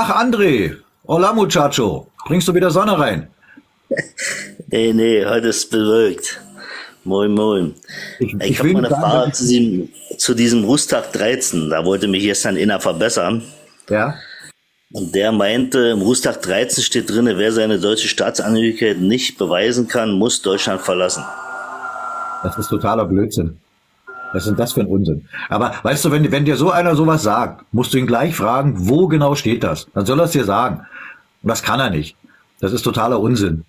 Ach, André. Hola, Muchacho. Bringst du wieder Sonne rein? nee, nee, heute ist bewölkt. Moin, moin. Ich, ich, ich habe mal eine Frage zu diesem, zu diesem Rustag 13. Da wollte mich gestern einer verbessern. Ja. Und der meinte, im Rustag 13 steht drin, wer seine deutsche Staatsangehörigkeit nicht beweisen kann, muss Deutschland verlassen. Das ist totaler Blödsinn. Was ist denn das für ein Unsinn? Aber weißt du, wenn, wenn dir so einer sowas sagt, musst du ihn gleich fragen, wo genau steht das? Dann soll er es dir sagen. Und das kann er nicht. Das ist totaler Unsinn.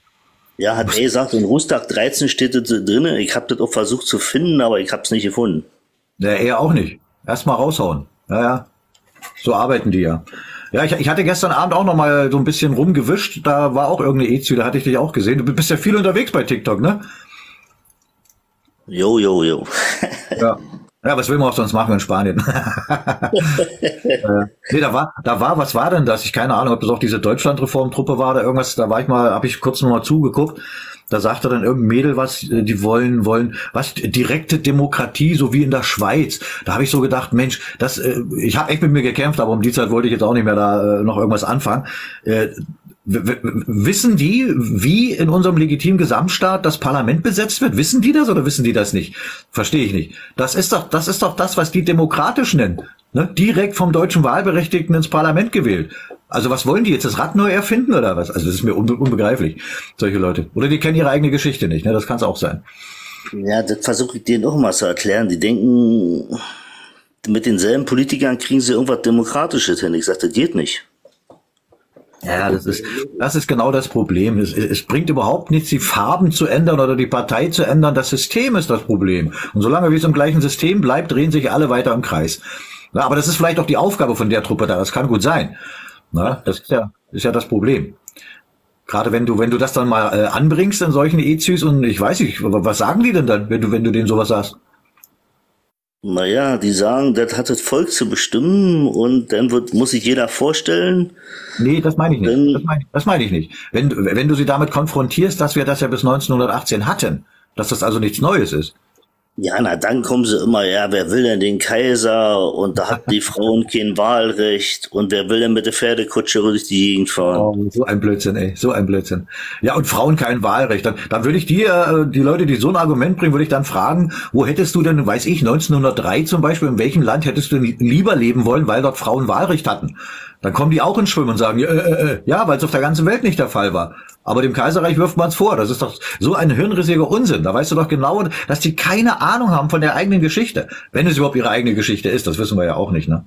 Ja, hat er gesagt, in Rustag 13 steht das drin. Ich habe das auch versucht zu finden, aber ich habe es nicht gefunden. Ja, er auch nicht. Erstmal raushauen. Ja, ja. So arbeiten die ja. Ja, ich, ich hatte gestern Abend auch noch mal so ein bisschen rumgewischt. Da war auch irgendeine EZÜ, da hatte ich dich auch gesehen. Du bist ja viel unterwegs bei TikTok, ne? Jo, jo, jo. Ja. Ja, was will man auch sonst machen in Spanien? äh, nee, da war, da war, was war denn das? Ich keine Ahnung, ob das auch diese Deutschlandreformtruppe war oder irgendwas. Da war ich mal, habe ich kurz noch mal zugeguckt. Da sagte dann irgendein Mädel was, äh, die wollen, wollen, was, direkte Demokratie, so wie in der Schweiz. Da habe ich so gedacht, Mensch, das, äh, ich habe echt mit mir gekämpft, aber um die Zeit wollte ich jetzt auch nicht mehr da äh, noch irgendwas anfangen. Wissen die, wie in unserem legitimen Gesamtstaat das Parlament besetzt wird? Wissen die das oder wissen die das nicht? Verstehe ich nicht. Das ist doch, das ist doch das, was die demokratisch nennen. Ne? Direkt vom deutschen Wahlberechtigten ins Parlament gewählt. Also was wollen die jetzt? Das Rad neu erfinden oder was? Also das ist mir unbe unbegreiflich, solche Leute. Oder die kennen ihre eigene Geschichte nicht. Ne? Das kann es auch sein. Ja, das versuche ich denen auch mal zu erklären. Die denken, mit denselben Politikern kriegen sie irgendwas Demokratisches hin. Ich sage, das geht nicht. Ja, das ist, das ist genau das Problem. Es, es bringt überhaupt nichts, die Farben zu ändern oder die Partei zu ändern. Das System ist das Problem. Und solange wie es im gleichen System bleibt, drehen sich alle weiter im Kreis. Ja, aber das ist vielleicht auch die Aufgabe von der Truppe da. Das kann gut sein. Na, das ist ja, ist ja das Problem. Gerade wenn du, wenn du das dann mal äh, anbringst in solchen EZs und ich weiß nicht, was sagen die denn dann, wenn du, wenn du denen sowas sagst? Naja, die sagen, das hat das Volk zu bestimmen und dann wird, muss sich jeder vorstellen. Nee, das meine ich nicht. das meine das meine ich nicht. Wenn, wenn du sie damit konfrontierst, dass wir das ja bis 1918 hatten, dass das also nichts Neues ist, ja, na dann kommen sie immer, ja, wer will denn den Kaiser und da hat die Frauen kein Wahlrecht und wer will denn mit der Pferdekutsche durch die Gegend fahren? Oh, so ein Blödsinn, ey, so ein Blödsinn. Ja, und Frauen kein Wahlrecht. Dann, dann würde ich die, äh, die Leute, die so ein Argument bringen, würde ich dann fragen, wo hättest du denn, weiß ich, 1903 zum Beispiel, in welchem Land hättest du lieber leben wollen, weil dort Frauen Wahlrecht hatten? Dann kommen die auch ins Schwimmen und sagen, äh, äh, äh ja, weil es auf der ganzen Welt nicht der Fall war. Aber dem Kaiserreich wirft man es vor. Das ist doch so ein hirnrissiger Unsinn. Da weißt du doch genau, dass die keine Ahnung haben von der eigenen Geschichte. Wenn es überhaupt ihre eigene Geschichte ist, das wissen wir ja auch nicht, ne?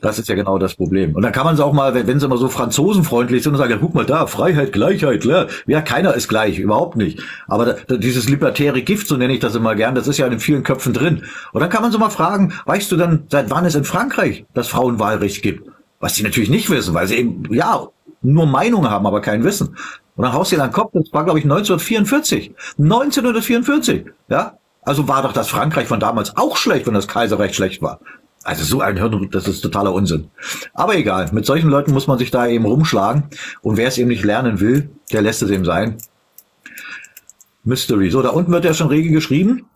Das ist ja genau das Problem. Und dann kann man es auch mal, wenn, sie immer so franzosenfreundlich sind und sagen, guck mal da, Freiheit, Gleichheit, klar. Ja, keiner ist gleich, überhaupt nicht. Aber da, dieses libertäre Gift, so nenne ich das immer gern, das ist ja in vielen Köpfen drin. Und dann kann man so mal fragen, weißt du dann, seit wann es in Frankreich das Frauenwahlrecht gibt? Was sie natürlich nicht wissen, weil sie eben, ja, nur Meinung haben, aber kein Wissen. Und dann haust du dir den Kopf, das war glaube ich 1944. 1944, ja? Also war doch das Frankreich von damals auch schlecht, wenn das Kaiserreich schlecht war. Also so ein Hirn, das ist totaler Unsinn. Aber egal, mit solchen Leuten muss man sich da eben rumschlagen. Und wer es eben nicht lernen will, der lässt es eben sein. Mystery. So, da unten wird ja schon rege geschrieben.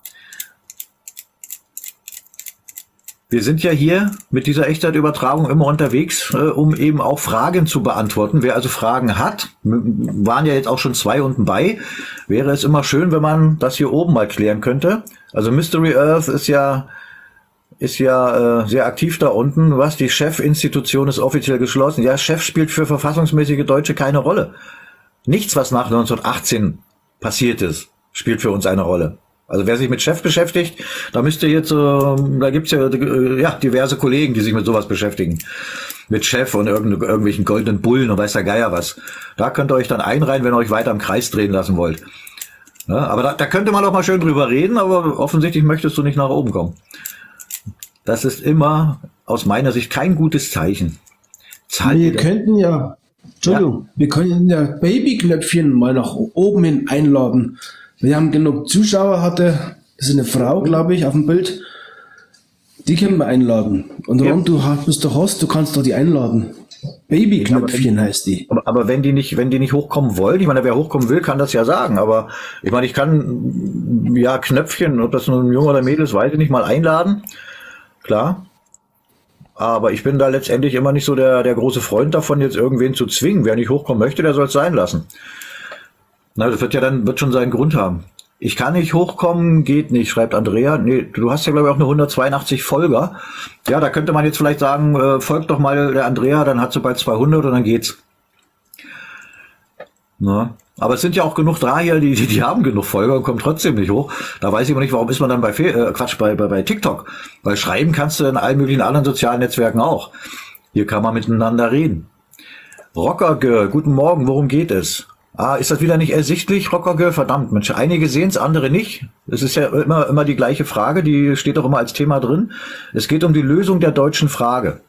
Wir sind ja hier mit dieser Echtzeitübertragung immer unterwegs, äh, um eben auch Fragen zu beantworten. Wer also Fragen hat, waren ja jetzt auch schon zwei unten bei, wäre es immer schön, wenn man das hier oben mal klären könnte. Also Mystery Earth ist ja ist ja äh, sehr aktiv da unten. Was die Chefinstitution ist offiziell geschlossen. Ja, Chef spielt für verfassungsmäßige Deutsche keine Rolle. Nichts, was nach 1918 passiert ist, spielt für uns eine Rolle. Also wer sich mit Chef beschäftigt, da müsste jetzt, äh, da gibt's ja, äh, ja diverse Kollegen, die sich mit sowas beschäftigen. Mit Chef und irgend, irgendwelchen goldenen Bullen und weiß der Geier was. Da könnt ihr euch dann einreihen, wenn ihr euch weiter im Kreis drehen lassen wollt. Ja, aber da, da könnte man doch mal schön drüber reden, aber offensichtlich möchtest du nicht nach oben kommen. Das ist immer aus meiner Sicht kein gutes Zeichen. Zahl wir könnten ja, Entschuldigung, ja. wir können ja Babyknöpfchen mal nach oben hin einladen. Wir haben genug Zuschauer, hatte, das ist eine Frau, glaube ich, auf dem Bild. Die können wir einladen. Und ja. Ron, du bist doch Host, du kannst doch die einladen. Babyknöpfchen heißt die. Aber, aber, wenn die nicht, wenn die nicht hochkommen wollen, ich meine, wer hochkommen will, kann das ja sagen. Aber ich meine, ich kann ja Knöpfchen, ob das nun ein Junge oder Mädel ist, weiß ich nicht, mal einladen. Klar. Aber ich bin da letztendlich immer nicht so der, der große Freund davon, jetzt irgendwen zu zwingen. Wer nicht hochkommen möchte, der soll es sein lassen. Na, das wird ja dann, wird schon seinen Grund haben. Ich kann nicht hochkommen, geht nicht, schreibt Andrea. Nee, du hast ja, glaube ich, auch eine 182 Folger. Ja, da könnte man jetzt vielleicht sagen, äh, folgt doch mal der Andrea, dann hat sie bald 200 und dann geht's. Na, aber es sind ja auch genug da hier, die, die, die haben genug Folger und kommen trotzdem nicht hoch. Da weiß ich aber nicht, warum ist man dann bei äh, Quatsch bei, bei, bei TikTok. Weil schreiben kannst du in allen möglichen anderen sozialen Netzwerken auch. Hier kann man miteinander reden. Rocker Girl, guten Morgen, worum geht es? Ah, ist das wieder nicht ersichtlich, Rocker Girl? Verdammt, Mensch, einige sehen es, andere nicht. Es ist ja immer, immer die gleiche Frage, die steht auch immer als Thema drin. Es geht um die Lösung der deutschen Frage.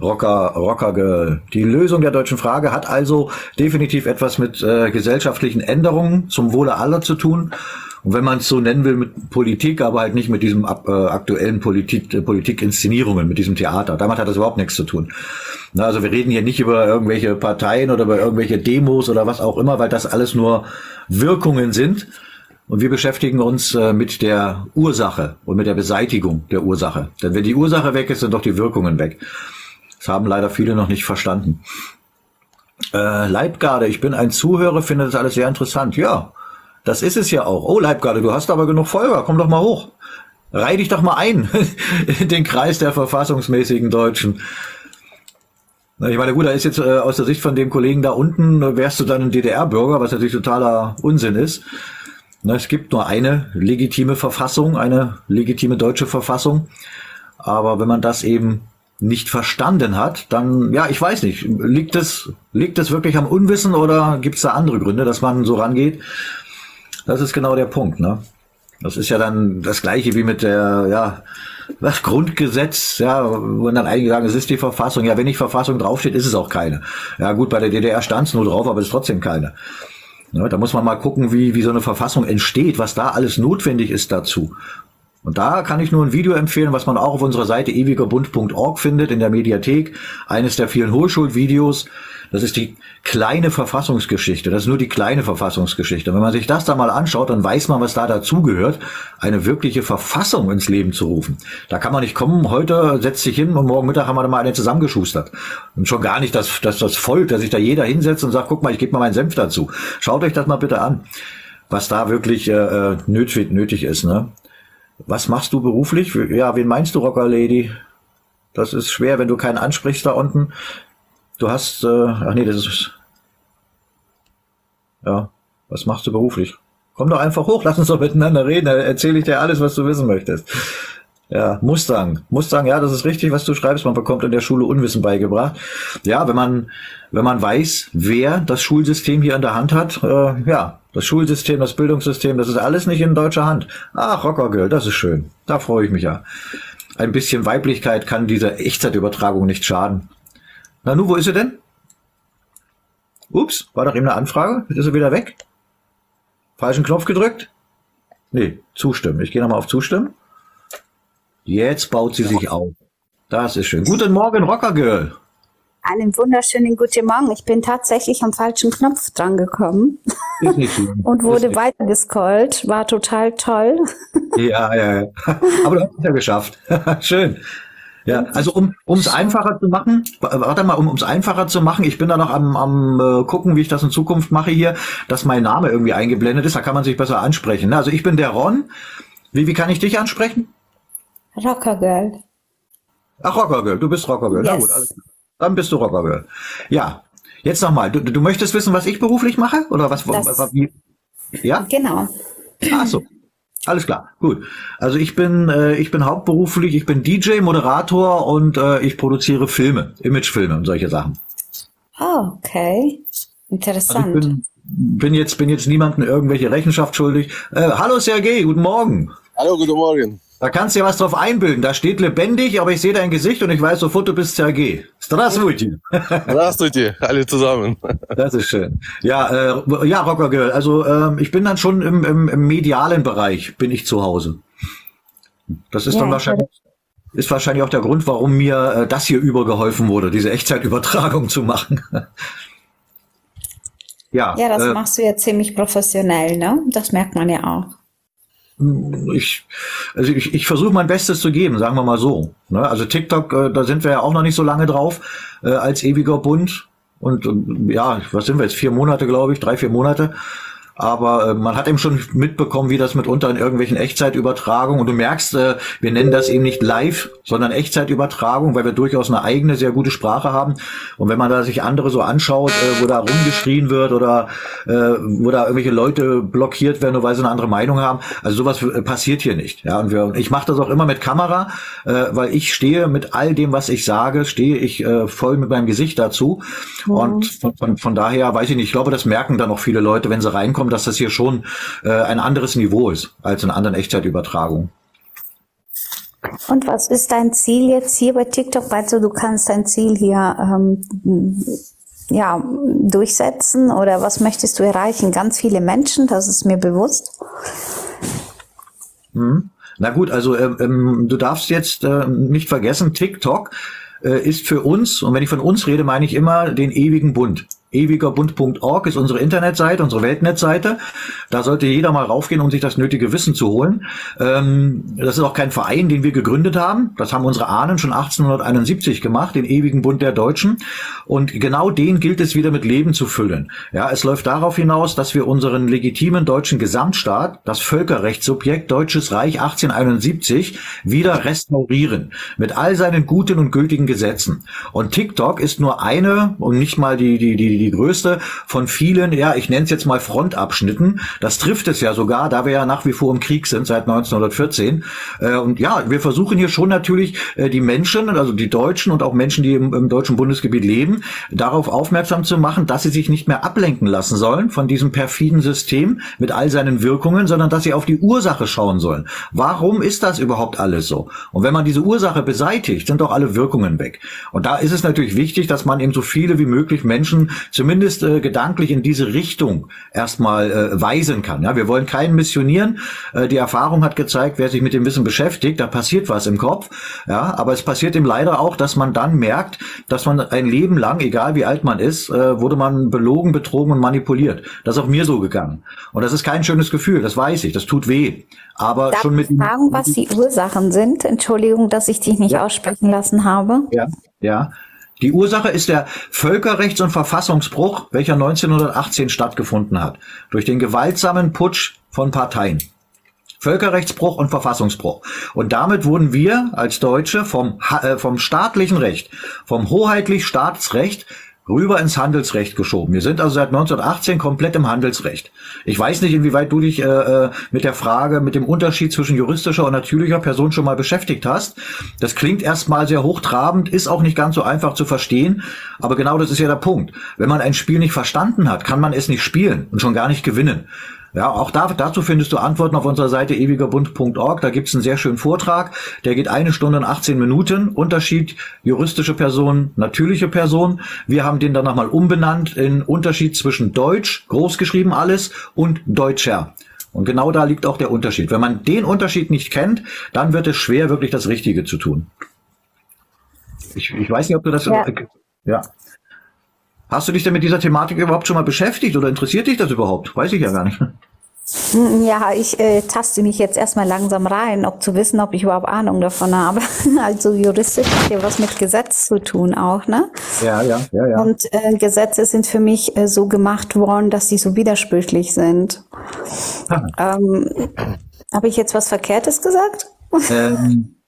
Rocker, Rocker, die Lösung der deutschen Frage hat also definitiv etwas mit äh, gesellschaftlichen Änderungen zum Wohle aller zu tun. Und wenn man es so nennen will, mit Politik, aber halt nicht mit diesem äh, aktuellen Politik, äh, Politikinszenierungen, mit diesem Theater. Damit hat das überhaupt nichts zu tun. Na, also wir reden hier nicht über irgendwelche Parteien oder über irgendwelche Demos oder was auch immer, weil das alles nur Wirkungen sind. Und wir beschäftigen uns äh, mit der Ursache und mit der Beseitigung der Ursache. Denn wenn die Ursache weg ist, sind doch die Wirkungen weg. Das haben leider viele noch nicht verstanden. Äh, Leibgarde, ich bin ein Zuhörer, finde das alles sehr interessant. Ja, das ist es ja auch. Oh, Leibgarde, du hast aber genug Folger, komm doch mal hoch. Reih dich doch mal ein in den Kreis der verfassungsmäßigen Deutschen. Ich meine, gut, da ist jetzt äh, aus der Sicht von dem Kollegen da unten, wärst du dann ein DDR-Bürger, was natürlich totaler Unsinn ist. Na, es gibt nur eine legitime Verfassung, eine legitime deutsche Verfassung. Aber wenn man das eben nicht verstanden hat, dann, ja, ich weiß nicht, liegt es, liegt es wirklich am Unwissen oder gibt es da andere Gründe, dass man so rangeht? Das ist genau der Punkt, ne? Das ist ja dann das gleiche wie mit der, ja, das Grundgesetz, ja, wo dann einige sagen, es ist die Verfassung. Ja, wenn nicht Verfassung draufsteht, ist es auch keine. Ja, gut, bei der DDR stand es nur drauf, aber es ist trotzdem keine. Ja, da muss man mal gucken, wie, wie so eine Verfassung entsteht, was da alles notwendig ist dazu. Und da kann ich nur ein Video empfehlen, was man auch auf unserer Seite ewigerbund.org findet, in der Mediathek. Eines der vielen Hohlschulvideos. Das ist die kleine Verfassungsgeschichte. Das ist nur die kleine Verfassungsgeschichte. Und wenn man sich das da mal anschaut, dann weiß man, was da dazugehört, eine wirkliche Verfassung ins Leben zu rufen. Da kann man nicht kommen, heute setzt sich hin und morgen Mittag haben wir da mal eine zusammengeschustert. Und schon gar nicht, dass, dass das Volk, dass sich da jeder hinsetzt und sagt, guck mal, ich gebe mal meinen Senf dazu. Schaut euch das mal bitte an, was da wirklich äh, äh nötig, nötig ist. Ne? Was machst du beruflich? Ja, wen meinst du, Rocker Lady? Das ist schwer, wenn du keinen ansprichst da unten. Du hast, äh, ach nee, das ist, ja, was machst du beruflich? Komm doch einfach hoch, lass uns doch miteinander reden, dann erzähle ich dir alles, was du wissen möchtest. Ja, Mustang. Mustang, ja, das ist richtig, was du schreibst. Man bekommt in der Schule Unwissen beigebracht. Ja, wenn man, wenn man weiß, wer das Schulsystem hier in der Hand hat, äh, ja, das Schulsystem, das Bildungssystem, das ist alles nicht in deutscher Hand. Ach, Rockergirl, das ist schön. Da freue ich mich ja. Ein bisschen Weiblichkeit kann dieser Echtzeitübertragung nicht schaden. Na nu, wo ist sie denn? Ups, war doch eben eine Anfrage. Jetzt ist sie wieder weg. Falschen Knopf gedrückt? Nee, zustimmen. Ich gehe nochmal auf Zustimmen. Jetzt baut sie sich auf. Das ist schön. Guten Morgen, Rockergirl. Einen wunderschönen guten Morgen. Ich bin tatsächlich am falschen Knopf dran gekommen und wurde weitergescrollt. War total toll. Ja, ja, ja. Aber du hast es ja geschafft. Schön. Ja, also um es einfacher zu machen, warte mal, um es einfacher zu machen, ich bin da noch am, am äh, gucken, wie ich das in Zukunft mache hier, dass mein Name irgendwie eingeblendet ist, da kann man sich besser ansprechen. Ne? Also ich bin der Ron. Wie, wie kann ich dich ansprechen? Rockergirl. Ach, Rockergirl, du bist Rockergirl. Yes. Na gut, alles Dann bist du Rockergirl. Ja, jetzt nochmal. Du, du möchtest wissen, was ich beruflich mache? Oder was? Das, wie, ja? Genau. Ach so. Alles klar, gut. Also ich bin äh, ich bin hauptberuflich, ich bin DJ, Moderator und äh, ich produziere Filme, Imagefilme und solche Sachen. Oh, okay. Interessant. Also ich bin, bin jetzt bin jetzt niemandem irgendwelche Rechenschaft schuldig. Äh, hallo Sergej, guten Morgen. Hallo, guten Morgen. Da kannst du ja was drauf einbilden. Da steht lebendig, aber ich sehe dein Gesicht und ich weiß sofort, du bist Sergej. Здравствуйте. Здравствуйте, alle zusammen. Das ist schön. Ja, äh, ja, Rocker Girl. Also ähm, ich bin dann schon im, im, im medialen Bereich, bin ich zu Hause. Das ist ja, dann wahrscheinlich ist wahrscheinlich auch der Grund, warum mir äh, das hier übergeholfen wurde, diese Echtzeitübertragung zu machen. ja. Ja, das äh, machst du ja ziemlich professionell, ne? Das merkt man ja auch. ich, also ich, ich versuche mein Bestes zu geben, sagen wir mal so. Ne? Also TikTok, äh, da sind wir ja auch noch nicht so lange drauf äh, als ewiger Bund. Und ja, was sind wir jetzt? Vier Monate, glaube ich, drei, vier Monate aber äh, man hat eben schon mitbekommen, wie das mitunter in irgendwelchen Echtzeitübertragungen und du merkst, äh, wir nennen das eben nicht live, sondern Echtzeitübertragung, weil wir durchaus eine eigene, sehr gute Sprache haben und wenn man da sich andere so anschaut, äh, wo da rumgeschrien wird oder äh, wo da irgendwelche Leute blockiert werden, nur weil sie eine andere Meinung haben, also sowas äh, passiert hier nicht. Ja, und wir, ich mache das auch immer mit Kamera, äh, weil ich stehe mit all dem, was ich sage, stehe ich äh, voll mit meinem Gesicht dazu mhm. und von, von, von daher weiß ich nicht, ich glaube, das merken dann auch viele Leute, wenn sie reinkommen, dass das hier schon äh, ein anderes Niveau ist als in anderen Echtzeitübertragungen. Und was ist dein Ziel jetzt hier bei TikTok? Also du kannst dein Ziel hier ähm, ja, durchsetzen oder was möchtest du erreichen? Ganz viele Menschen, das ist mir bewusst. Hm. Na gut, also ähm, ähm du darfst jetzt äh, nicht vergessen, TikTok äh, ist für uns, und wenn ich von uns rede, meine ich immer den ewigen Bund ewigerbund.org ist unsere Internetseite, unsere Weltnetzseite. Da sollte jeder mal raufgehen, um sich das nötige Wissen zu holen. Ähm, das ist auch kein Verein, den wir gegründet haben. Das haben unsere Ahnen schon 1871 gemacht, den ewigen Bund der Deutschen. Und genau den gilt es wieder mit Leben zu füllen. Ja, es läuft darauf hinaus, dass wir unseren legitimen deutschen Gesamtstaat, das Völkerrechtssubjekt Deutsches Reich 1871, wieder restaurieren. Mit all seinen guten und gültigen Gesetzen. Und TikTok ist nur eine und nicht mal die, die, die die größte von vielen, ja, ich nenne es jetzt mal Frontabschnitten. Das trifft es ja sogar, da wir ja nach wie vor im Krieg sind seit 1914. Äh, und ja, wir versuchen hier schon natürlich äh, die Menschen, also die Deutschen und auch Menschen, die im, im deutschen Bundesgebiet leben, darauf aufmerksam zu machen, dass sie sich nicht mehr ablenken lassen sollen von diesem perfiden System mit all seinen Wirkungen, sondern dass sie auf die Ursache schauen sollen. Warum ist das überhaupt alles so? Und wenn man diese Ursache beseitigt, sind auch alle Wirkungen weg. Und da ist es natürlich wichtig, dass man eben so viele wie möglich Menschen zumindest äh, gedanklich in diese Richtung erstmal äh, weisen kann. Ja, wir wollen keinen missionieren. Äh, die Erfahrung hat gezeigt, wer sich mit dem Wissen beschäftigt, da passiert was im Kopf. Ja, aber es passiert ihm leider auch, dass man dann merkt, dass man ein Leben lang, egal wie alt man ist, äh, wurde man belogen, betrogen und manipuliert. Das ist auch mir so gegangen. Und das ist kein schönes Gefühl, das weiß ich, das tut weh. Aber Darf schon mit ich fragen, was die Ursachen sind? Entschuldigung, dass ich dich nicht ja. aussprechen lassen habe. Ja, ja. Die Ursache ist der Völkerrechts- und Verfassungsbruch, welcher 1918 stattgefunden hat, durch den gewaltsamen Putsch von Parteien. Völkerrechtsbruch und Verfassungsbruch. Und damit wurden wir als Deutsche vom, äh, vom staatlichen Recht, vom hoheitlich Staatsrecht rüber ins Handelsrecht geschoben. Wir sind also seit 1918 komplett im Handelsrecht. Ich weiß nicht, inwieweit du dich äh, äh, mit der Frage, mit dem Unterschied zwischen juristischer und natürlicher Person schon mal beschäftigt hast. Das klingt erstmal sehr hochtrabend, ist auch nicht ganz so einfach zu verstehen, aber genau das ist ja der Punkt. Wenn man ein Spiel nicht verstanden hat, kann man es nicht spielen und schon gar nicht gewinnen. Ja, auch da, dazu findest du Antworten auf unserer Seite ewigerbund.org. Da gibt's einen sehr schönen Vortrag. Der geht eine Stunde und 18 Minuten. Unterschied juristische Person, natürliche Person. Wir haben den dann nochmal umbenannt in Unterschied zwischen Deutsch, großgeschrieben alles, und Deutscher. Und genau da liegt auch der Unterschied. Wenn man den Unterschied nicht kennt, dann wird es schwer, wirklich das Richtige zu tun. Ich, ich weiß nicht, ob du das... Ja. ja. Hast du dich denn mit dieser Thematik überhaupt schon mal beschäftigt oder interessiert dich das überhaupt? Weiß ich ja gar nicht. Hm, ja, ich äh, taste mich jetzt erstmal langsam rein, ob zu wissen, ob ich überhaupt Ahnung davon habe. Also juristisch hat ja was mit Gesetz zu tun auch, ne? Ja, ja, ja, ja. Und äh, Gesetze sind für mich äh, so gemacht worden, dass sie so widersprüchlich sind. Ähm, habe ich jetzt was Verkehrtes gesagt? Ähm,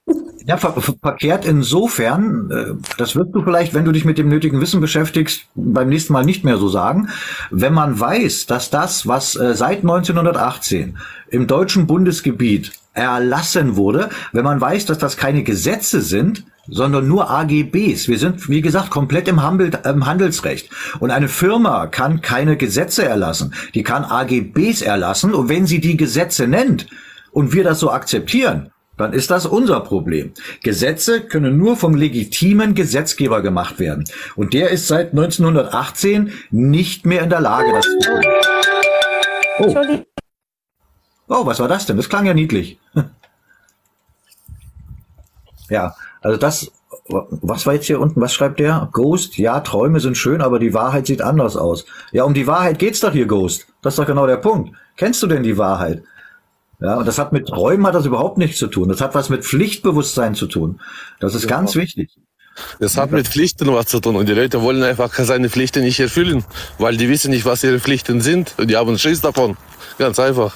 ja, ver verkehrt insofern, äh, das wirst du vielleicht, wenn du dich mit dem nötigen Wissen beschäftigst, beim nächsten Mal nicht mehr so sagen. Wenn man weiß, dass das, was äh, seit 1918 im deutschen Bundesgebiet erlassen wurde, wenn man weiß, dass das keine Gesetze sind, sondern nur AGBs. Wir sind, wie gesagt, komplett im, Handel, im Handelsrecht. Und eine Firma kann keine Gesetze erlassen. Die kann AGBs erlassen. Und wenn sie die Gesetze nennt und wir das so akzeptieren, dann ist das unser Problem. Gesetze können nur vom legitimen Gesetzgeber gemacht werden. Und der ist seit 1918 nicht mehr in der Lage, das zu tun. Oh. oh, was war das denn? Das klang ja niedlich. ja, also das, was war jetzt hier unten? Was schreibt der? Ghost, ja, Träume sind schön, aber die Wahrheit sieht anders aus. Ja, um die Wahrheit geht's doch hier, Ghost. Das ist doch genau der Punkt. Kennst du denn die Wahrheit? Ja, und das hat mit Träumen hat das überhaupt nichts zu tun. Das hat was mit Pflichtbewusstsein zu tun. Das ist ganz wichtig. Das hat mit Pflichten was zu tun und die Leute wollen einfach seine Pflichten nicht erfüllen, weil die wissen nicht, was ihre Pflichten sind und die haben Schiss davon. Ganz einfach.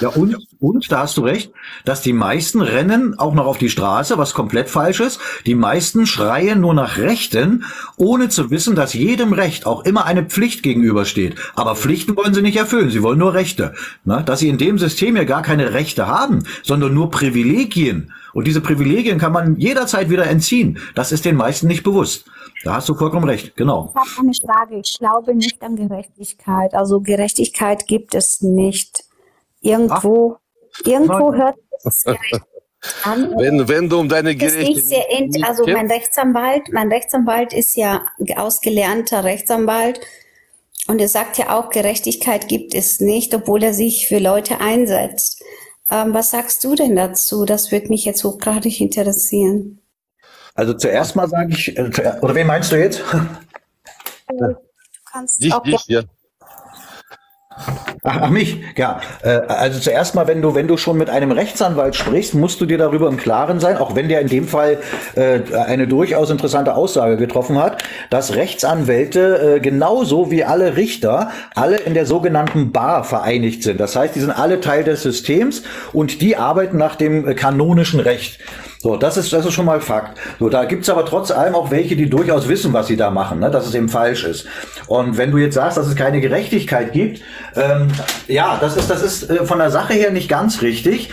Ja, und, und, da hast du recht, dass die meisten rennen auch noch auf die Straße, was komplett falsch ist. Die meisten schreien nur nach Rechten, ohne zu wissen, dass jedem Recht auch immer eine Pflicht gegenübersteht. Aber Pflichten wollen sie nicht erfüllen, sie wollen nur Rechte. Na, dass sie in dem System ja gar keine Rechte haben, sondern nur Privilegien. Und diese Privilegien kann man jederzeit wieder entziehen. Das ist den meisten nicht bewusst. Da hast du vollkommen recht, genau. Ich habe eine Frage. Ich glaube nicht an Gerechtigkeit. Also Gerechtigkeit gibt es nicht. Irgendwo, Ach. irgendwo hört es an. Wenn, wenn du um deine Gerechtigkeit. Also mein Rechtsanwalt, mein Rechtsanwalt ist ja ausgelernter Rechtsanwalt. Und er sagt ja auch, Gerechtigkeit gibt es nicht, obwohl er sich für Leute einsetzt. Ähm, was sagst du denn dazu? Das würde mich jetzt hochgradig interessieren. Also zuerst mal sage ich, äh, oder wen meinst du jetzt? Du kannst dich, auch dich, ja. Ach, mich, ja. Äh, also zuerst mal, wenn du, wenn du schon mit einem Rechtsanwalt sprichst, musst du dir darüber im Klaren sein, auch wenn der in dem Fall äh, eine durchaus interessante Aussage getroffen hat, dass Rechtsanwälte äh, genauso wie alle Richter alle in der sogenannten Bar vereinigt sind. Das heißt, die sind alle Teil des Systems und die arbeiten nach dem kanonischen Recht. So, das ist, das ist schon mal Fakt. So, da gibt's aber trotz allem auch welche, die durchaus wissen, was sie da machen, ne? dass es eben falsch ist. Und wenn du jetzt sagst, dass es keine Gerechtigkeit gibt, ähm, ja, das ist, das ist äh, von der Sache her nicht ganz richtig.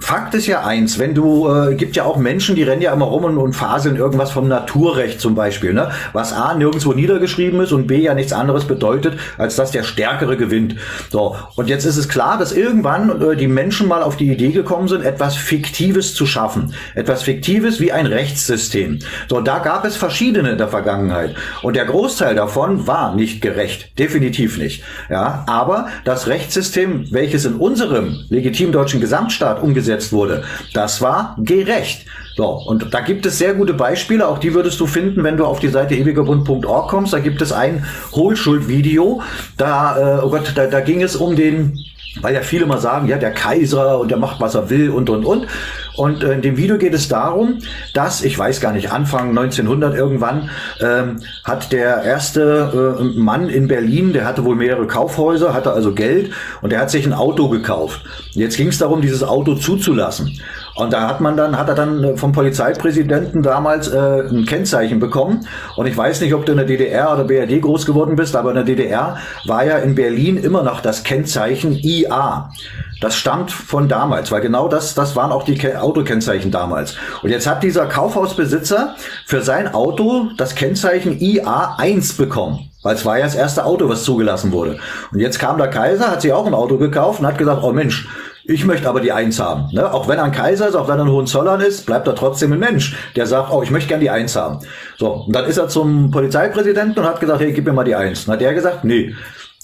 Fakt ist ja eins, wenn du, äh, gibt ja auch Menschen, die rennen ja immer rum und, und faseln irgendwas vom Naturrecht zum Beispiel, ne? was A nirgendwo niedergeschrieben ist und B ja nichts anderes bedeutet, als dass der Stärkere gewinnt. So, und jetzt ist es klar, dass irgendwann äh, die Menschen mal auf die Idee gekommen sind, etwas Fiktives zu schaffen. Etwas Fiktives wie ein Rechtssystem. So, da gab es verschiedene in der Vergangenheit. Und der Großteil davon war nicht gerecht. Definitiv nicht. Ja, aber das Rechtssystem, welches in unserem legitimen deutschen Gesamtstaat umgesetzt umgesetzt wurde. Das war gerecht. So, und da gibt es sehr gute Beispiele, auch die würdest du finden, wenn du auf die Seite ewigerbund.org kommst. Da gibt es ein Hohlschuld-Video. Da, äh, oh Gott, da, da ging es um den weil ja viele mal sagen, ja, der Kaiser und der macht, was er will und, und, und. Und äh, in dem Video geht es darum, dass, ich weiß gar nicht, Anfang 1900 irgendwann, ähm, hat der erste äh, Mann in Berlin, der hatte wohl mehrere Kaufhäuser, hatte also Geld und der hat sich ein Auto gekauft. Jetzt ging es darum, dieses Auto zuzulassen. Und da hat man dann, hat er dann äh, vom Polizeipräsidenten damals äh, ein Kennzeichen bekommen. Und ich weiß nicht, ob du in der DDR oder BRD groß geworden bist, aber in der DDR war ja in Berlin immer noch das Kennzeichen IA. Das stammt von damals, weil genau das, das waren auch die Autokennzeichen damals. Und jetzt hat dieser Kaufhausbesitzer für sein Auto das Kennzeichen IA1 bekommen. Weil es war ja das erste Auto, was zugelassen wurde. Und jetzt kam der Kaiser, hat sich auch ein Auto gekauft und hat gesagt, oh Mensch, ich möchte aber die Eins haben. Ne? Auch wenn er ein Kaiser ist, auch wenn er ein Hohenzollern ist, bleibt er trotzdem ein Mensch, der sagt, oh, ich möchte gern die Eins haben. So, und dann ist er zum Polizeipräsidenten und hat gesagt, hey, gib mir mal die Eins. Und hat der gesagt, nee,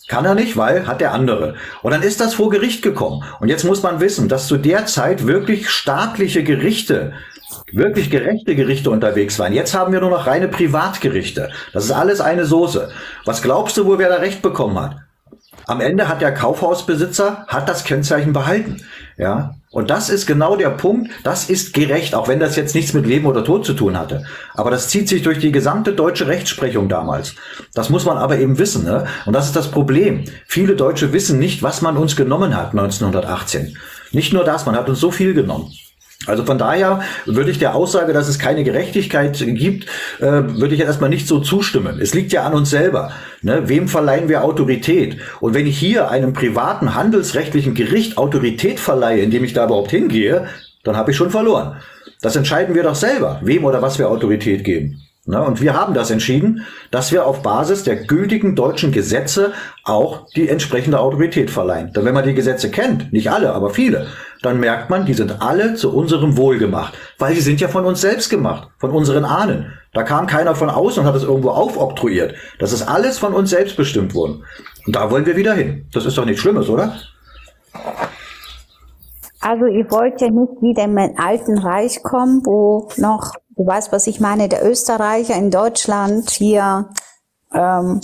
kann er nicht, weil hat der andere. Und dann ist das vor Gericht gekommen. Und jetzt muss man wissen, dass zu der Zeit wirklich staatliche Gerichte wirklich gerechte Gerichte unterwegs waren. Jetzt haben wir nur noch reine Privatgerichte. Das ist alles eine Soße. Was glaubst du, wo wer da Recht bekommen hat? Am Ende hat der Kaufhausbesitzer hat das Kennzeichen behalten. Ja, und das ist genau der Punkt. Das ist gerecht, auch wenn das jetzt nichts mit Leben oder Tod zu tun hatte. Aber das zieht sich durch die gesamte deutsche Rechtsprechung damals. Das muss man aber eben wissen. Ne? Und das ist das Problem. Viele Deutsche wissen nicht, was man uns genommen hat 1918. Nicht nur das, man hat uns so viel genommen. Also von daher würde ich der Aussage, dass es keine Gerechtigkeit gibt, äh, würde ich erstmal nicht so zustimmen. Es liegt ja an uns selber. Ne? Wem verleihen wir Autorität? Und wenn ich hier einem privaten handelsrechtlichen Gericht Autorität verleihe, indem ich da überhaupt hingehe, dann habe ich schon verloren. Das entscheiden wir doch selber, wem oder was wir Autorität geben. Ne? Und wir haben das entschieden, dass wir auf Basis der gültigen deutschen Gesetze auch die entsprechende Autorität verleihen. Denn wenn man die Gesetze kennt, nicht alle, aber viele, dann merkt man, die sind alle zu unserem Wohl gemacht, weil sie sind ja von uns selbst gemacht, von unseren Ahnen. Da kam keiner von außen und hat es irgendwo aufoktroyiert. Das ist alles von uns selbst bestimmt worden. Und da wollen wir wieder hin. Das ist doch nichts Schlimmes, oder? Also ihr wollt ja nicht wieder in mein alten Reich kommen, wo noch, du weißt, was ich meine, der Österreicher in Deutschland hier Ähm,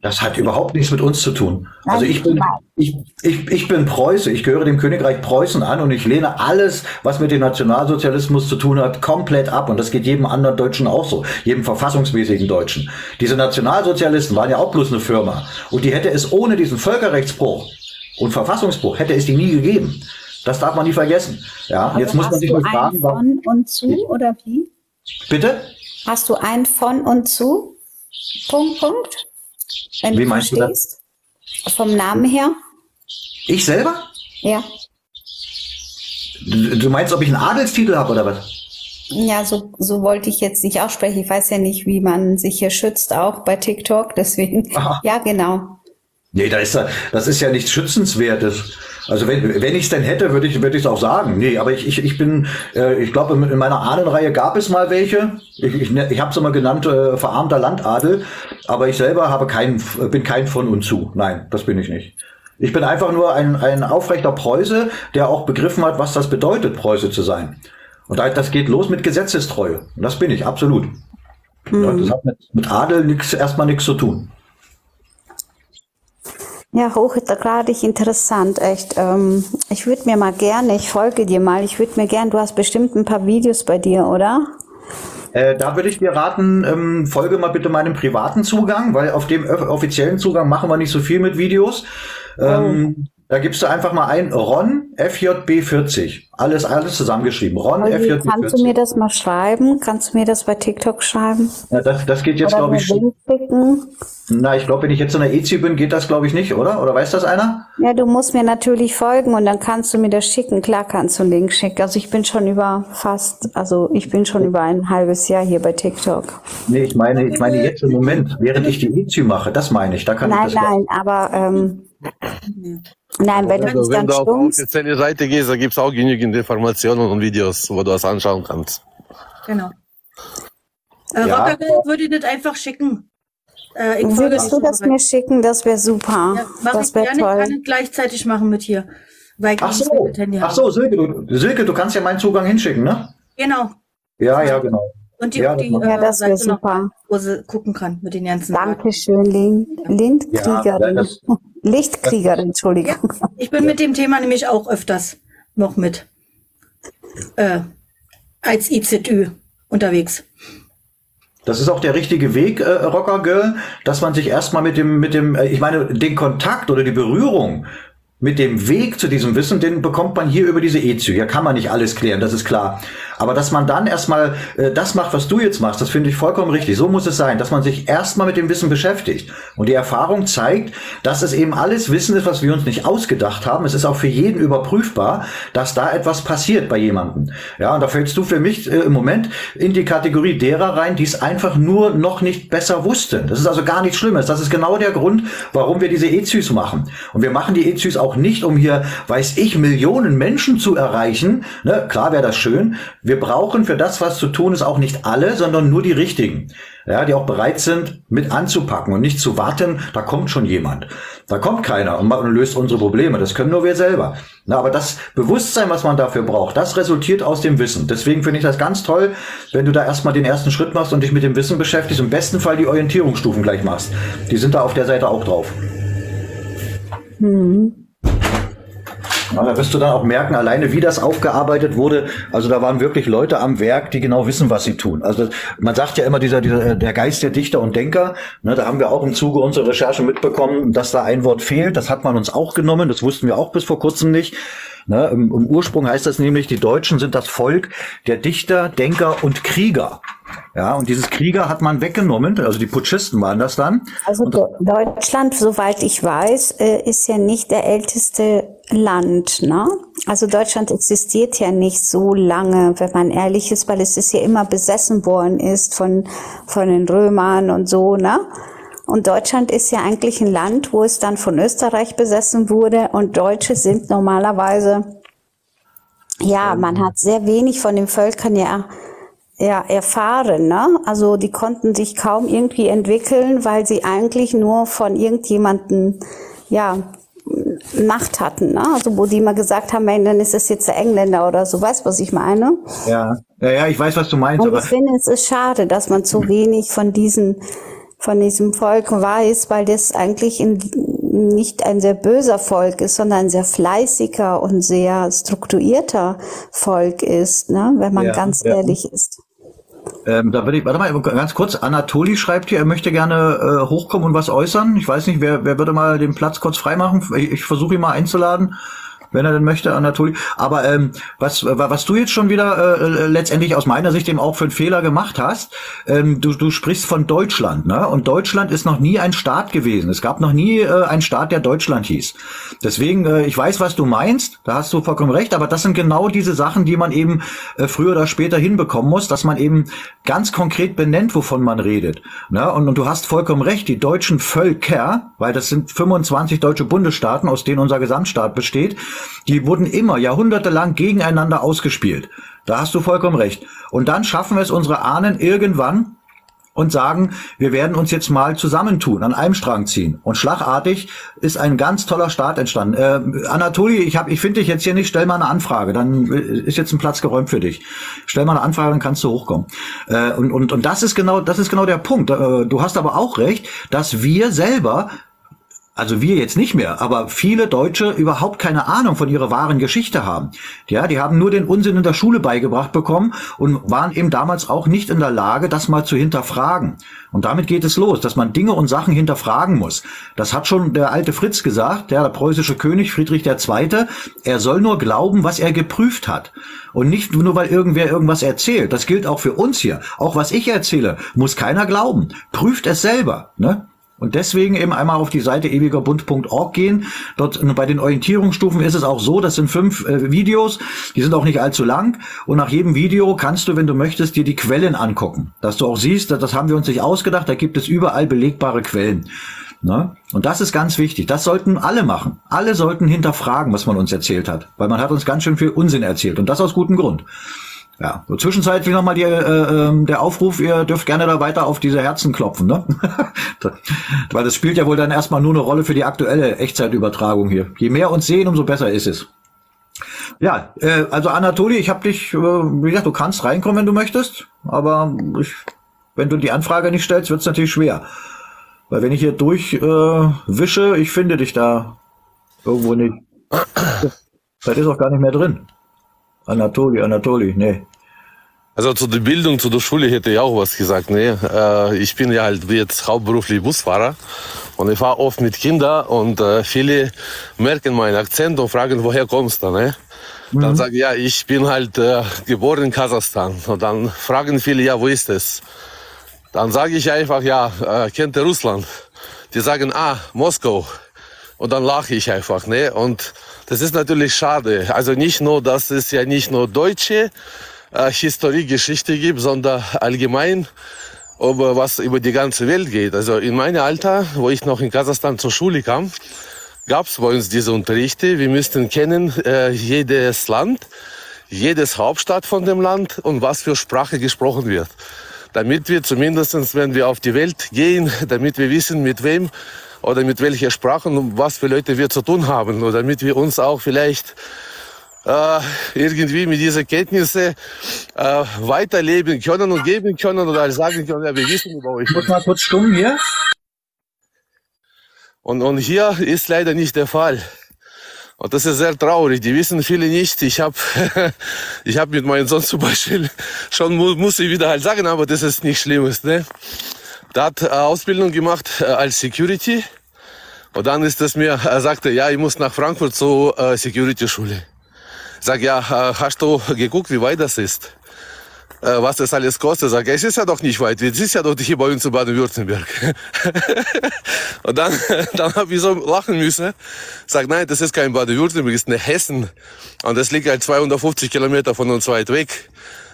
das hat überhaupt nichts mit uns zu tun. Also ich bin, ich, ich, ich bin Preuße, ich gehöre dem Königreich Preußen an und ich lehne alles, was mit dem Nationalsozialismus zu tun hat, komplett ab. Und das geht jedem anderen Deutschen auch so, jedem verfassungsmäßigen Deutschen. Diese Nationalsozialisten waren ja auch bloß eine Firma. Und die hätte es ohne diesen Völkerrechtsbruch und Verfassungsbruch, hätte es die nie gegeben. Das darf man nie vergessen. Ja, Aber jetzt muss man sich mal fragen, von und zu oder wie? Bitte? Hast du ein von und zu? Punkt, Punkt. Wenn Wie meinst verstehst. du das? Vom Namen her? Ich selber? Ja. Du meinst, ob ich einen Adelstitel habe oder was? Ja, so, so wollte ich jetzt nicht aussprechen. Ich weiß ja nicht, wie man sich hier schützt, auch bei TikTok. Deswegen, Aha. ja, genau. Nee, da ist, das ist ja nichts Schützenswertes. Also wenn, wenn ich es denn hätte, würde ich würde ich es auch sagen. Nee, aber ich, ich, ich bin, äh, ich glaube, in meiner Ahnenreihe gab es mal welche. Ich, ich, ne, ich habe es immer genannt, äh, verarmter Landadel. Aber ich selber habe keinen, bin kein von und zu. Nein, das bin ich nicht. Ich bin einfach nur ein, ein aufrechter Preuße, der auch begriffen hat, was das bedeutet, Preuße zu sein. Und das geht los mit Gesetzestreue. Und das bin ich, absolut. Mhm. Das hat mit, mit Adel nix, erstmal nichts zu tun. Ja, hochgradig interessant, echt. Ähm, ich würde mir mal gerne, ich folge dir mal, ich würde mir gerne, du hast bestimmt ein paar Videos bei dir, oder? Äh, da würde ich dir raten, ähm, folge mal bitte meinem privaten Zugang, weil auf dem offiziellen Zugang machen wir nicht so viel mit Videos. Ähm, oh. Da gibst du einfach mal ein Ron FJB40. Alles, alles zusammengeschrieben. Ron okay, FJB40. Kannst du mir das mal schreiben? Kannst du mir das bei TikTok schreiben? Ja, das, das geht jetzt, glaube ich. Na, ich glaube, wenn ich jetzt in der EZ bin, geht das, glaube ich, nicht, oder? Oder weiß das einer? Ja, du musst mir natürlich folgen und dann kannst du mir das schicken. Klar kannst du einen Link schicken. Also ich bin schon über fast, also ich bin schon über ein halbes Jahr hier bei TikTok. Nee, ich meine, ich meine jetzt im Moment, während ich die EZ mache, das meine ich. Da kann nein, ich das nein, aber ähm, Nein, wenn also, du wenn du auf die offizielle Seite gehst, da gibt es auch genügend Informationen und Videos, wo du das anschauen kannst. Genau. Äh, ja. Rocker würde ich das einfach schicken. Äh, Würdest du das mir schicken? Das wäre super. Ja, das wäre toll. Ich kann es gleichzeitig machen mit hier. Weil Ach so, Ach so Silke, du, Silke, du kannst ja meinen Zugang hinschicken, ne? Genau. Ja, ja, genau. Und die, ja, die ja, äh, das wäre super. Noch, wo sie gucken kann mit den ganzen. Dankeschön, Lind, Lindkriegerin. Ja, Lichtkriegerin, Entschuldigung. Ja, ich bin mit dem Thema nämlich auch öfters noch mit äh, als IZÜ unterwegs. Das ist auch der richtige Weg, äh, Rocker Girl, dass man sich erstmal mit dem, mit dem, äh, ich meine, den Kontakt oder die Berührung mit dem Weg zu diesem Wissen, den bekommt man hier über diese EZÜ. Hier kann man nicht alles klären, das ist klar. Aber dass man dann erstmal äh, das macht, was du jetzt machst, das finde ich vollkommen richtig. So muss es sein, dass man sich erstmal mit dem Wissen beschäftigt. Und die Erfahrung zeigt, dass es eben alles Wissen ist, was wir uns nicht ausgedacht haben. Es ist auch für jeden überprüfbar, dass da etwas passiert bei jemandem. Ja, und da fällst du für mich äh, im Moment in die Kategorie derer rein, die es einfach nur noch nicht besser wussten. Das ist also gar nichts Schlimmes. Das ist genau der Grund, warum wir diese EZÜs machen. Und wir machen die EZÜs auch nicht, um hier, weiß ich, Millionen Menschen zu erreichen. Ne, klar wäre das schön. Wir brauchen für das, was zu tun ist, auch nicht alle, sondern nur die richtigen. Ja, die auch bereit sind, mit anzupacken und nicht zu warten, da kommt schon jemand. Da kommt keiner und löst unsere Probleme. Das können nur wir selber. Na, aber das Bewusstsein, was man dafür braucht, das resultiert aus dem Wissen. Deswegen finde ich das ganz toll, wenn du da erstmal den ersten Schritt machst und dich mit dem Wissen beschäftigst. Im besten Fall die Orientierungsstufen gleich machst. Die sind da auf der Seite auch drauf. Mhm. Ja, da wirst du dann auch merken, alleine wie das aufgearbeitet wurde. Also da waren wirklich Leute am Werk, die genau wissen, was sie tun. Also man sagt ja immer dieser, dieser der Geist der Dichter und Denker. Ne, da haben wir auch im Zuge unserer Recherche mitbekommen, dass da ein Wort fehlt. Das hat man uns auch genommen. Das wussten wir auch bis vor kurzem nicht. Ne, im, Im Ursprung heißt das nämlich, die Deutschen sind das Volk der Dichter, Denker und Krieger. Ja, und dieses Krieger hat man weggenommen, also die Putschisten waren das dann. Also Deutschland, soweit ich weiß, äh, ist ja nicht der älteste Land, ne? Also Deutschland existiert ja nicht so lange, wenn man ehrlich ist, weil es ist ja immer besessen worden ist von, von den Römern und so, ne? Und Deutschland ist ja eigentlich ein Land, wo es dann von Österreich besessen wurde und Deutsche sind normalerweise, ja, man hat sehr wenig von den Völkern ja, ja erfahren, ne? Also die konnten sich kaum irgendwie entwickeln, weil sie eigentlich nur von irgendjemanden, ja, Macht hatten, ne? also wo die mal gesagt haben, hey, dann ist es jetzt der Engländer oder so, weißt du, was ich meine? Ja, ja, ja, ich weiß, was du meinst. Und ich finde, es ist schade, dass man zu wenig von diesen von diesem Volk weiß, weil das eigentlich in, nicht ein sehr böser Volk ist, sondern ein sehr fleißiger und sehr strukturierter Volk ist, ne? wenn man ja, ganz ja. ehrlich ist. Ähm, da würde ich, warte mal, ganz kurz, Anatoli schreibt hier, er möchte gerne äh, hochkommen und was äußern. Ich weiß nicht, wer, wer würde mal den Platz kurz freimachen? Ich, ich versuche ihn mal einzuladen wenn er denn möchte, Anatoli. Aber ähm, was, was du jetzt schon wieder äh, letztendlich aus meiner Sicht eben auch für einen Fehler gemacht hast, ähm, du, du sprichst von Deutschland, ne? Und Deutschland ist noch nie ein Staat gewesen. Es gab noch nie äh, einen Staat, der Deutschland hieß. Deswegen, äh, ich weiß, was du meinst, da hast du vollkommen recht, aber das sind genau diese Sachen, die man eben äh, früher oder später hinbekommen muss, dass man eben ganz konkret benennt, wovon man redet. Ne? Und, und du hast vollkommen recht, die deutschen Völker, weil das sind 25 deutsche Bundesstaaten, aus denen unser Gesamtstaat besteht, die wurden immer jahrhundertelang gegeneinander ausgespielt. Da hast du vollkommen recht. Und dann schaffen wir es unsere Ahnen irgendwann und sagen, wir werden uns jetzt mal zusammentun, an einem Strang ziehen. Und schlagartig ist ein ganz toller Start entstanden. Äh, Anatoli, ich hab, ich finde dich jetzt hier nicht, stell mal eine Anfrage, dann ist jetzt ein Platz geräumt für dich. Stell mal eine Anfrage, dann kannst du hochkommen. Äh, und, und, und das ist genau, das ist genau der Punkt. Äh, du hast aber auch recht, dass wir selber also wir jetzt nicht mehr, aber viele Deutsche überhaupt keine Ahnung von ihrer wahren Geschichte haben. Ja, die haben nur den Unsinn in der Schule beigebracht bekommen und waren eben damals auch nicht in der Lage, das mal zu hinterfragen. Und damit geht es los, dass man Dinge und Sachen hinterfragen muss. Das hat schon der alte Fritz gesagt, der, der preußische König Friedrich II. Er soll nur glauben, was er geprüft hat. Und nicht nur, weil irgendwer irgendwas erzählt. Das gilt auch für uns hier. Auch was ich erzähle, muss keiner glauben. Prüft es selber. Ne? Und deswegen eben einmal auf die Seite ewigerbund.org gehen. Dort bei den Orientierungsstufen ist es auch so, das sind fünf äh, Videos, die sind auch nicht allzu lang. Und nach jedem Video kannst du, wenn du möchtest, dir die Quellen angucken. Dass du auch siehst, das haben wir uns nicht ausgedacht, da gibt es überall belegbare Quellen. Ne? Und das ist ganz wichtig. Das sollten alle machen. Alle sollten hinterfragen, was man uns erzählt hat. Weil man hat uns ganz schön viel Unsinn erzählt. Und das aus gutem Grund. Ja, so zwischenzeitlich nochmal die, äh, äh, der Aufruf, ihr dürft gerne da weiter auf diese Herzen klopfen, ne? Weil das spielt ja wohl dann erstmal nur eine Rolle für die aktuelle Echtzeitübertragung hier. Je mehr uns sehen, umso besser ist es. Ja, äh, also Anatoli, ich habe dich, äh, wie gesagt, du kannst reinkommen, wenn du möchtest, aber ich, wenn du die Anfrage nicht stellst, wird's natürlich schwer. Weil wenn ich hier durchwische, äh, ich finde dich da irgendwo nicht. Vielleicht ist auch gar nicht mehr drin. Anatoli, Anatoli, nee. Also zu der Bildung, zu der Schule hätte ich auch was gesagt. Nee, äh, ich bin ja halt jetzt hauptberuflich Busfahrer und ich fahre oft mit Kindern und äh, viele merken meinen Akzent und fragen, woher kommst du? Ne? Mhm. Dann sage ich, ja, ich bin halt äh, geboren in Kasachstan. Und dann fragen viele, ja, wo ist es? Dann sage ich einfach, ja, äh, kennt ihr Russland? Die sagen, ah, Moskau. Und dann lache ich einfach. Ne? Und das ist natürlich schade. Also nicht nur, dass es ja nicht nur deutsche äh, Historie, Geschichte gibt, sondern allgemein über was über die ganze Welt geht. Also in meinem Alter, wo ich noch in Kasachstan zur Schule kam, gab es bei uns diese Unterrichte. Wir müssten kennen äh, jedes Land, jedes Hauptstadt von dem Land und was für Sprache gesprochen wird. Damit wir zumindestens, wenn wir auf die Welt gehen, damit wir wissen, mit wem oder mit welcher Sprache und was für Leute wir zu tun haben. Und damit wir uns auch vielleicht äh, irgendwie mit diesen Kenntnissen äh, weiterleben können und geben können oder sagen können, ja, wir wissen über euch. Ich muss mal kurz stumm hier. Und, und hier ist leider nicht der Fall. Und das ist sehr traurig. Die wissen viele nicht. Ich habe ich hab mit meinem Sohn zum Beispiel schon, muss ich wieder halt sagen, aber das ist nicht Schlimmes. Ne? Der hat äh, Ausbildung gemacht äh, als Security. Und dann ist es mir, er sagte, ja, ich muss nach Frankfurt zur äh, Security-Schule. Sag, ja, hast du geguckt, wie weit das ist? Äh, was das alles kostet? Sag, es ist ja doch nicht weit. Es ist ja doch hier bei uns in Baden-Württemberg. und dann, dann habe ich so lachen müssen. Sag, nein, das ist kein Baden-Württemberg, das ist eine Hessen. Und das liegt halt 250 Kilometer von uns weit weg.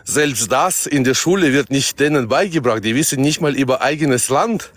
Selbst das in der Schule wird nicht denen beigebracht. Die wissen nicht mal über eigenes Land,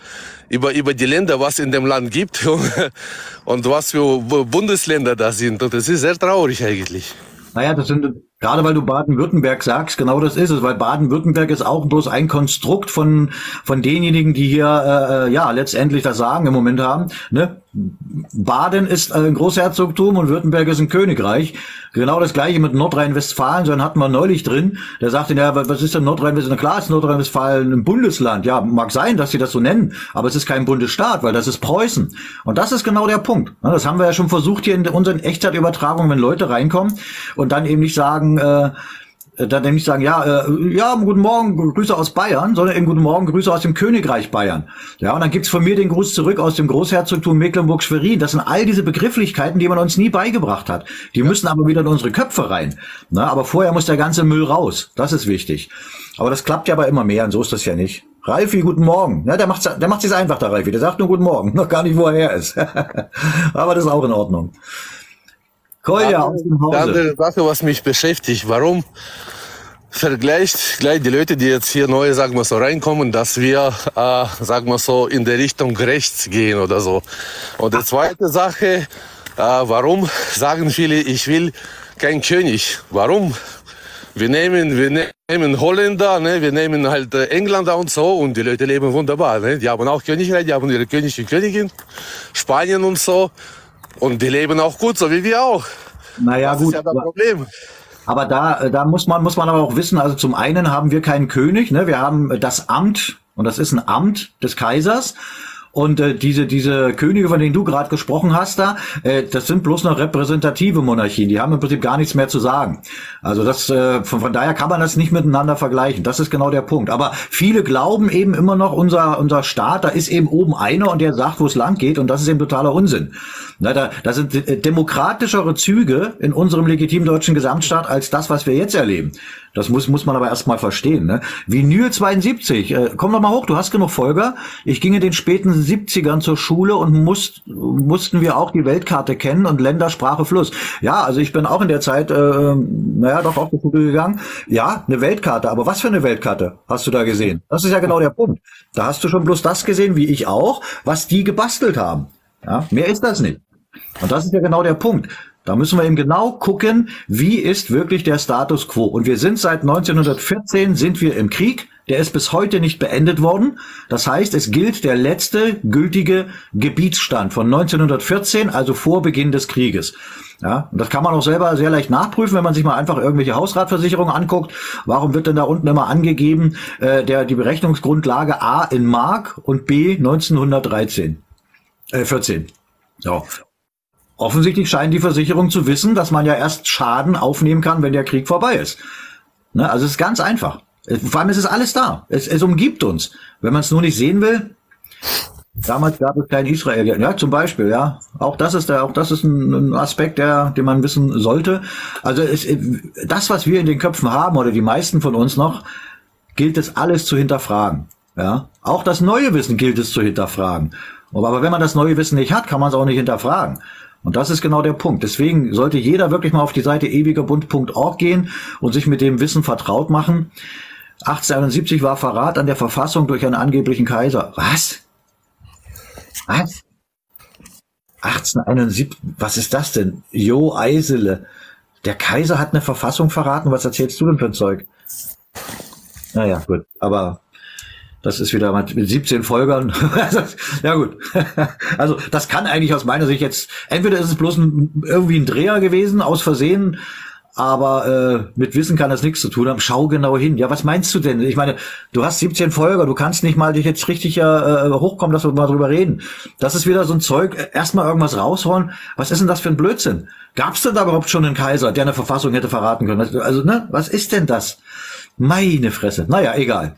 über, über die Länder, was in dem Land gibt und was für Bundesländer da sind. Und das ist sehr traurig eigentlich. Naja, das sind, Gerade weil du Baden-Württemberg sagst, genau das ist es, weil Baden-Württemberg ist auch bloß ein Konstrukt von von denjenigen, die hier äh, äh ja letztendlich das Sagen im Moment haben. Ne? Baden ist ein Großherzogtum und Württemberg ist ein Königreich. Genau das gleiche mit Nordrhein-Westfalen, so einen hatten wir neulich drin. Der sagte, ja, was ist denn Nordrhein-Westfalen? Klar ist Nordrhein-Westfalen ein Bundesland. Ja, mag sein, dass sie das so nennen, aber es ist kein Bundesstaat, weil das ist Preußen. Und das ist genau der Punkt. Das haben wir ja schon versucht hier in unseren Echtzeitübertragungen, wenn Leute reinkommen und dann eben nicht sagen, äh, äh, dann nämlich sagen, ja, äh, ja, guten Morgen, Grüße aus Bayern, sondern eben guten Morgen, Grüße aus dem Königreich Bayern. Ja, und dann gibt's von mir den Gruß zurück aus dem Großherzogtum Mecklenburg-Schwerin. Das sind all diese Begrifflichkeiten, die man uns nie beigebracht hat. Die ja. müssen aber wieder in unsere Köpfe rein. Na, aber vorher muss der ganze Müll raus. Das ist wichtig. Aber das klappt ja aber immer mehr und so ist das ja nicht. Ralfi, guten Morgen. Ja, der macht der macht sich einfach, der Ralfi. Der sagt nur guten Morgen. Noch gar nicht, wo er her ist. aber das ist auch in Ordnung. Kolja aus dem Hause. Die andere Sache, was mich beschäftigt, warum vergleicht gleich die Leute, die jetzt hier neu, sagen wir so, reinkommen, dass wir, äh, sagen wir so, in der Richtung rechts gehen oder so. Und die zweite Sache, äh, warum sagen viele, ich will kein König? Warum? Wir nehmen, wir nehmen Holländer, ne? wir nehmen halt äh, Engländer und so und die Leute leben wunderbar. Ne? Die haben auch Königreich, die haben ihre König und Königin, Spanien und so. Und die leben auch gut, so wie wir auch. Naja, das gut. ist ja das Problem. Aber da, äh, da muss man, muss man aber auch wissen, also zum einen haben wir keinen König, ne? wir haben das Amt, und das ist ein Amt des Kaisers. Und äh, diese, diese Könige, von denen du gerade gesprochen hast, da, äh, das sind bloß noch repräsentative Monarchien. Die haben im Prinzip gar nichts mehr zu sagen. Also das, äh, von, von daher kann man das nicht miteinander vergleichen. Das ist genau der Punkt. Aber viele glauben eben immer noch, unser, unser Staat, da ist eben oben einer und der sagt, wo es lang geht. Und das ist eben totaler Unsinn. Na, da, da sind äh, demokratischere Züge in unserem legitimen deutschen Gesamtstaat als das, was wir jetzt erleben. Das muss, muss man aber erstmal verstehen. Ne? Vinyl 72, äh, komm doch mal hoch, du hast genug Folger. Ich ging in den späten 70ern zur Schule und musst, mussten wir auch die Weltkarte kennen und Länder, Sprache, Fluss. Ja, also ich bin auch in der Zeit, äh, naja, doch auf die Schule gegangen. Ja, eine Weltkarte, aber was für eine Weltkarte hast du da gesehen? Das ist ja genau der Punkt. Da hast du schon bloß das gesehen, wie ich auch, was die gebastelt haben. Ja, mehr ist das nicht. Und das ist ja genau der Punkt. Da müssen wir eben genau gucken, wie ist wirklich der Status quo. Und wir sind seit 1914 sind wir im Krieg. Der ist bis heute nicht beendet worden. Das heißt, es gilt der letzte gültige Gebietsstand von 1914, also vor Beginn des Krieges. Ja, und das kann man auch selber sehr leicht nachprüfen, wenn man sich mal einfach irgendwelche Hausratversicherungen anguckt. Warum wird denn da unten immer angegeben, äh, der, die Berechnungsgrundlage A in Mark und B 1913, äh, 14. So. Offensichtlich scheint die Versicherung zu wissen, dass man ja erst Schaden aufnehmen kann, wenn der Krieg vorbei ist. Ne? Also es ist ganz einfach. Vor allem ist es alles da. Es, es umgibt uns. Wenn man es nur nicht sehen will, damals gab es kein Israel. Ja, zum Beispiel, ja. Auch das ist der, auch das ist ein, ein Aspekt, der, den man wissen sollte. Also es, das, was wir in den Köpfen haben, oder die meisten von uns noch, gilt es alles zu hinterfragen. Ja. Auch das neue Wissen gilt es zu hinterfragen. Aber wenn man das neue Wissen nicht hat, kann man es auch nicht hinterfragen. Und das ist genau der Punkt. Deswegen sollte jeder wirklich mal auf die Seite ewigerbund.org gehen und sich mit dem Wissen vertraut machen. 1871 war Verrat an der Verfassung durch einen angeblichen Kaiser. Was? Was? 1871, was ist das denn? Jo Eisele. Der Kaiser hat eine Verfassung verraten. Was erzählst du denn für ein Zeug? Naja, gut. Aber das ist wieder mit 17 Folgern. ja gut. Also das kann eigentlich aus meiner Sicht jetzt, entweder ist es bloß ein, irgendwie ein Dreher gewesen, aus Versehen, aber äh, mit Wissen kann das nichts zu tun haben. Schau genau hin. Ja, was meinst du denn? Ich meine, du hast 17 Folger, du kannst nicht mal dich jetzt richtig äh, hochkommen, dass wir mal drüber reden. Das ist wieder so ein Zeug, erstmal irgendwas rausholen. Was ist denn das für ein Blödsinn? Gab es denn da überhaupt schon einen Kaiser, der eine Verfassung hätte verraten können? Also, ne, was ist denn das? Meine Fresse. Naja, egal.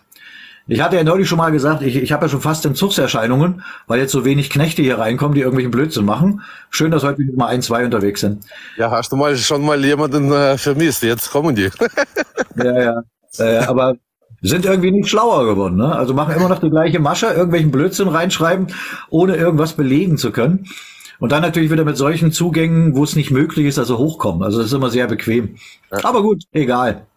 Ich hatte ja neulich schon mal gesagt, ich, ich habe ja schon fast Entzugserscheinungen, weil jetzt so wenig Knechte hier reinkommen, die irgendwelchen Blödsinn machen. Schön, dass heute mal ein, zwei unterwegs sind. Ja, hast du mal schon mal jemanden äh, vermisst? Jetzt kommen die. ja, ja. Äh, aber sind irgendwie nicht schlauer geworden. Ne? Also machen immer noch die gleiche Masche, irgendwelchen Blödsinn reinschreiben, ohne irgendwas belegen zu können. Und dann natürlich wieder mit solchen Zugängen, wo es nicht möglich ist, also hochkommen. Also das ist immer sehr bequem. Ja. Aber gut, egal.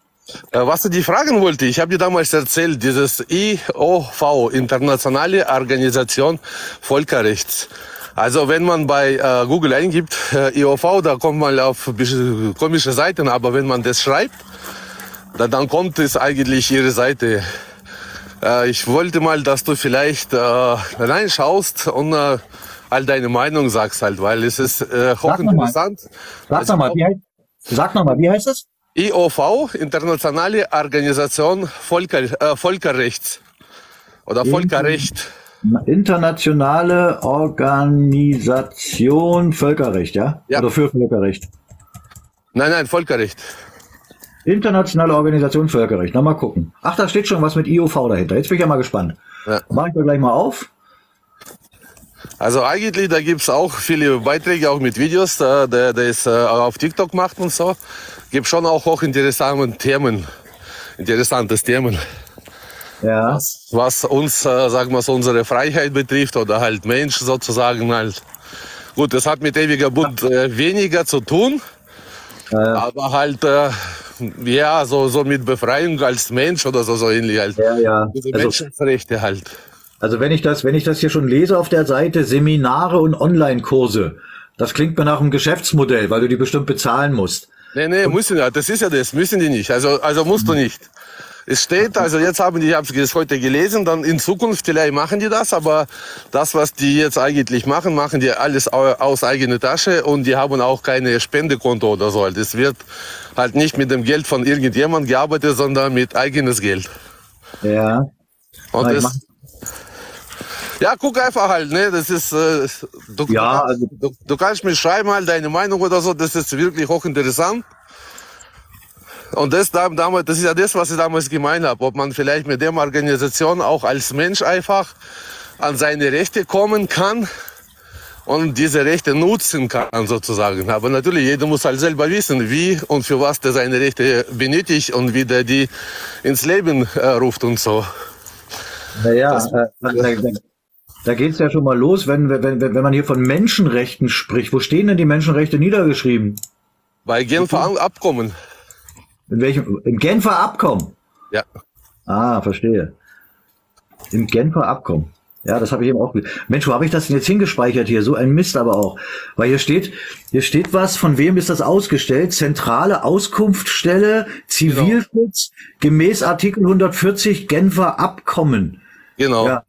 Äh, was ich dir fragen wollte, ich habe dir damals erzählt, dieses IOV, Internationale Organisation Völkerrechts. Also wenn man bei äh, Google eingibt, äh, IOV, da kommt man auf komische Seiten, aber wenn man das schreibt, dann, dann kommt es eigentlich ihre Seite. Äh, ich wollte mal, dass du vielleicht äh, reinschaust und äh, all deine Meinung sagst halt, weil es ist äh, hochinteressant. Sag Also nochmal, wie heißt, sag noch mal, wie heißt es? IOV, Internationale Organisation Volker, äh, Völkerrechts oder Völkerrecht. Internationale Organisation Völkerrecht, ja? Ja. Oder für Völkerrecht. Nein, nein, Völkerrecht. Internationale Organisation Völkerrecht. Na mal gucken. Ach, da steht schon was mit IOV dahinter. Jetzt bin ich ja mal gespannt. Ja. Mach ich da gleich mal auf. Also eigentlich, da gibt's auch viele Beiträge, auch mit Videos, der, der ist äh, auf TikTok macht und so. Gibt schon auch hochinteressante Themen, interessantes Themen, Ja. was uns, äh, sagen wir so, unsere Freiheit betrifft oder halt Mensch sozusagen halt. Gut, das hat mit ewiger Bund äh, weniger zu tun, aber halt, äh, ja, so, so mit Befreiung als Mensch oder so, so ähnlich halt. Ja, ja. Diese Also, Menschenrechte halt. Also wenn ich das, wenn ich das hier schon lese auf der Seite, Seminare und Online-Kurse, das klingt mir nach einem Geschäftsmodell, weil du die bestimmt bezahlen musst. Nee, nee, müssen ja. Das ist ja das, müssen die nicht. Also, also musst du nicht. Es steht, also jetzt haben die, ich habe es heute gelesen, dann in Zukunft vielleicht machen die das, aber das, was die jetzt eigentlich machen, machen die alles au- aus eigener Tasche und die haben auch keine Spendekonto oder so. Das wird halt nicht mit dem Geld von irgendjemand gearbeitet, sondern mit eigenes Geld. Ja. Und das, ja, guck einfach halt, ne, das ist, äh, du, Ja, also- du, du kannst mir schreiben halt deine Meinung oder so, das ist wirklich hochinteressant. Und das, da- damals, das ist ja das, was ich damals gemeint habe, ob man vielleicht mit der Organisation auch als Mensch einfach an seine Rechte kommen kann und diese Rechte nutzen kann sozusagen. Aber natürlich, jeder muss halt selber wissen, wie und für was der seine Rechte benötigt und wie der die ins Leben äh, ruft und so. Naja, äh, da, geht's ja schon mal los, wenn, wenn, wenn wenn man hier von Menschenrechten spricht. Wo stehen denn die Menschenrechte niedergeschrieben? Bei Genfer Abkommen. In welchem? Im Genfer Abkommen. Ja. Ah, verstehe. Im Genfer Abkommen. Ja, das habe ich eben auch. Mensch, wo habe ich das denn jetzt hingespeichert hier? So ein Mist aber auch. Weil hier steht, hier steht was, von wem ist das ausgestellt? Zentrale Auskunftsstelle, Zivilschutz, gemäß Artikel 140 Genfer Abkommen. Genau. Ja.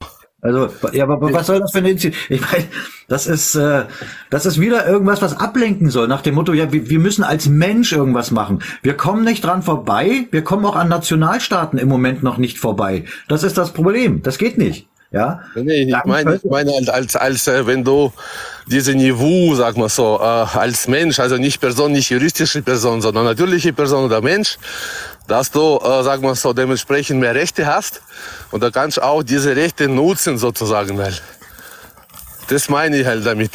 Also, ja, aber was soll das für eine Inzidenz? Ich meine, das ist, äh, das ist wieder irgendwas, was ablenken soll, nach dem Motto, ja, wir, wir müssen als Mensch irgendwas machen. Wir kommen nicht dran vorbei, wir kommen auch an Nationalstaaten im Moment noch nicht vorbei. Das ist das Problem. Das geht nicht. Ja. Nee, ich meine, ich meine halt als, als äh, wenn du diese Niveau, sag mal so, äh, als Mensch, also nicht Person, nicht juristische Person, sondern natürliche Person oder Mensch, dass du, äh, sag mal so, dementsprechend mehr Rechte hast und da kannst du auch diese Rechte nutzen sozusagen, weil das meine ich halt damit.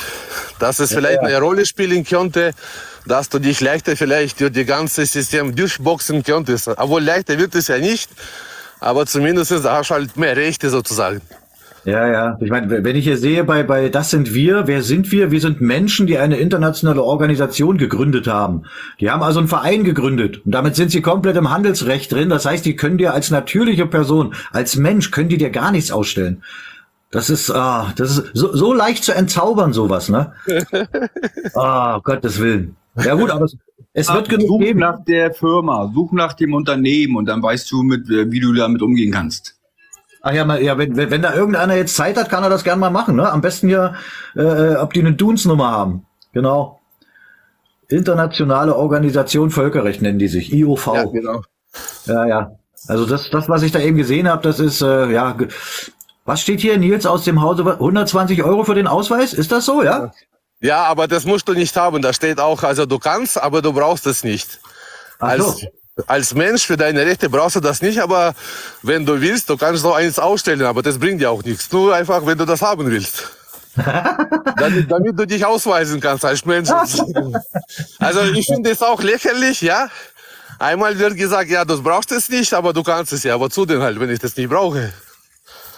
Dass es vielleicht eine Rolle spielen könnte, dass du dich leichter vielleicht durch die ganze System durchboxen könntest. Obwohl leichter wird es ja nicht, aber zumindest hast du halt mehr Rechte sozusagen. Ja, ja. Ich meine, wenn ich hier sehe bei, bei Das sind wir, wer sind wir? Wir sind Menschen, die eine internationale Organisation gegründet haben. Die haben also einen Verein gegründet. Und damit sind sie komplett im Handelsrecht drin. Das heißt, die können dir als natürliche Person, als Mensch, können die dir gar nichts ausstellen. Das ist, ah, das ist so, so leicht zu entzaubern, sowas, ne? Ah, um Gottes Willen. Ja gut, aber es, es wird genug Such geben. nach der Firma, such nach dem Unternehmen und dann weißt du, mit, äh, wie du damit umgehen kannst. Ach ja, mal, ja wenn, wenn, wenn da irgendeiner jetzt Zeit hat, kann er das gern mal machen. Ne? Am besten ja, äh, ob die eine Dunsnummer haben. Genau. Internationale Organisation Völkerrecht nennen die sich, IOV. Ja, Ja, genau. ja. Also das, das, was ich da eben gesehen habe, das ist, äh, ja, was steht hier, Nils, aus dem Hause? 120 Euro für den Ausweis? Ist das so, ja? Ja, aber das musst du nicht haben. Da steht auch, also du kannst, aber du brauchst es nicht. Ach so. als Mensch für deine Rechte brauchst du das nicht, aber wenn du willst, du kannst so eins ausstellen, aber das bringt dir auch nichts. Nur einfach, wenn du das haben willst. damit, damit du dich ausweisen kannst als Mensch. also ich finde es auch lächerlich, ja. Einmal wird gesagt, ja, du brauchst es nicht, aber du kannst es ja. Aber zu denn halt, wenn ich das nicht brauche?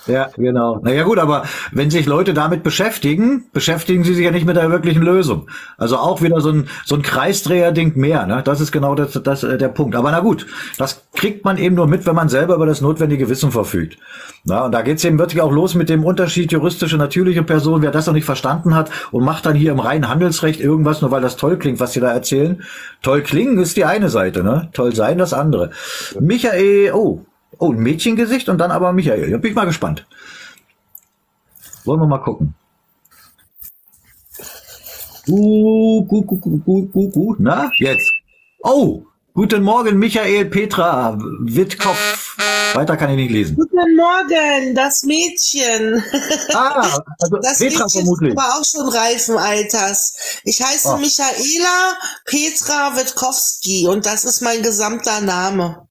Ja, genau. Naja gut, aber wenn sich Leute damit beschäftigen, beschäftigen sie sich ja nicht mit der wirklichen Lösung. Also auch wieder so ein, so ein Kreisdreher-Ding mehr. Ne? Das ist genau das, das, äh, der Punkt. Aber na gut, das kriegt man eben nur mit, wenn man selber über das notwendige Wissen verfügt. Na, und da geht's eben wirklich auch los mit dem Unterschied juristische, natürliche Person. Wer das noch nicht verstanden hat und macht dann hier im reinen Handelsrecht irgendwas, nur weil das toll klingt, was sie da erzählen. Toll klingen ist die eine Seite, ne? Toll sein das andere. Michael, oh, Oh, ein Mädchengesicht und dann aber Michael. Da bin ich mal gespannt. Wollen wir mal gucken. Uh, gu, gu, gu, gu, gu, gu. Na, jetzt. Oh, guten Morgen, Michael Petra Wittkopf. Weiter kann ich nicht lesen. Guten Morgen, das Mädchen. Ah, also das Petra Mädchen vermutlich. war auch schon reifen Alters. Ich heiße Ah. Michaela Petra Witkowski und das ist mein gesamter Name.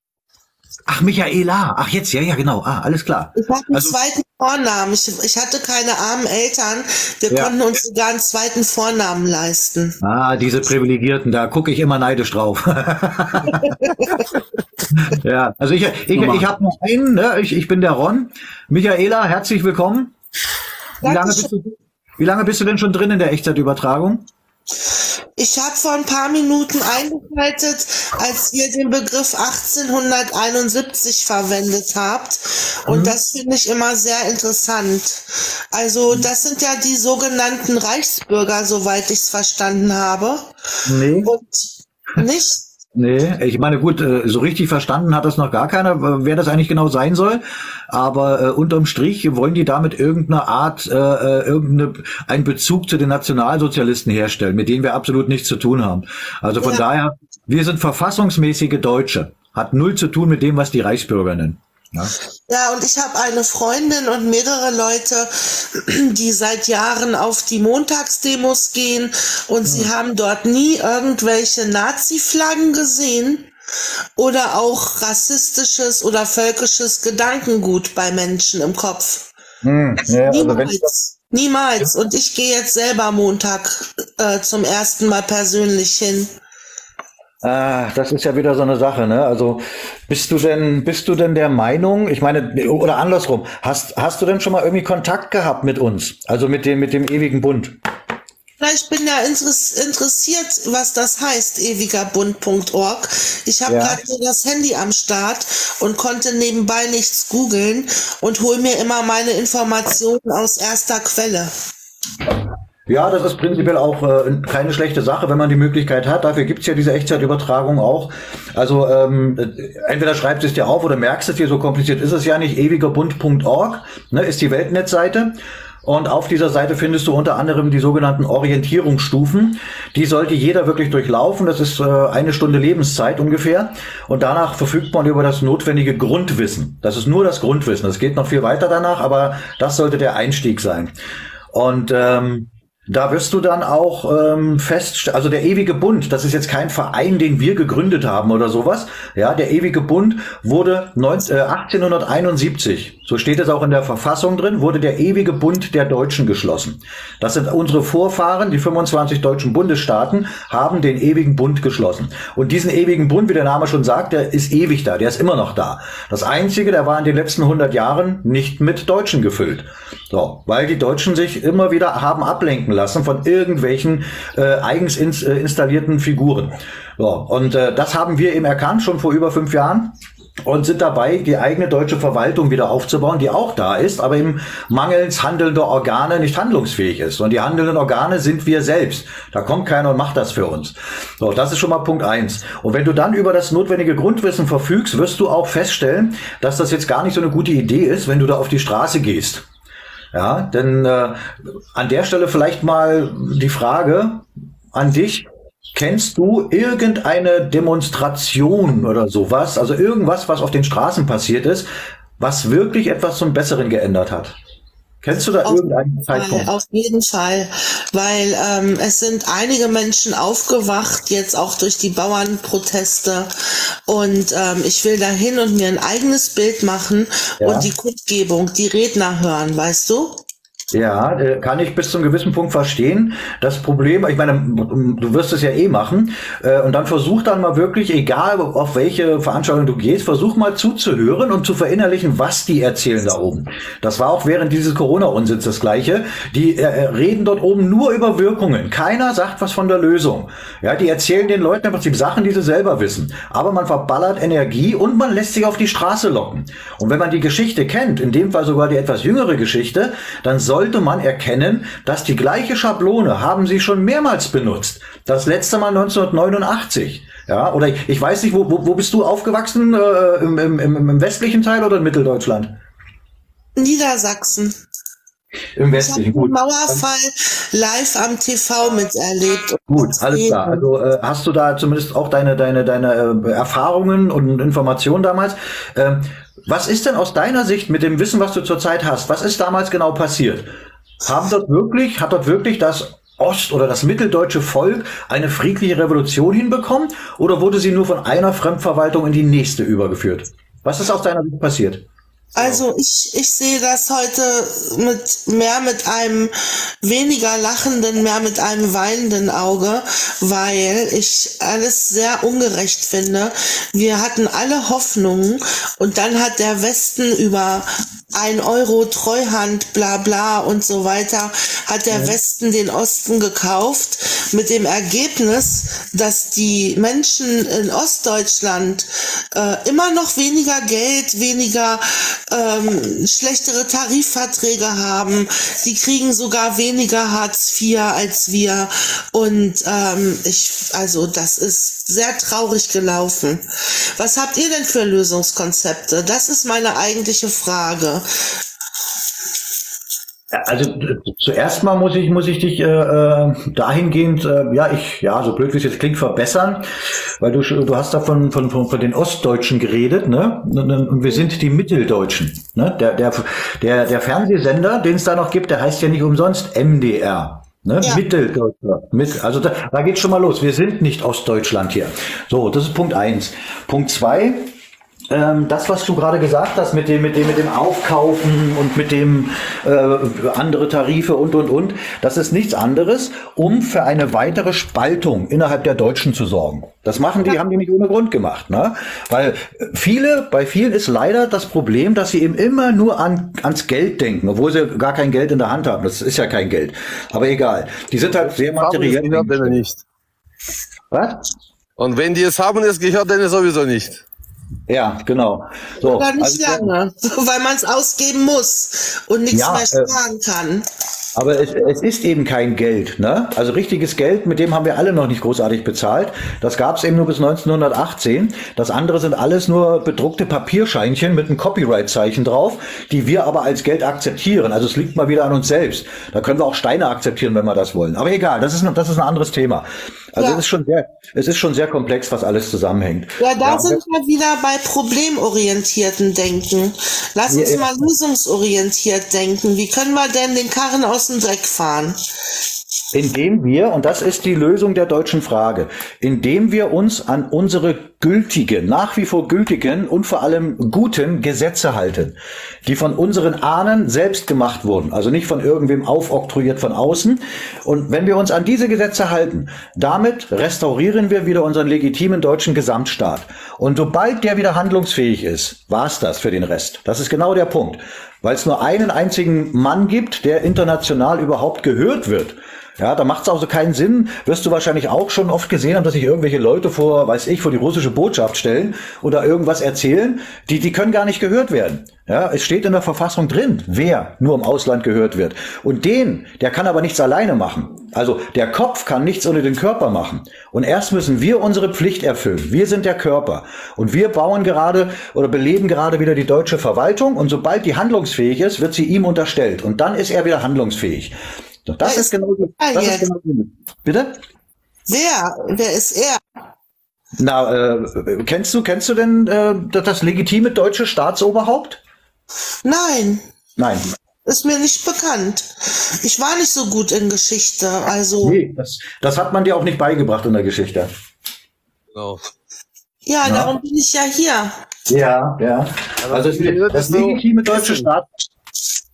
Ach, Michaela. Ach, jetzt, ja, ja, genau. Ah, alles klar. Ich habe einen Also- zweiten Vornamen. Ich, ich hatte keine armen Eltern. Wir Ja. konnten uns sogar einen zweiten Vornamen leisten. Ah, diese Privilegierten, da gucke ich immer neidisch drauf. ja, also ich, ich, ich habe noch einen, ne? ich, ich bin der Ron. Michaela, herzlich willkommen. Wie lange, bist du, wie lange bist du denn schon drin in der Echtzeitübertragung? Ich habe vor ein paar Minuten eingeschaltet, als ihr den Begriff 1871 verwendet habt. Mhm. Und das finde ich immer sehr interessant. Also das sind ja die sogenannten Reichsbürger, soweit ich es verstanden habe. Nee. Und nicht Nee, ich meine, gut, äh, so richtig verstanden hat das noch gar keiner, wer das eigentlich genau sein soll. Aber äh, unterm Strich wollen die damit irgendeine Art, äh, äh, irgendeine, einen Bezug zu den Nationalsozialisten herstellen, mit denen wir absolut nichts zu tun haben. Also von Ja. daher, wir sind verfassungsmäßige Deutsche. Hat null zu tun mit dem, was die Reichsbürger nennen. Ja. Ja, und ich habe eine Freundin und mehrere Leute, die seit Jahren auf die Montagsdemos gehen und sie haben dort nie irgendwelche Nazi-Flaggen gesehen oder auch rassistisches oder völkisches Gedankengut bei Menschen im Kopf. Hm, ja, also Niemals. Niemals. Und ich gehe jetzt selber Montag äh, zum ersten Mal persönlich hin. Ah, das ist ja wieder so eine Sache, ne? Also bist du denn, bist du denn der Meinung, ich meine, oder andersrum, hast, hast du denn schon mal irgendwie Kontakt gehabt mit uns? Also mit dem, mit dem ewigen Bund? Ich bin ja interess interessiert, was das heißt, ewigerbund.org. Ich habe Ja. gerade nur das Handy am Start und konnte nebenbei nichts googeln und hol mir immer meine Informationen aus erster Quelle. Ja, das ist prinzipiell auch äh, keine schlechte Sache, wenn man die Möglichkeit hat. Dafür gibt's ja diese Echtzeitübertragung auch. Also ähm, äh, entweder schreibst es dir auf oder merkst es dir, so kompliziert ist es ja nicht. ewigerbund.org ne, ist die Weltnetzseite. Und auf dieser Seite findest du unter anderem die sogenannten Orientierungsstufen. Die sollte jeder wirklich durchlaufen. Das ist äh, eine Stunde Lebenszeit ungefähr. Und danach verfügt man über das notwendige Grundwissen. Das ist nur das Grundwissen. Es geht noch viel weiter danach, aber das sollte der Einstieg sein. Und ähm, da wirst du dann auch ähm, fest, also der ewige Bund, das ist jetzt kein Verein, den wir gegründet haben oder sowas. Ja, der ewige Bund wurde 19, äh, 1871, so steht es auch in der Verfassung drin, wurde der ewige Bund der Deutschen geschlossen. Das sind unsere Vorfahren, die 25 deutschen Bundesstaaten, haben den ewigen Bund geschlossen. Und diesen ewigen Bund, wie der Name schon sagt, der ist ewig da, der ist immer noch da. Das Einzige, der war in den letzten 100 Jahren nicht mit Deutschen gefüllt. So, weil die Deutschen sich immer wieder haben ablenken lassen von irgendwelchen äh, eigens ins, äh, installierten Figuren. So, und äh, das haben wir eben erkannt, schon vor über fünf Jahren. Und sind dabei, die eigene deutsche Verwaltung wieder aufzubauen, die auch da ist, aber im mangels handelnder Organe nicht handlungsfähig ist. Und die handelnden Organe sind wir selbst. Da kommt keiner und macht das für uns. So, das ist schon mal Punkt eins. Und wenn du dann über das notwendige Grundwissen verfügst, wirst du auch feststellen, dass das jetzt gar nicht so eine gute Idee ist, wenn du da auf die Straße gehst. Ja, denn äh, an der Stelle vielleicht mal die Frage an dich. Kennst du irgendeine Demonstration oder sowas, also irgendwas, was auf den Straßen passiert ist, was wirklich etwas zum Besseren geändert hat? Kennst du da Auf irgendeinen Zeitpunkt? auf jeden Fall, weil ähm, es sind einige Menschen aufgewacht, jetzt auch durch die Bauernproteste. Und ähm, ich will dahin und mir ein eigenes Bild machen Ja. und die Kundgebung, die Redner hören, weißt du? Ja, äh, kann ich bis zum gewissen Punkt verstehen. Das Problem, ich meine, du wirst es ja eh machen, äh, und dann versuch dann mal wirklich, egal auf welche Veranstaltung du gehst, versuch mal zuzuhören und zu verinnerlichen, was die erzählen da oben. Das war auch während dieses Corona-Unsitz das Gleiche. Die äh, reden dort oben nur über Wirkungen. Keiner sagt was von der Lösung. Ja, die erzählen den Leuten im Prinzip Sachen, die sie selber wissen. Aber man verballert Energie und man lässt sich auf die Straße locken. Und wenn man die Geschichte kennt, in dem Fall sogar die etwas jüngere Geschichte, dann soll sollte man erkennen, dass die gleiche Schablone haben sie schon mehrmals benutzt. Das letzte Mal 1989. Ja, oder ich, ich weiß nicht, wo, wo, wo bist du aufgewachsen? Äh, im, im, im westlichen Teil oder in Mitteldeutschland? Niedersachsen. Im westlichen, gut. Mauerfall live am TV miterlebt. Gut, alles klar. Also äh, hast du da zumindest auch deine, deine, deine äh, Erfahrungen und Informationen damals? Ähm, was ist denn aus deiner Sicht mit dem Wissen, was du zurzeit hast? Was ist damals genau passiert? Haben dort wirklich, hat dort wirklich das Ost- oder das mitteldeutsche Volk eine friedliche Revolution hinbekommen? Oder wurde sie nur von einer Fremdverwaltung in die nächste übergeführt? Was ist aus deiner Sicht passiert? Also ich, ich sehe das heute mit mehr mit einem weniger lachenden, mehr mit einem weinenden Auge, weil ich alles sehr ungerecht finde. Wir hatten alle Hoffnungen und dann hat der Westen über ein Euro Treuhand, bla bla und so weiter, hat der ja. Westen den Osten gekauft, mit dem Ergebnis, dass die Menschen in Ostdeutschland äh, immer noch weniger Geld, weniger ähm, schlechtere Tarifverträge haben. Sie kriegen sogar weniger Hartz IV als wir. Und ähm, ich, also das ist sehr traurig gelaufen. Was habt ihr denn für Lösungskonzepte? Das ist meine eigentliche Frage. Also zuerst mal muss ich muss ich dich äh, äh, dahingehend äh, ja ich ja so blöd wie es jetzt klingt verbessern, weil du du hast da von von, von, von den Ostdeutschen geredet ne und wir sind die Mitteldeutschen ne der der der der Fernsehsender den es da noch gibt der heißt ja nicht umsonst MDR Ne? Ja. Mitteldeutscher. Mit, also da, da geht schon mal los. Wir sind nicht Ostdeutschland hier. So, das ist Punkt eins. Punkt zwei ähm, das, was du gerade gesagt hast, mit dem, mit dem, mit dem Aufkaufen und mit dem äh, andere Tarife und und und, das ist nichts anderes, um für eine weitere Spaltung innerhalb der Deutschen zu sorgen. Das machen die, haben die nicht ohne Grund gemacht, ne? Weil viele, bei vielen ist leider das Problem, dass sie eben immer nur an, ans Geld denken, obwohl sie gar kein Geld in der Hand haben. Das ist ja kein Geld. Aber egal. Die sind halt sehr materiell. Nicht. Was? Und wenn die es haben, es gehört denen sowieso nicht. Ja, genau. So, Oder nicht also, lange, weil man es ausgeben muss und nichts ja, mehr äh, sparen äh, kann. Aber es, es ist eben kein Geld. Ne? Also richtiges Geld, mit dem haben wir alle noch nicht großartig bezahlt. Das gab es eben nur bis 1918. Das andere sind alles nur bedruckte Papierscheinchen mit einem Copyright-Zeichen drauf, die wir aber als Geld akzeptieren. Also es liegt mal wieder an uns selbst. Da können wir auch Steine akzeptieren, wenn wir das wollen. Aber egal, das ist, das ist ein anderes Thema. Also ja. es ist schon sehr, es ist schon sehr komplex, was alles zusammenhängt. Ja, da ja, sind wir wieder bei problemorientierten Denken. Lass uns ja, mal lösungsorientiert denken. Wie können wir denn den Karren aus dem Dreck fahren? Indem wir, und das ist die Lösung der deutschen Frage, indem wir uns an unsere gültigen, nach wie vor gültigen und vor allem guten Gesetze halten, die von unseren Ahnen selbst gemacht wurden, also nicht von irgendwem aufoktroyiert von außen. Und wenn wir uns an diese Gesetze halten, damit restaurieren wir wieder unseren legitimen deutschen Gesamtstaat. Und sobald der wieder handlungsfähig ist, war's das für den Rest. Das ist genau der Punkt. Weil es nur einen einzigen Mann gibt, der international überhaupt gehört wird. Ja, da macht es also keinen Sinn. Wirst du wahrscheinlich auch schon oft gesehen haben, dass sich irgendwelche Leute vor, weiß ich, vor die russische Botschaft stellen oder irgendwas erzählen. Die, die können gar nicht gehört werden. Ja, es steht in der Verfassung drin, wer nur im Ausland gehört wird. Und den, der kann aber nichts alleine machen. Also der Kopf kann nichts ohne den Körper machen. Und erst müssen wir unsere Pflicht erfüllen. Wir sind der Körper. Und wir bauen gerade oder beleben gerade wieder die deutsche Verwaltung. Und sobald die handlungsfähig ist, wird sie ihm unterstellt. Und dann ist er wieder handlungsfähig. So, das ist, ist genau, das ist genau Bitte? Wer? Wer ist er? Na, äh, kennst du, kennst du denn äh, das legitime deutsche Staatsoberhaupt? Nein. Nein. Ist mir nicht bekannt. Ich war nicht so gut in Geschichte, also. Nee, das, das hat man dir auch nicht beigebracht in der Geschichte. Genau. Ja, Na? darum bin ich ja hier. Ja, ja. Also das, das legitime deutsche Staat,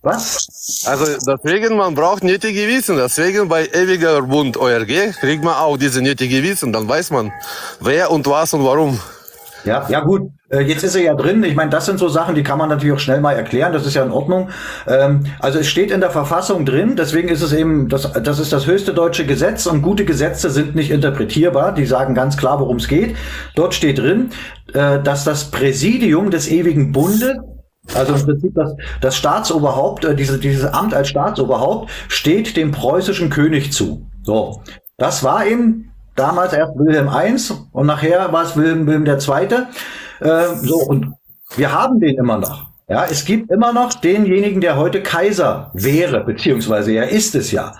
Was? Also deswegen, man braucht nötige Wissen. Deswegen bei ewiger Bund ORG kriegt man auch diese nötige Wissen. Dann weiß man, wer und was und warum. Ja, ja gut. Äh, jetzt ist er ja drin. Ich meine, das sind so Sachen, die kann man natürlich auch schnell mal erklären. Das ist ja in Ordnung. Ähm, also es steht in der Verfassung drin. Deswegen ist es eben, das, das ist das höchste deutsche Gesetz und gute Gesetze sind nicht interpretierbar. Die sagen ganz klar, worum es geht. Dort steht drin, äh, dass das Präsidium des ewigen Bundes also im Prinzip das, das Staatsoberhaupt, äh, diese, dieses Amt als Staatsoberhaupt steht dem preußischen König zu. So, das war eben damals erst Wilhelm I und nachher war es Wilhelm, Wilhelm II. Äh, so, und wir haben den immer noch. Ja, es gibt immer noch denjenigen, der heute Kaiser wäre, beziehungsweise er ist es ja.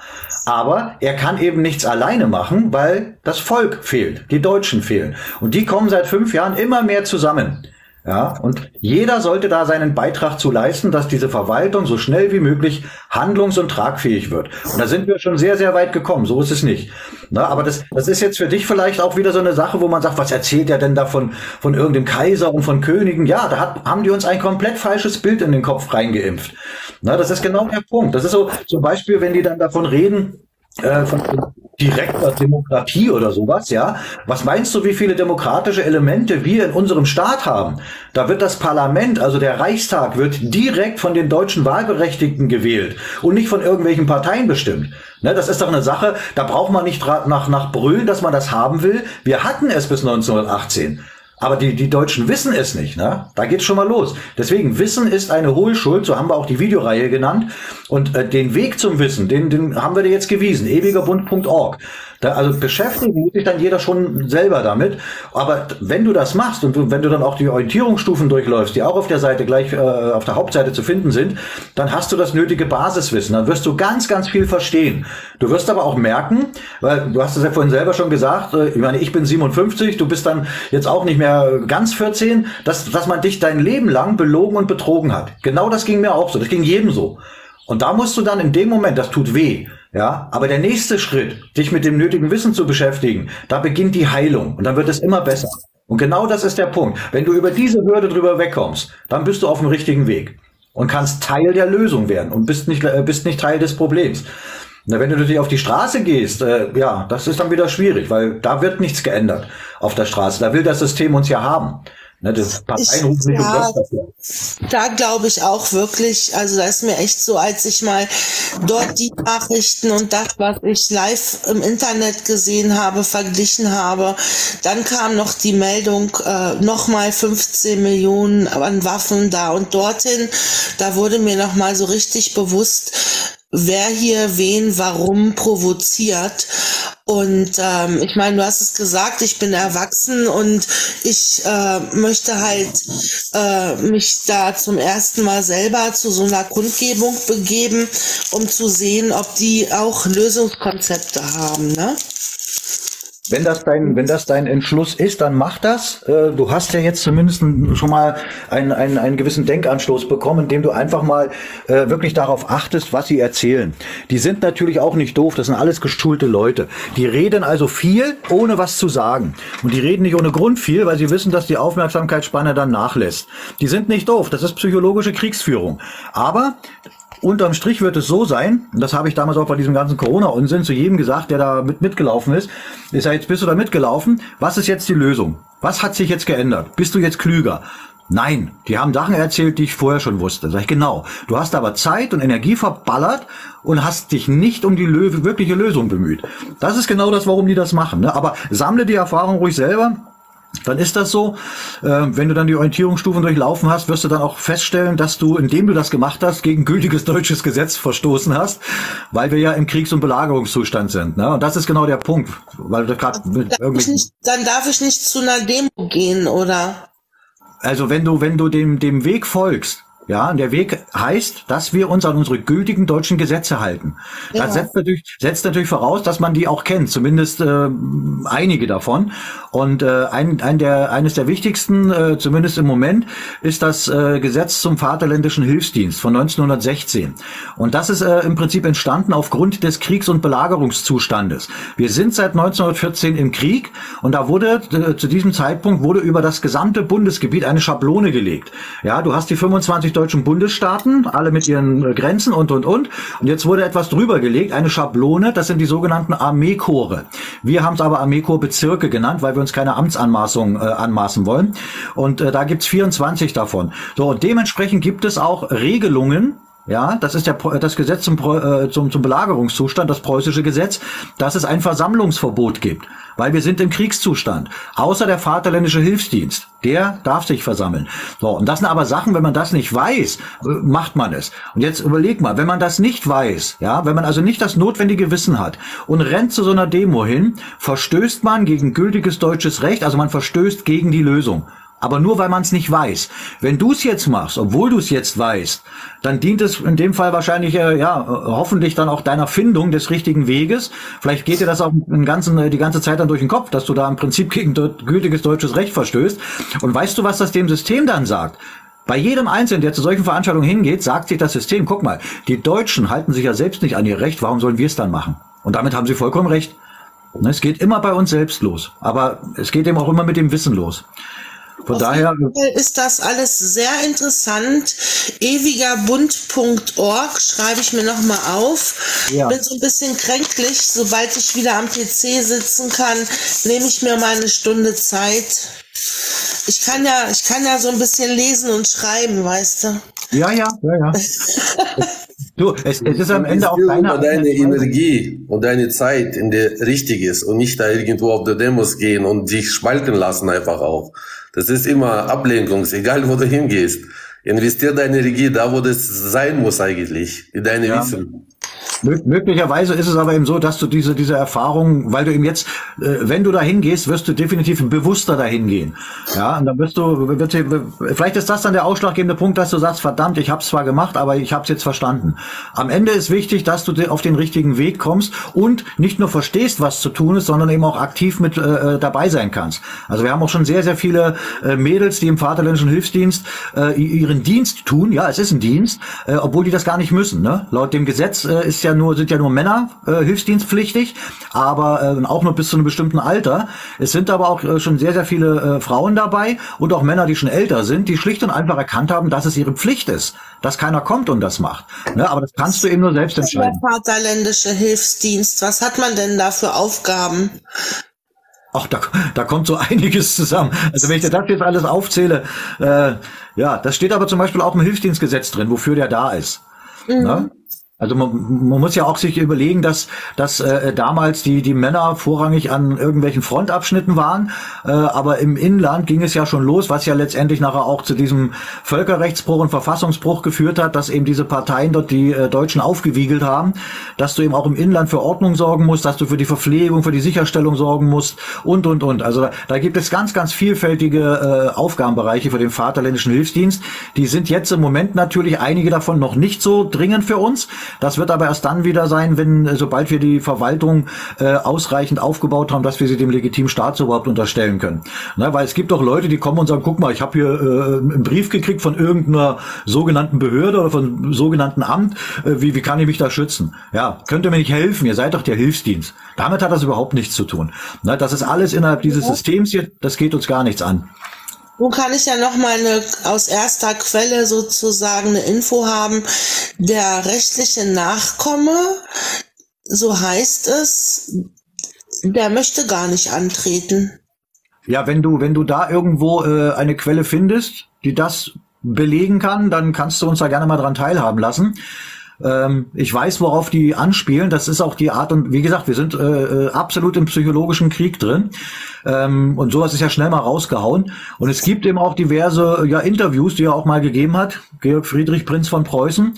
Aber er kann eben nichts alleine machen, weil das Volk fehlt, die Deutschen fehlen. Und die kommen seit fünf Jahren immer mehr zusammen. Ja, und jeder sollte da seinen Beitrag zu leisten, dass diese Verwaltung so schnell wie möglich handlungs- und tragfähig wird. Und da sind wir schon sehr, sehr weit gekommen. So ist es nicht. Na, aber das, das ist jetzt für dich vielleicht auch wieder so eine Sache, wo man sagt, was erzählt er denn da von, von irgendeinem Kaiser und von Königen? Ja, da hat, haben die uns ein komplett falsches Bild in den Kopf reingeimpft. Na, das ist genau der Punkt. Das ist so zum Beispiel, wenn die dann davon reden, äh, von direkter Demokratie oder sowas, ja. Was meinst du, wie viele demokratische Elemente wir in unserem Staat haben? Da wird das Parlament, also der Reichstag, wird direkt von den deutschen Wahlberechtigten gewählt und nicht von irgendwelchen Parteien bestimmt. Ne, das ist doch eine Sache, da braucht man nicht nach, nach brüllen, dass man das haben will. Wir hatten es bis 1918. Aber die, die Deutschen wissen es nicht, ne? Da geht's schon mal los. Deswegen, Wissen ist eine Hohlschuld, so haben wir auch die Videoreihe genannt. Und äh, den Weg zum Wissen, den, den haben wir dir jetzt gewiesen, ewigerbund.org. Da, also beschäftigen muss sich dann jeder schon selber damit. Aber wenn du das machst und du, wenn du dann auch die Orientierungsstufen durchläufst, die auch auf der Seite gleich äh, auf der Hauptseite zu finden sind, dann hast du das nötige Basiswissen. Dann wirst du ganz, ganz viel verstehen. Du wirst aber auch merken, weil du hast es ja vorhin selber schon gesagt, äh, ich meine, ich bin 57, du bist dann jetzt auch nicht mehr ganz 14, dass, dass man dich dein Leben lang belogen und betrogen hat. Genau das ging mir auch so. Das ging jedem so. Und da musst du dann in dem Moment, das tut weh, ja, aber der nächste Schritt, dich mit dem nötigen Wissen zu beschäftigen, da beginnt die Heilung und dann wird es immer besser. Und genau das ist der Punkt. Wenn du über diese Hürde drüber wegkommst, dann bist du auf dem richtigen Weg und kannst Teil der Lösung werden und bist nicht, äh, bist nicht Teil des Problems. Na, wenn du natürlich auf die Straße gehst, äh, ja, das ist dann wieder schwierig, weil da wird nichts geändert auf der Straße. Da will das System uns ja haben. Ne, das Parteien nicht ja, um Da glaube ich auch wirklich, also da ist mir echt so, als ich mal dort die Nachrichten und das, was ich live im Internet gesehen habe, verglichen habe, dann kam noch die Meldung, äh, nochmal 15 Millionen an Waffen da und dorthin. Da wurde mir nochmal so richtig bewusst, wer hier wen warum provoziert. Und ähm, ich meine, du hast es gesagt, ich bin erwachsen und ich äh, möchte halt äh, mich da zum ersten Mal selber zu so einer Kundgebung begeben, um zu sehen, ob die auch Lösungskonzepte haben. Ne? Wenn das dein, wenn das dein Entschluss ist, dann mach das. Äh, du hast ja jetzt zumindest schon mal einen, einen, einen gewissen Denkanstoß bekommen, indem du einfach mal äh, wirklich darauf achtest, was sie erzählen. Die sind natürlich auch nicht doof, das sind alles geschulte Leute. Die reden also viel, ohne was zu sagen. Und die reden nicht ohne Grund viel, weil sie wissen, dass die Aufmerksamkeitsspanne dann nachlässt. Die sind nicht doof, das ist psychologische Kriegsführung. Aber Unterm Strich wird es so sein, und das habe ich damals auch bei diesem ganzen Corona-Unsinn zu jedem gesagt, der da mit, mitgelaufen ist, ist ja jetzt bist du da mitgelaufen, was ist jetzt die Lösung? Was hat sich jetzt geändert? Bist du jetzt klüger? Nein, die haben Sachen erzählt, die ich vorher schon wusste. Sag ich genau. Du hast aber Zeit und Energie verballert und hast dich nicht um die Lö wirkliche Lösung bemüht. Das ist genau das, warum die das machen. Ne? Aber sammle die Erfahrung ruhig selber dann ist das so. Äh, wenn du dann die Orientierungsstufen durchlaufen hast, wirst du dann auch feststellen, dass du, indem du das gemacht hast, gegen gültiges deutsches Gesetz verstoßen hast, weil wir ja im Kriegs- und Belagerungszustand sind. Ne? Und das ist genau der Punkt, weil du gerade dann darf ich nicht zu einer Demo gehen, oder? Also wenn du, wenn du dem, dem Weg folgst, ja, und der Weg heißt, dass wir uns an unsere gültigen deutschen Gesetze halten. Ja. Das setzt natürlich, setzt natürlich voraus, dass man die auch kennt, zumindest äh, einige davon. Und äh, ein, ein der, eines der wichtigsten, äh, zumindest im Moment, ist das äh, Gesetz zum Vaterländischen Hilfsdienst von 1916. Und das ist äh, im Prinzip entstanden aufgrund des Kriegs- und Belagerungszustandes. Wir sind seit 1914 im Krieg und da wurde äh, zu diesem Zeitpunkt wurde über das gesamte Bundesgebiet eine Schablone gelegt. Ja, du hast die 25 deutschen Bundesstaaten, alle mit ihren äh, Grenzen und, und, und. Und jetzt wurde etwas drüber gelegt, eine Schablone, das sind die sogenannten Armeekorps. Wir haben es aber Armeekorpsbezirke genannt, weil wir uns keine Amtsanmaßung äh, anmaßen wollen. Und äh, da gibt's 24 davon. So, und dementsprechend gibt es auch Regelungen, ja, das ist der, das Gesetz zum, äh, zum, zum Belagerungszustand, das preußische Gesetz, dass es ein Versammlungsverbot gibt, weil wir sind im Kriegszustand. Außer der Vaterländische Hilfsdienst, der darf sich versammeln. So, und das sind aber Sachen, wenn man das nicht weiß, äh, macht man es. Und jetzt überleg mal, wenn man das nicht weiß, ja, wenn man also nicht das notwendige Wissen hat und rennt zu so einer Demo hin, verstößt man gegen gültiges deutsches Recht, also man verstößt gegen die Lösung. Aber nur weil man es nicht weiß. Wenn du es jetzt machst, obwohl du es jetzt weißt, dann dient es in dem Fall wahrscheinlich, äh, ja, hoffentlich dann auch deiner Findung des richtigen Weges. Vielleicht geht dir das auch den ganzen, äh, die ganze Zeit dann durch den Kopf, dass du da im Prinzip gegen gültiges deutsches Recht verstößt. Und weißt du, was das dem System dann sagt? Bei jedem Einzelnen, der zu solchen Veranstaltungen hingeht, sagt sich das System, guck mal, die Deutschen halten sich ja selbst nicht an ihr Recht, warum sollen wir es dann machen? Und damit haben sie vollkommen recht. Ne, es geht immer bei uns selbst los, aber es geht eben auch immer mit dem Wissen los. Von Auf daher jeden Fall ist das alles sehr interessant. Ewigerbund.org schreibe ich mir nochmal auf. Ja. Bin so ein bisschen kränklich. Sobald ich wieder am PC sitzen kann, nehme ich mir mal eine Stunde Zeit. Ich kann ja, ich kann ja so ein bisschen lesen und schreiben, weißt du. Ja, ja, ja, ja. du, es, es ist am Ende auch deine, deine Energie und deine Zeit, in der richtig ist und nicht da irgendwo auf der Demos gehen und dich spalten lassen einfach auch. Das ist immer Ablenkung, egal wo du hingehst. Investier deine Energie da, wo das sein muss eigentlich, in deine Ja. Wissen. Mö- Möglicherweise ist es aber eben so, dass du diese, diese Erfahrung, weil du eben jetzt, äh, wenn du dahin gehst, wirst du definitiv bewusster dahin gehen. Ja, und dann wirst du, wird, dir- vielleicht ist das dann der ausschlaggebende Punkt, dass du sagst, verdammt, ich habe es zwar gemacht, aber ich habe es jetzt verstanden. Am Ende ist wichtig, dass du auf den richtigen Weg kommst und nicht nur verstehst, was zu tun ist, sondern eben auch aktiv mit äh, äh, dabei sein kannst. Also wir haben auch schon sehr, sehr viele äh, Mädels, die im Vaterländischen Hilfsdienst äh, ihren Dienst tun. Ja, es ist ein Dienst, äh, obwohl die das gar nicht müssen. Ne? Laut dem Gesetz äh, ist ja nur sind ja nur Männer äh, hilfsdienstpflichtig, aber äh, auch nur bis zu einem bestimmten Alter. Es sind aber auch äh, schon sehr, sehr viele äh, Frauen dabei und auch Männer, die schon älter sind, die schlicht und einfach erkannt haben, dass es ihre Pflicht ist, dass keiner kommt und das macht. Ne? Aber das kannst du eben nur selbst Der entscheiden. Vaterländische Hilfsdienst, was hat man denn da für Aufgaben? Ach, da, da kommt so einiges zusammen. Also wenn ich dir das jetzt alles aufzähle, äh, ja, das steht aber zum Beispiel auch im Hilfsdienstgesetz drin, wofür der da ist. Ne? Also man, man muss ja auch sich überlegen, dass, dass äh, damals die, die Männer vorrangig an irgendwelchen Frontabschnitten waren, äh, aber im Inland ging es ja schon los, was ja letztendlich nachher auch zu diesem Völkerrechtsbruch und Verfassungsbruch geführt hat, dass eben diese Parteien dort die äh, Deutschen aufgewiegelt haben, dass du eben auch im Inland für Ordnung sorgen musst, dass du für die Verpflegung, für die Sicherstellung sorgen musst und, und, und. Also da, da gibt es ganz, ganz vielfältige äh, Aufgabenbereiche für den Vaterländischen Hilfsdienst. Die sind jetzt im Moment natürlich einige davon noch nicht so dringend für uns. Das wird aber erst dann wieder sein, wenn, äh, sobald wir die Verwaltung äh, ausreichend aufgebaut haben, dass wir sie dem legitimen Staat so überhaupt unterstellen können. Ne, weil es gibt doch Leute, die kommen und sagen, guck mal, ich habe hier äh, einen Brief gekriegt von irgendeiner sogenannten Behörde oder von sogenannten Amt. Äh, wie, wie kann ich mich da schützen? Ja, könnt ihr mir nicht helfen? Ihr seid doch der Hilfsdienst. Damit hat das überhaupt nichts zu tun. Ne, das ist alles innerhalb dieses Systems hier, das geht uns gar nichts an. Nun kann ich ja noch mal eine, aus erster Quelle sozusagen eine Info haben. Der rechtliche Nachkomme, so heißt es, der möchte gar nicht antreten. Ja, wenn du, wenn du da irgendwo äh, eine Quelle findest, die das belegen kann, dann kannst du uns da gerne mal dran teilhaben lassen. Ähm, ich weiß, worauf die anspielen. Das ist auch die Art und wie gesagt, wir sind äh, äh, absolut im psychologischen Krieg drin. Ähm, und sowas ist ja schnell mal rausgehauen. Und es gibt eben auch diverse ja, Interviews, die er auch mal gegeben hat. Georg Friedrich, Prinz von Preußen.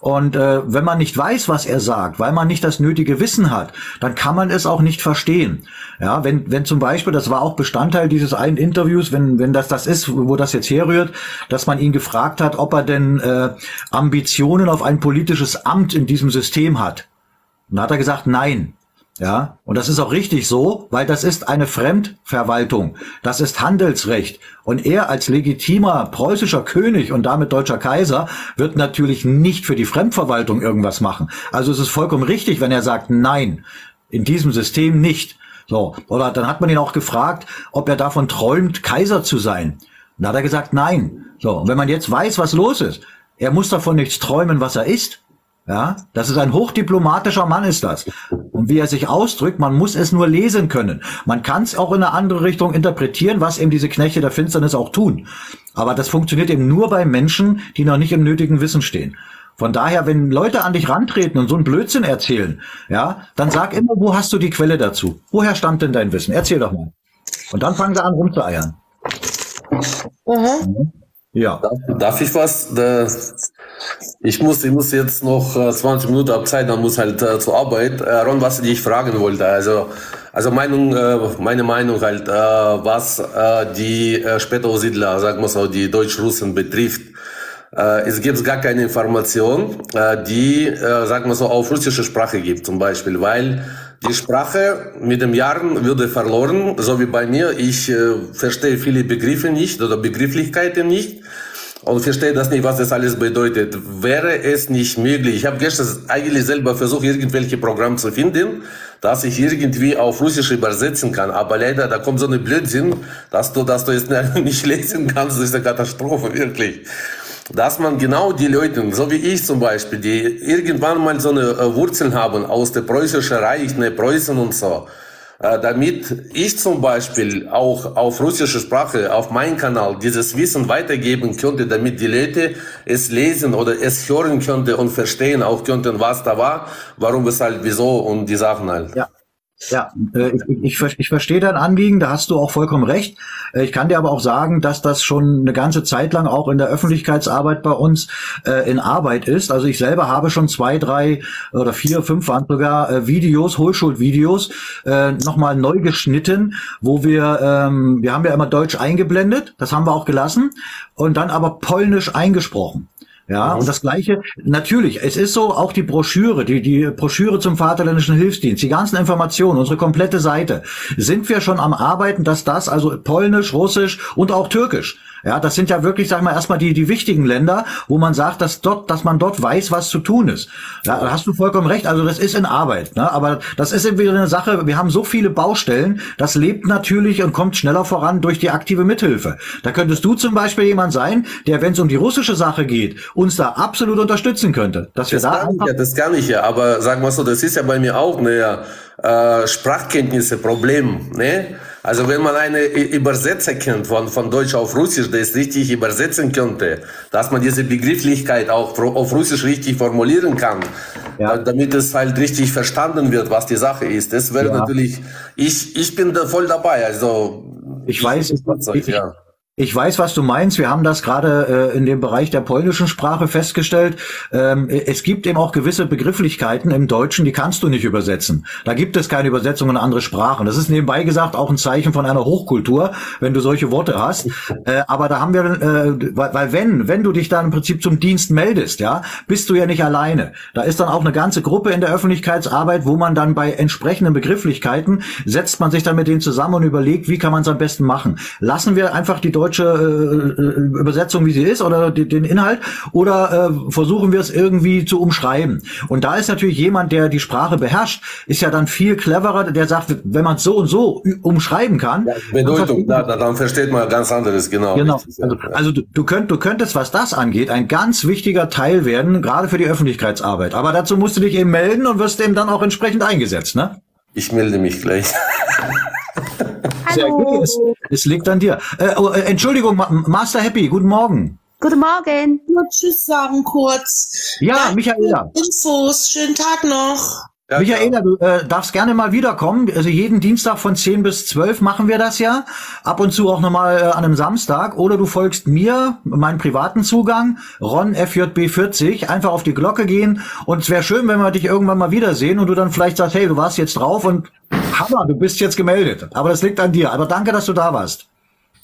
Und äh, wenn man nicht weiß, was er sagt, weil man nicht das nötige Wissen hat, dann kann man es auch nicht verstehen. Ja, wenn, wenn zum Beispiel, das war auch Bestandteil dieses einen Interviews, wenn, wenn das das ist, wo das jetzt herrührt, dass man ihn gefragt hat, ob er denn äh, Ambitionen auf ein politisches Amt in diesem System hat. Und da hat er gesagt, nein. Ja, und das ist auch richtig so, weil das ist eine Fremdverwaltung. Das ist Handelsrecht. Und er als legitimer preußischer König und damit deutscher Kaiser wird natürlich nicht für die Fremdverwaltung irgendwas machen. Also es ist vollkommen richtig, wenn er sagt, nein, in diesem System nicht. So, oder dann hat man ihn auch gefragt, ob er davon träumt, Kaiser zu sein. Und da hat er gesagt, nein. So, und wenn man jetzt weiß, was los ist, Er muss davon nichts träumen, was er ist. Ja, das ist ein hochdiplomatischer Mann, ist das. Und wie er sich ausdrückt, man muss es nur lesen können. Man kann es auch in eine andere Richtung interpretieren, was eben diese Knechte der Finsternis auch tun. Aber das funktioniert eben nur bei Menschen, die noch nicht im nötigen Wissen stehen. Von daher, wenn Leute an dich rantreten und so einen Blödsinn erzählen, ja, dann sag immer, wo hast du die Quelle dazu? Woher stammt denn dein Wissen? Erzähl doch mal. Und dann fangen sie an rumzueiern. Mhm. Ja. Darf, darf ich was? Ich muss, ich muss jetzt noch äh, 20 Minuten ab Zeit, dann muss halt äh, zur Arbeit. Äh, Ron, was ich fragen wollte, also, also Meinung, äh, meine Meinung halt, äh, was äh, die äh, Spätaussiedler, sagen wir so, die Deutsch-Russen betrifft. Äh, es gibt gar keine Information, äh, die, äh, sagen wir so, auf russische Sprache gibt, zum Beispiel, weil die Sprache mit den Jahren würde verloren, so wie bei mir. Ich äh, verstehe viele Begriffe nicht oder Begrifflichkeiten nicht und verstehe das nicht, was das alles bedeutet. Wäre es nicht möglich, ich habe gestern eigentlich selber versucht, irgendwelche Programme zu finden, dass ich irgendwie auf Russisch übersetzen kann, aber leider, da kommt so eine Blödsinn, dass du, dass du es nicht lesen kannst, das ist eine Katastrophe, wirklich dass man genau die Leute, so wie ich zum Beispiel, die irgendwann mal so eine äh, Wurzeln haben aus der preußischen Reich, ne, Preußen und so, äh, damit ich zum Beispiel auch auf russische Sprache, auf meinem Kanal dieses Wissen weitergeben könnte, damit die Leute es lesen oder es hören könnte und verstehen auch könnten, was da war, warum, weshalb, wieso und die Sachen halt. Ja. Ja, äh, ich, ich, verstehe dein Anliegen, da hast du auch vollkommen recht. Äh, ich kann dir aber auch sagen, dass das schon eine ganze Zeit lang auch in der Öffentlichkeitsarbeit bei uns äh, in Arbeit ist. Also ich selber habe schon zwei, drei oder vier, fünf waren sogar Videos, Hohlschulvideos, äh, nochmal neu geschnitten, wo wir, ähm, wir haben ja immer Deutsch eingeblendet, das haben wir auch gelassen, und dann aber Polnisch eingesprochen. Ja, und das Gleiche, natürlich, es ist so, auch die Broschüre, die, die Broschüre zum Vaterländischen Hilfsdienst, die ganzen Informationen, unsere komplette Seite, sind wir schon am Arbeiten, dass das, also Polnisch, Russisch und auch Türkisch, ja, das sind ja wirklich, sag mal, erstmal die, die wichtigen Länder, wo man sagt, dass dort, dass man dort weiß, was zu tun ist. Ja, da hast du vollkommen recht. Also das ist in Arbeit, ne? Aber das ist eben wieder eine Sache. Wir haben so viele Baustellen. Das lebt natürlich und kommt schneller voran durch die aktive Mithilfe. Da könntest du zum Beispiel jemand sein, der, wenn es um die russische Sache geht, uns da absolut unterstützen könnte. Dass das wir da kann ich ja, das kann ich ja. Aber sagen wir so, das ist ja bei mir auch eine äh, Sprachkenntnisse Problem, ne? Also wenn man eine Übersetzer kennt von, von Deutsch auf Russisch, der es richtig übersetzen könnte, dass man diese Begrifflichkeit auch auf Russisch richtig formulieren kann, ja. damit es halt richtig verstanden wird, was die Sache ist. Das wäre ja. natürlich, ich, ich bin da voll dabei. Also ich, ich weiß, ich, ja. Ich weiß, was du meinst. Wir haben das gerade äh, in dem Bereich der polnischen Sprache festgestellt. Ähm, es gibt eben auch gewisse Begrifflichkeiten im Deutschen, die kannst du nicht übersetzen. Da gibt es keine Übersetzung in andere Sprachen. Das ist nebenbei gesagt auch ein Zeichen von einer Hochkultur, wenn du solche Worte hast. Äh, aber da haben wir, äh, weil, wenn, wenn du dich dann im Prinzip zum Dienst meldest, ja, bist du ja nicht alleine. Da ist dann auch eine ganze Gruppe in der Öffentlichkeitsarbeit, wo man dann bei entsprechenden Begrifflichkeiten setzt man sich dann mit denen zusammen und überlegt, wie kann man es am besten machen. Lassen wir einfach die deutsche äh, äh, Übersetzung, wie sie ist, oder die, den Inhalt, oder äh, versuchen wir es irgendwie zu umschreiben. Und da ist natürlich jemand, der die Sprache beherrscht, ist ja dann viel cleverer, der sagt, wenn man es so und so umschreiben kann. Ja, Bedeutung, dann, dann, dann versteht man ganz anderes, genau. Genau. Also, also du, du, könnt, du könntest, was das angeht, ein ganz wichtiger Teil werden, gerade für die Öffentlichkeitsarbeit. Aber dazu musst du dich eben melden und wirst eben dann auch entsprechend eingesetzt, ne? Ich melde mich gleich. Sehr gut, es, es, liegt an dir. Äh, oh, äh, Entschuldigung, Master Happy, guten Morgen. Guten Morgen. Nur Tschüss sagen kurz. Ja, Danke Michaela. Infos, schönen Tag noch. Ja, Michaela, du äh, darfst gerne mal wiederkommen. Also jeden Dienstag von 10 bis 12 machen wir das ja. Ab und zu auch nochmal äh, an einem Samstag. Oder du folgst mir, meinen privaten Zugang, Ron FJB40, einfach auf die Glocke gehen. Und es wäre schön, wenn wir dich irgendwann mal wiedersehen und du dann vielleicht sagst, hey, du warst jetzt drauf und Hammer, du bist jetzt gemeldet. Aber das liegt an dir. Aber danke, dass du da warst.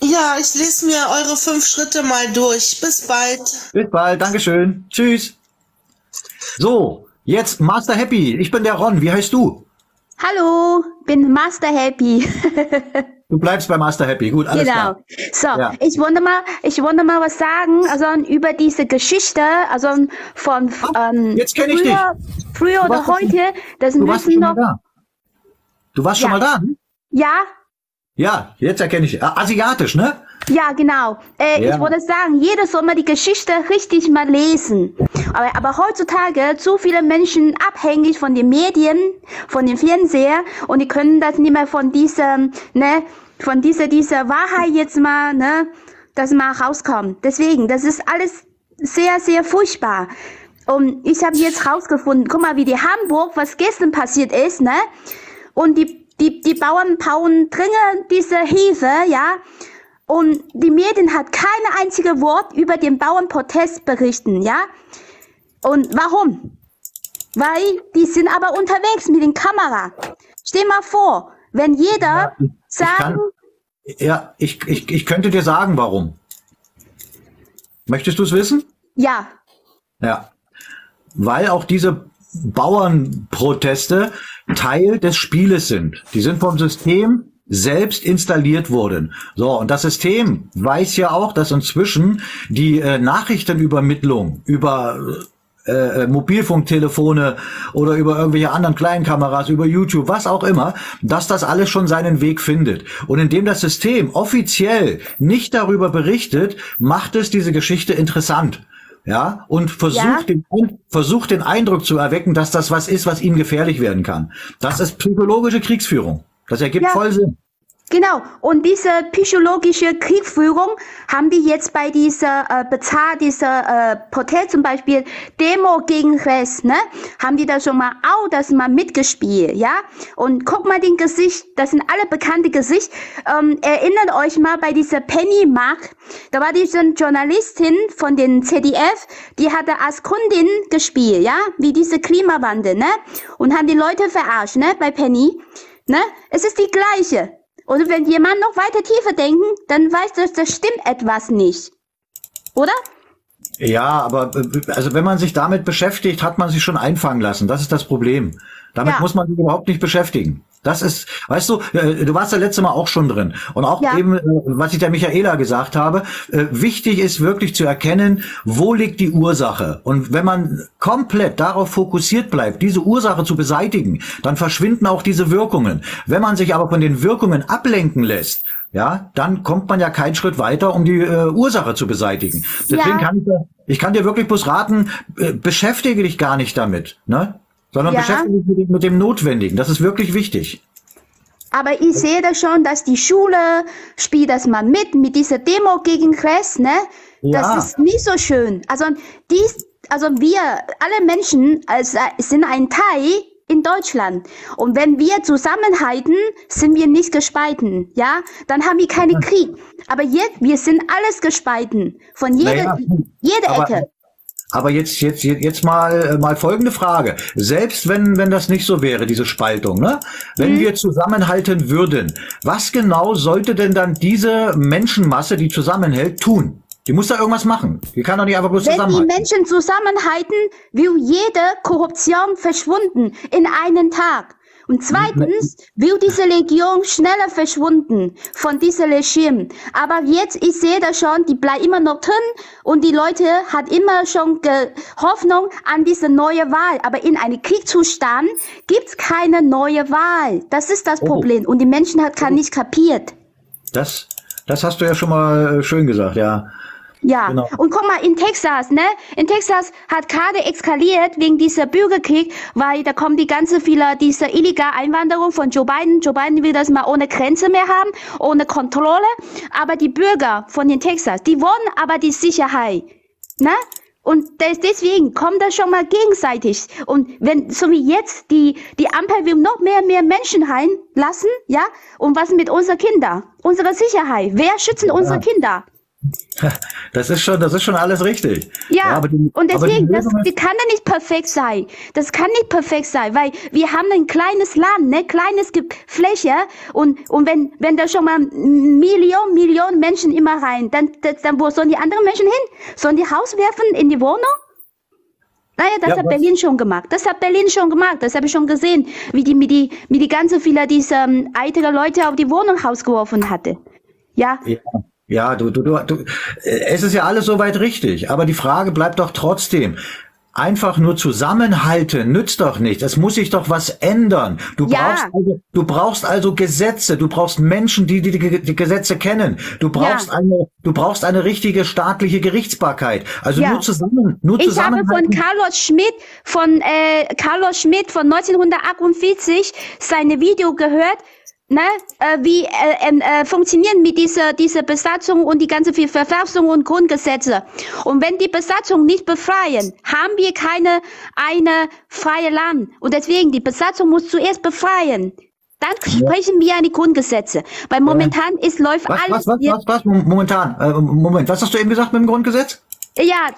Ja, ich lese mir eure fünf Schritte mal durch. Bis bald. Bis bald. Dankeschön. Tschüss. So, Jetzt Master Happy. Ich bin der Ron. Wie heißt du? Hallo, bin Master Happy. du bleibst bei Master Happy. Gut, alles genau. klar. So, ja. ich wollte mal, ich wollte mal was sagen, also über diese Geschichte, also von ähm, Jetzt kenne ich dich. Früher oder heute, das schon noch. Da. Du warst ja. schon mal da? Ja. Ja, jetzt erkenne ich. Asiatisch, ne? Ja, genau. Äh, Ja. Ich wollte sagen, jeder soll mal die Geschichte richtig mal lesen. Aber, aber heutzutage zu viele Menschen abhängig von den Medien, von dem Fernseher und die können das nicht mehr von diesem, ne, von dieser, dieser Wahrheit jetzt mal, ne, das mal rauskommen. Deswegen, das ist alles sehr, sehr furchtbar. Und ich habe jetzt rausgefunden, guck mal, wie die Hamburg, was gestern passiert ist, ne? Und die, die, die Bauern bauen dringend diese Hefe, ja? Und die Medien hat keine einzige Wort über den Bauernprotest berichten, ja? Und warum? Weil die sind aber unterwegs mit den Kamera. Stell mal vor, wenn jeder Ich sagen, kann, ja, ich, ich, ich könnte dir sagen, warum. Möchtest du es wissen? ja, Ja. Weil auch diese Bauernproteste Teil des Spieles sind. Die sind vom System selbst installiert wurden. So, und das System weiß ja auch, dass inzwischen die äh, Nachrichtenübermittlung über äh, äh, Mobilfunktelefone oder über irgendwelche anderen kleinen Kameras, über YouTube, was auch immer, dass das alles schon seinen Weg findet. Und indem das System offiziell nicht darüber berichtet, macht es diese Geschichte interessant. Ja, und versucht, Ja. den, versucht den Eindruck zu erwecken, dass das was ist, was ihnen gefährlich werden kann. Das ist psychologische Kriegsführung. Das ergibt Ja. voll Sinn. Genau, und diese psychologische Kriegführung haben die jetzt bei dieser äh, Bezahl, dieser äh, Protest zum Beispiel Demo gegen Rechts, ne, haben die da schon mal auch das mal mitgespielt, ja? Und guck mal den Gesicht, das sind alle bekannte Gesicht. Ähm, erinnert euch mal bei dieser Penny Mark, da war diese Journalistin von den ZDF, die hatte als Kundin gespielt, ja, wie diese Klimawandel, ne, und haben die Leute verarscht, ne, bei Penny, ne? Es ist die gleiche. Und wenn jemand noch weiter tiefer denken, dann weiß das, das stimmt etwas nicht. Oder? Ja, aber also wenn man sich damit beschäftigt, hat man sich schon einfangen lassen. Das ist das Problem. Damit Ja. muss man sich überhaupt nicht beschäftigen. Das ist, weißt du, äh, du warst ja letzte Mal auch schon drin. Und auch Ja. eben, äh, was ich der Michaela gesagt habe, äh, wichtig ist wirklich zu erkennen, wo liegt die Ursache. Und wenn man komplett darauf fokussiert bleibt, diese Ursache zu beseitigen, dann verschwinden auch diese Wirkungen. Wenn man sich aber von den Wirkungen ablenken lässt, ja, dann kommt man ja keinen Schritt weiter, um die äh, Ursache zu beseitigen. Deswegen Ja. kann ich, ich kann dir wirklich bloß raten, äh, beschäftige dich gar nicht damit, ne? Sondern Ja. beschäftige dich mit, mit dem Notwendigen. Das ist wirklich wichtig. Aber ich sehe da schon, dass die Schule spielt das mal mit, mit dieser Demo gegen Rechts, ne? Ja. Das ist nicht so schön. Also, dies, also wir, alle Menschen also, sind ein Teil in Deutschland. Und wenn wir zusammenhalten, sind wir nicht gespalten, ja? Dann haben wir keinen Krieg. Aber jetzt, wir sind alles gespalten. Von jeder, Naja, jeder Ecke. Aber jetzt, jetzt, jetzt mal, äh, mal folgende Frage. Selbst wenn, wenn das nicht so wäre, diese Spaltung, ne? Wenn Mhm. wir zusammenhalten würden, was genau sollte denn dann diese Menschenmasse, die zusammenhält, tun? Die muss da irgendwas machen. Die kann doch nicht einfach bloß Wenn die zusammenhalten. Menschen zusammenhalten, will jede Korruption verschwunden in einen Tag. Und zweitens will diese Legion schneller verschwunden von diesem Regime. Aber jetzt, ich sehe das schon, die bleiben immer noch drin und die Leute hat immer schon Hoffnung an diese neue Wahl. Aber in einem Kriegszustand gibt's keine neue Wahl. Das ist das Oh. Problem. Und die Menschen hat gar nicht kapiert. Das, das hast du ja schon mal äh, schön gesagt, ja. Ja, Genau. und guck mal, in Texas, ne? In Texas hat gerade eskaliert wegen dieser Bürgerkrieg, weil da kommen die ganze viele, diese illegale Einwanderung von Joe Biden. Joe Biden will das mal ohne Grenze mehr haben, ohne Kontrolle. Aber die Bürger von den Texas, die wollen aber die Sicherheit, ne? Und des- deswegen kommt das schon mal gegenseitig. Und wenn, so wie jetzt, die, die Ampel will noch mehr, mehr Menschen reinlassen, ja? Und was mit unseren Kindern? Unsere Sicherheit. Wer schützen unsere Kinder? Das ist schon, das ist schon alles richtig. Ja, aber die- und aber die deswegen, das, kann ja nicht perfekt sein. Das kann nicht perfekt sein, weil wir haben ein kleines Land, ne, kleines Ge Fläche und, und wenn, wenn da schon mal Millionen, Millionen Menschen immer rein, dann, das, dann wo sollen die anderen Menschen hin? Sollen die Haus werfen in die Wohnung? Naja, das Ja, hat was- Berlin schon gemacht. Das hat Berlin schon gemacht. Das habe ich schon gesehen, wie die, wie die, wie die ganze viele dieser ähm, Leute auf die Wohnung rausgeworfen hatte. Ja, Ja, ja du, du, du, du, äh, es ist ja alles soweit richtig, aber die Frage bleibt doch trotzdem, einfach nur zusammenhalten nützt doch nichts. Es muss sich doch was ändern. Du Ja. brauchst also, du brauchst also Gesetze. Du brauchst Menschen, die die, die, Gesetze kennen. Du brauchst Ja. eine, du brauchst eine richtige staatliche Gerichtsbarkeit. Also Ja. nur zusammen, nur Ich habe von. Carlos Schmidt, von äh, Carlos Schmidt von 1948 seine Video gehört, ne, äh, wie äh, ähm, äh, funktionieren mit dieser, dieser Besatzung und die ganze Ver- Verfassung und Grundgesetze. Und wenn die Besatzung nicht befreien, haben wir keine eine freie Land. Und deswegen, die Besatzung muss zuerst befreien. Dann sprechen wir an die Grundgesetze. Weil momentan ist, läuft Was, alles was, was, was, was? Momentan. Äh, Moment, was hast du eben gesagt mit dem Grundgesetz? Ja,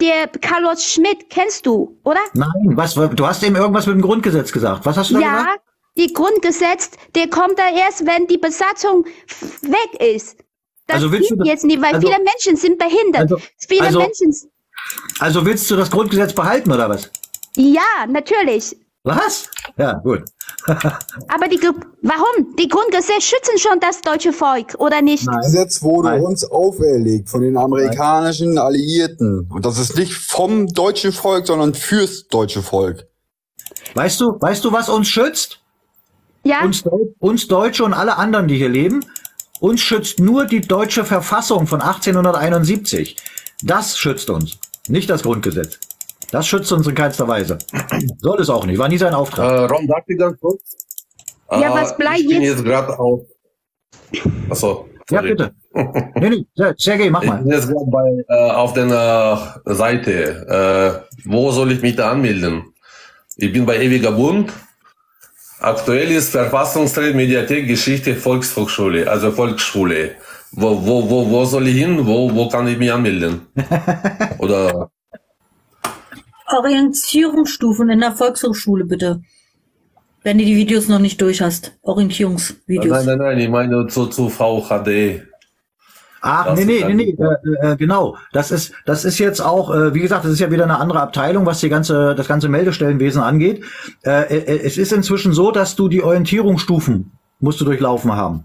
der Carlos Schmidt kennst du, oder? Nein, was? Du hast eben irgendwas mit dem Grundgesetz gesagt. Was hast du da Ja, gesagt? Die Grundgesetz, der kommt da erst, wenn die Besatzung weg ist. Das Also willst du geht das- jetzt nicht, weil also- viele Menschen sind behindert. Also- viele also- Menschen. Also willst du das Grundgesetz behalten oder was? Ja, natürlich. Was? Ja, gut. Aber die, warum? Die Grundgesetze schützen schon das deutsche Volk, oder nicht? Gesetz wurde Nein. uns auferlegt von den amerikanischen Alliierten. Und das ist nicht vom deutschen Volk, sondern fürs deutsche Volk. Weißt du, weißt du, was uns schützt? Ja, Uns, uns Deutsche und alle anderen, die hier leben, uns schützt nur die deutsche Verfassung von 1871. Das schützt uns, nicht das Grundgesetz. Das schützt uns in keinster Weise. Soll es auch nicht, war nie sein Auftrag. Äh, Ron, darf ich ganz kurz? Ja, Äh, was bleibt Ich bin jetzt? jetzt gerade auf. Achso. Ja, sorry. bitte. Nee, nee, Ser- Sergej, mach Ich mal. bin jetzt gerade bei, äh, auf der äh, Seite. Äh, wo soll ich mich da anmelden? Ich bin bei Ewiger Bund. Aktuell ist Verfassungsrecht, Mediathek, Geschichte, Volkshochschule, also Volksschule. Wo, wo, wo, wo soll ich hin? Wo, wo kann ich mich anmelden? Oder Orientierungsstufen in der Volkshochschule bitte. Wenn du die Videos noch nicht durch hast. Orientierungsvideos. nein, nein, nein, ich meine zu, zu VHD. Ach, nee, nee, nee, nee, äh, äh, genau. Das ist, das ist jetzt auch, äh, wie gesagt, das ist ja wieder eine andere Abteilung, was die ganze, das ganze Meldestellenwesen angeht. Äh, äh, es ist inzwischen so, dass du die Orientierungsstufen musst du durchlaufen haben.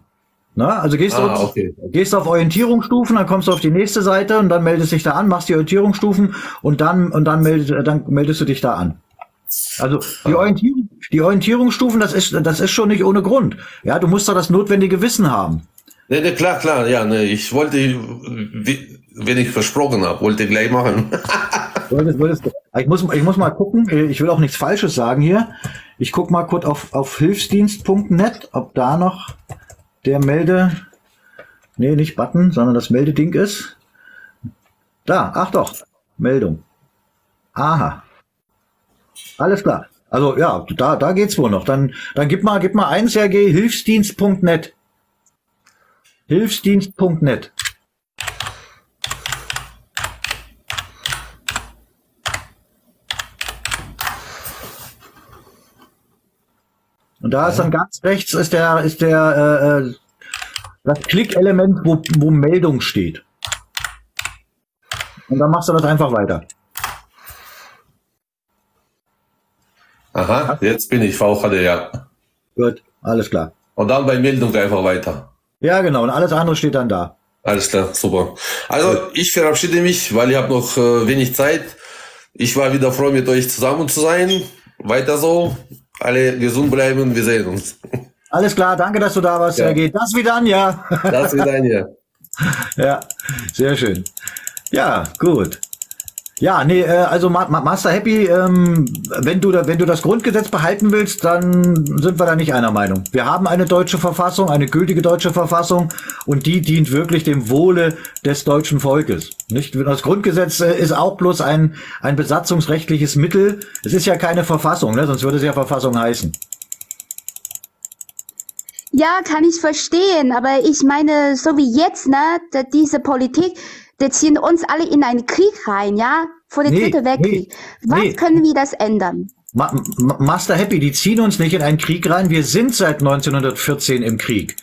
Na, also gehst Ah, du okay. gehst auf Orientierungsstufen, dann kommst du auf die nächste Seite und dann meldest dich da an, machst die Orientierungsstufen und dann und dann meldest, dann meldest du dich da an. Also die Orientierung, die Orientierungsstufen, das ist das ist schon nicht ohne Grund. Ja, du musst da das notwendige Wissen haben. Nee, nee, klar, klar, ja, nee, ich wollte, wie, wenn ich versprochen habe, wollte gleich machen. Wolltest, wolltest, ich, muss, ich muss mal gucken, ich will auch nichts Falsches sagen hier. Ich guck mal kurz auf, auf hilfsdienst.net, ob da noch der Melde, nee, nicht Button, sondern das Meldeding ist. Da, ach doch, Meldung. Aha. Alles klar. Also ja, da, da geht's wohl noch. Dann, dann gib mal, gib mal ein, Sergej, hilfsdienst.net. Hilfsdienst.net. Und da ist dann ganz rechts ist der, ist der, äh, äh, das Klickelement, wo, wo Meldung steht. Und dann machst du das einfach weiter. Aha, jetzt bin ich VHD, ja. Gut, alles klar. Und dann bei Meldung einfach weiter. Ja, genau. Und alles andere steht dann da. Alles klar, super. Also ich verabschiede mich, weil ich habe noch äh, wenig Zeit. Ich war wieder froh, mit euch zusammen zu sein. Weiter so. Alle gesund bleiben, wir sehen uns. Alles klar, danke, dass du da warst, Ja. Sergej. Das wieder an, ja. Das wieder hier. Ja, sehr schön. Ja, gut. Ja, nee, äh, also Ma Ma Master Happy, ähm, wenn du da, wenn du das Grundgesetz behalten willst, dann sind wir da nicht einer Meinung. Wir haben eine deutsche Verfassung, eine gültige deutsche Verfassung und die dient wirklich dem Wohle des deutschen Volkes. Nicht das Grundgesetz äh, ist auch bloß ein ein besatzungsrechtliches Mittel. Es ist ja keine Verfassung, ne? sonst würde es ja Verfassung heißen. Ja, kann ich verstehen, aber ich meine, so wie jetzt, ne, diese Politik, die ziehen uns alle in einen Krieg rein, ja, vor dem Nee, Dritten Weltkrieg. Was nee. können wir das ändern? Ma Ma Master Happy, die ziehen uns nicht in einen Krieg rein. Wir sind seit 1914 im Krieg.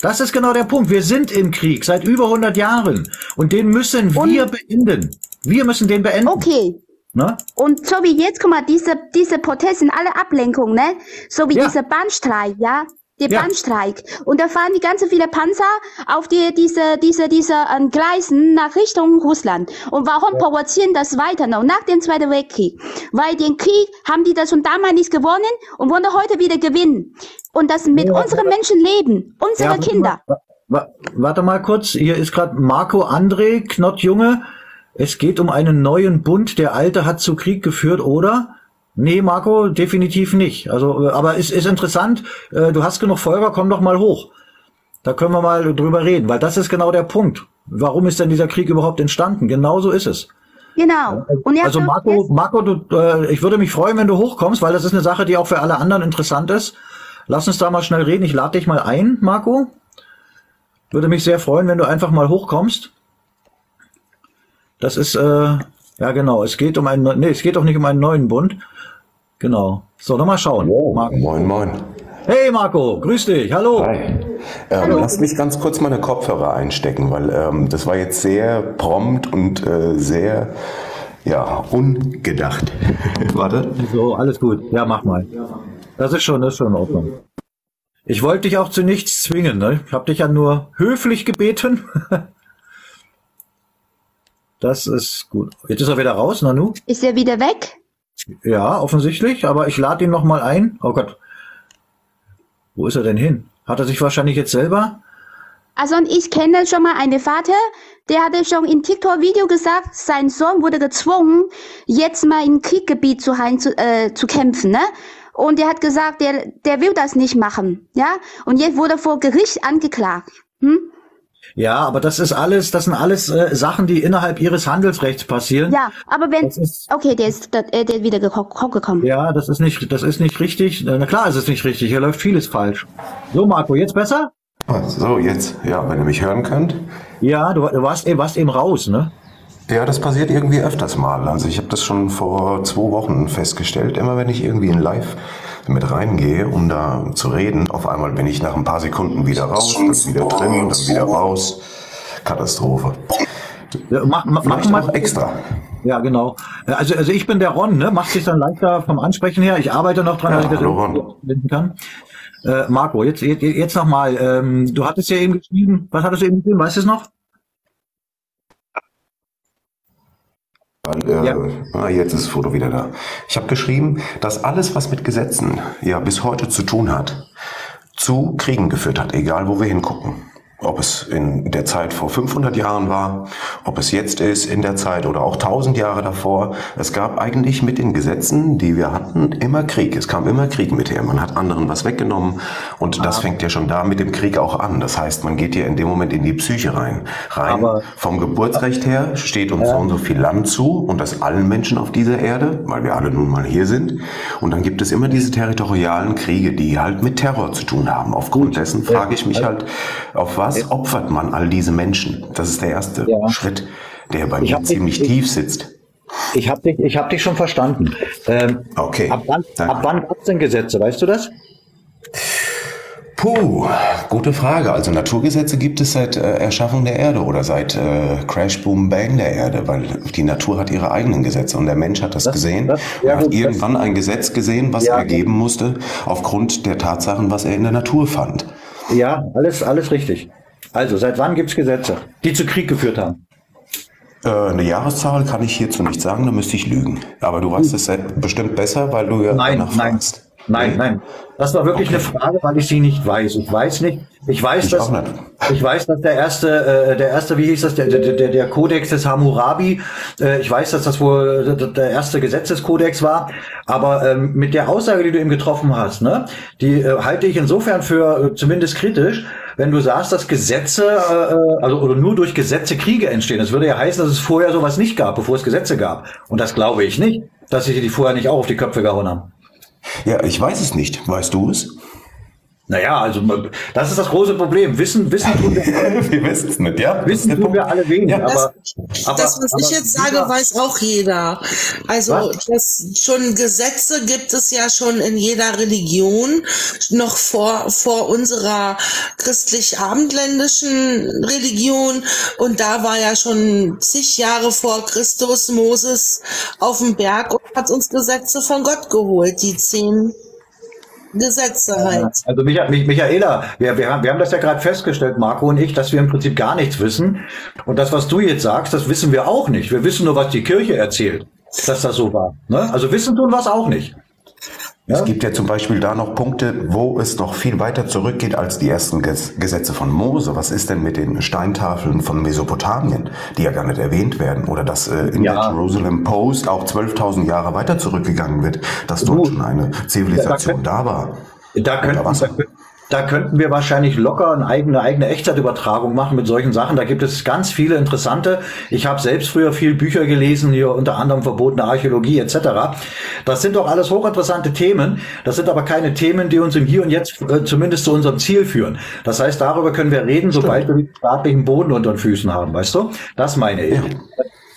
Das ist genau der Punkt. Wir sind im Krieg seit über 100 Jahren. Und den müssen wir beenden. Wir müssen den beenden. Okay. Ne? Und so wie jetzt, guck mal, diese, diese Proteste sind alle Ablenkung, ne? So wie dieser Bahnstreik, ja? Der Ja. Bahnstreik. Und da fahren die ganze viele Panzer auf die, diese, diese, diese ähm, Gleisen nach Richtung Russland. Und warum provozieren das weiter noch nach dem Zweiten Weltkrieg? Weil den Krieg haben die das schon damals nicht gewonnen und wollen heute wieder gewinnen. Und das mit unseren Menschen leben, unsere Ja, Kinder. wa- Warte mal kurz, hier ist gerade Marco André, Knottjunge. Es geht um einen neuen Bund. Der alte hat zu Krieg geführt, oder? Nee, Marco, definitiv nicht. Also, äh, aber ist, ist interessant. Äh, Du hast genug Folger, komm doch mal hoch. Da können wir mal drüber reden, weil das ist genau der Punkt. Warum ist denn dieser Krieg überhaupt entstanden? Genau so ist es. Genau. Und Also Marco, Marco, du, äh, ich würde mich freuen, wenn du hochkommst, weil das ist eine Sache, die auch für alle anderen interessant ist. Lass uns da mal schnell reden. Ich lade dich mal ein, Marco. Würde mich sehr freuen, wenn du einfach mal hochkommst. Das ist, äh, ja genau, es geht um einen, nee, es geht auch nicht um einen neuen Bund. Genau. So, nochmal schauen. Marco. Moin, moin. Hey Marco, grüß dich, hallo. Hi. Ähm, lass mich ganz kurz meine Kopfhörer einstecken, weil ähm, das war jetzt sehr prompt und äh, sehr, ja, ungedacht. Warte. So, alles gut. Ja, mach mal. Das ist schon, das ist schon in Ordnung. Ich wollte dich auch zu nichts zwingen, ne? Ich habe dich ja nur höflich gebeten. Das ist gut. Jetzt ist er wieder raus, Nanu. Ist er wieder weg? Ja, offensichtlich, aber ich lade ihn noch mal ein. Oh Gott. Wo ist er denn hin? Hat er sich wahrscheinlich jetzt selber? Also und ich kenne schon mal einen Vater, der hatte schon in TikTok-Video gesagt, sein Sohn wurde gezwungen, jetzt mal im Krieggebiet zu, heim, zu, äh, zu kämpfen, ne? Und der hat gesagt, der, der will das nicht machen, ja? Und jetzt wurde vor Gericht angeklagt. Hm? Ja, aber das ist alles, das sind alles äh, Sachen, die innerhalb ihres Handelsrechts passieren. Ja, aber wenn, okay, der ist, der, der ist wieder geko- hochgekommen. Ja, das ist nicht, das ist nicht richtig. Na klar, ist es nicht richtig. Hier läuft vieles falsch. So, Marco, jetzt besser? So, jetzt, ja, wenn ihr mich hören könnt. Ja, du, du warst, warst eben raus, ne? Ja, das passiert irgendwie öfters mal. Also ich habe das schon vor zwei Wochen festgestellt. Immer wenn ich irgendwie in Live mit reingehe, um da zu reden, auf einmal bin ich nach ein paar Sekunden wieder raus, dann wieder drin, dann wieder raus. Katastrophe. Ja, mach, mach, mach Vielleicht mal auch extra. Ja, genau. Also, also ich bin der Ron, ne? Macht sich dann leichter vom Ansprechen her. Ich arbeite noch dran, Ja, dass ich das hallo, finden kann. Äh, Marco, jetzt, jetzt, jetzt nochmal. Ähm, du hattest ja eben geschrieben, was hattest du eben geschrieben? Weißt du es noch? Äh, ah, jetzt ist das Foto wieder da. Ich habe geschrieben, dass alles, was mit Gesetzen ja bis heute zu tun hat, zu Kriegen geführt hat, egal wo wir hingucken. Ob es in der Zeit vor 500 Jahren war, ob es jetzt ist in der Zeit oder auch 1000 Jahre davor. Es gab eigentlich mit den Gesetzen, die wir hatten, immer Krieg. Es kam immer Krieg mit her. Man hat anderen was weggenommen und das fängt ja schon da mit dem Krieg auch an. Das heißt, man geht ja in dem Moment in die Psyche rein. Rein vom Geburtsrecht her steht uns so und so viel Land zu und das allen Menschen auf dieser Erde, weil wir alle nun mal hier sind. Und dann gibt es immer diese territorialen Kriege, die halt mit Terror zu tun haben. Aufgrund dessen frage ich mich halt, auf was opfert man all diese Menschen? Das ist der erste Schritt, der bei mir hab dich- ziemlich tief sitzt. Ich habe dich, ich hab dich schon verstanden. Ähm, okay. Ab wann, ab wann gab es denn Gesetze, weißt du das? Puh, gute Frage. Also Naturgesetze gibt es seit äh, Erschaffung der Erde oder seit äh, Crash, Boom, Bang der Erde, weil die Natur hat ihre eigenen Gesetze und der Mensch hat das, gesehen und hat irgendwann ein Gesetz gesehen, was er geben musste, aufgrund der Tatsachen, was er in der Natur fand. Ja, alles, alles richtig. Also, seit wann gibt's Gesetze, die zu Krieg geführt haben? Äh, eine Jahreszahl kann ich hierzu nicht sagen, da müsste ich lügen. Aber du weißt es bestimmt besser, weil du ja Nein, danach nein. fragst. Nein, nein. Das war wirklich eine Frage, weil ich sie nicht weiß. Ich weiß nicht. Ich weiß, Ich dass ich weiß, dass der erste, äh, der erste, wie hieß das, der der, der, der Kodex des Hammurabi. Äh, ich weiß, dass das wohl der- der erste Gesetzeskodex war. Aber ähm, mit der Aussage, die du eben getroffen hast, ne, die äh, halte ich insofern für äh, zumindest kritisch, wenn du sagst, dass Gesetze, äh, äh, also oder nur durch Gesetze Kriege entstehen. Das würde ja heißen, dass es vorher sowas nicht gab, bevor es Gesetze gab. Und das glaube ich nicht, dass sich die vorher nicht auch auf die Köpfe gehauen haben. Ja, ich weiß es nicht. Weißt du es? Naja, also das ist das große Problem. Wissen, wissen tun wir, wir wissen es nicht, ja? Wissen tun wir alle wenig, Das, aber, aber das, was aber ich jetzt sage, dieser- weiß auch jeder. Also das schon Gesetze gibt es ja schon in jeder Religion, noch vor, vor unserer christlich-abendländischen Religion. Und da war ja schon zig Jahre vor Christus Moses auf dem Berg und hat uns Gesetze von Gott geholt, die zehn Gesetze halt. Also Micha Michaela, wir, wir, haben, wir haben das ja gerade festgestellt, Marco und ich, dass wir im Prinzip gar nichts wissen. Und das, was du jetzt sagst, das wissen wir auch nicht. Wir wissen nur, was die Kirche erzählt, dass das so war. Ne? Also wissen tun wir es auch nicht. Es gibt ja zum Beispiel da noch Punkte, wo es noch viel weiter zurückgeht als die ersten Gesetze von Mose. Was ist denn mit den Steintafeln von Mesopotamien, die ja gar nicht erwähnt werden? Oder dass äh, in ja. der Jerusalem Post auch 12.000 Jahre weiter zurückgegangen wird, dass dort schon eine Zivilisation da, da war. Da könnten, da könnten wir wahrscheinlich locker eine eigene, eigene Echtzeitübertragung machen mit solchen Sachen. Da gibt es ganz viele interessante. Ich habe selbst früher viel Bücher gelesen, hier unter anderem verbotene Archäologie etc. Das sind doch alles hochinteressante Themen. Das sind aber keine Themen, die uns im Hier und Jetzt äh, zumindest zu unserem Ziel führen. Das heißt, darüber können wir reden, sobald wir den staatlichen Boden unter den Füßen haben, weißt du? Das meine ich. Ja.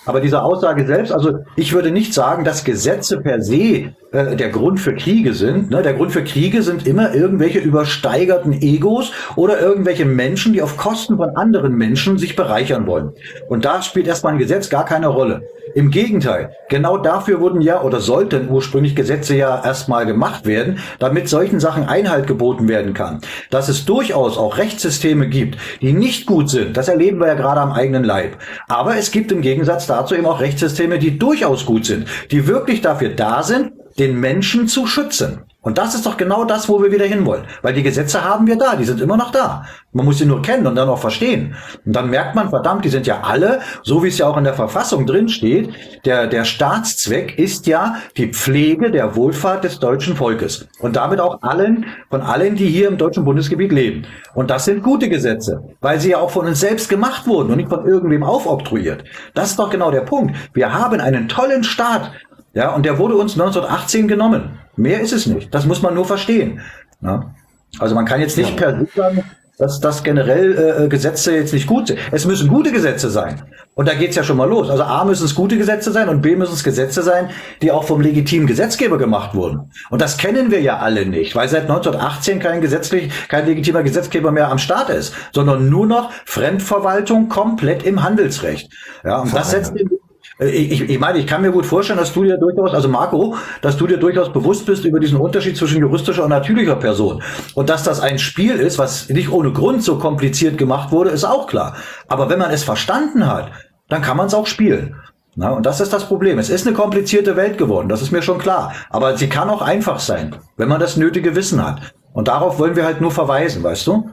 Aber diese Aussage selbst, also ich würde nicht sagen, dass Gesetze per se äh, der Grund für Kriege sind. Ne? Der Grund für Kriege sind immer irgendwelche übersteigerten Egos oder irgendwelche Menschen, die auf Kosten von anderen Menschen sich bereichern wollen. Und da spielt erstmal ein Gesetz gar keine Rolle. Im Gegenteil, genau dafür wurden ja oder sollten ursprünglich Gesetze ja erstmal gemacht werden, damit solchen Sachen Einhalt geboten werden kann. Dass es durchaus auch Rechtssysteme gibt, die nicht gut sind, das erleben wir ja gerade am eigenen Leib. Aber es gibt im Gegensatz dazu eben auch Rechtssysteme, die durchaus gut sind, die wirklich dafür da sind, den Menschen zu schützen. Und das ist doch genau das, wo wir wieder hinwollen. Weil die Gesetze haben wir da, die sind immer noch da. Man muss sie nur kennen und dann auch verstehen. Und dann merkt man, verdammt, die sind ja alle, so wie es ja auch in der Verfassung drin steht, der, der Staatszweck ist ja die Pflege der Wohlfahrt des deutschen Volkes. Und damit auch allen, von allen, die hier im deutschen Bundesgebiet leben. Und das sind gute Gesetze, weil sie ja auch von uns selbst gemacht wurden und nicht von irgendwem aufoktroyiert. Das ist doch genau der Punkt. Wir haben einen tollen Staat, ja, und der wurde uns 1918 genommen. Mehr ist es nicht. Das muss man nur verstehen. Ja? Also man kann jetzt nicht ja. per se sagen, dass, dass generell äh, Gesetze jetzt nicht gut sind. Es müssen gute Gesetze sein. Und da geht's ja schon mal los. Also A müssen es gute Gesetze sein und B müssen es Gesetze sein, die auch vom legitimen Gesetzgeber gemacht wurden. Und das kennen wir ja alle nicht, weil seit 1918 kein gesetzlich, kein legitimer Gesetzgeber mehr am Start ist, sondern nur noch Fremdverwaltung komplett im Handelsrecht. Ja, und das setzt den äh, ich, ich meine, ich kann mir gut vorstellen, dass du dir durchaus, also Marco, dass du dir durchaus bewusst bist über diesen Unterschied zwischen juristischer und natürlicher Person. Und dass das ein Spiel ist, was nicht ohne Grund so kompliziert gemacht wurde, ist auch klar. Aber wenn man es verstanden hat, dann kann man es auch spielen. Na, und das ist das Problem. Es ist eine komplizierte Welt geworden, das ist mir schon klar. Aber sie kann auch einfach sein, wenn man das nötige Wissen hat. Und darauf wollen wir halt nur verweisen, weißt du?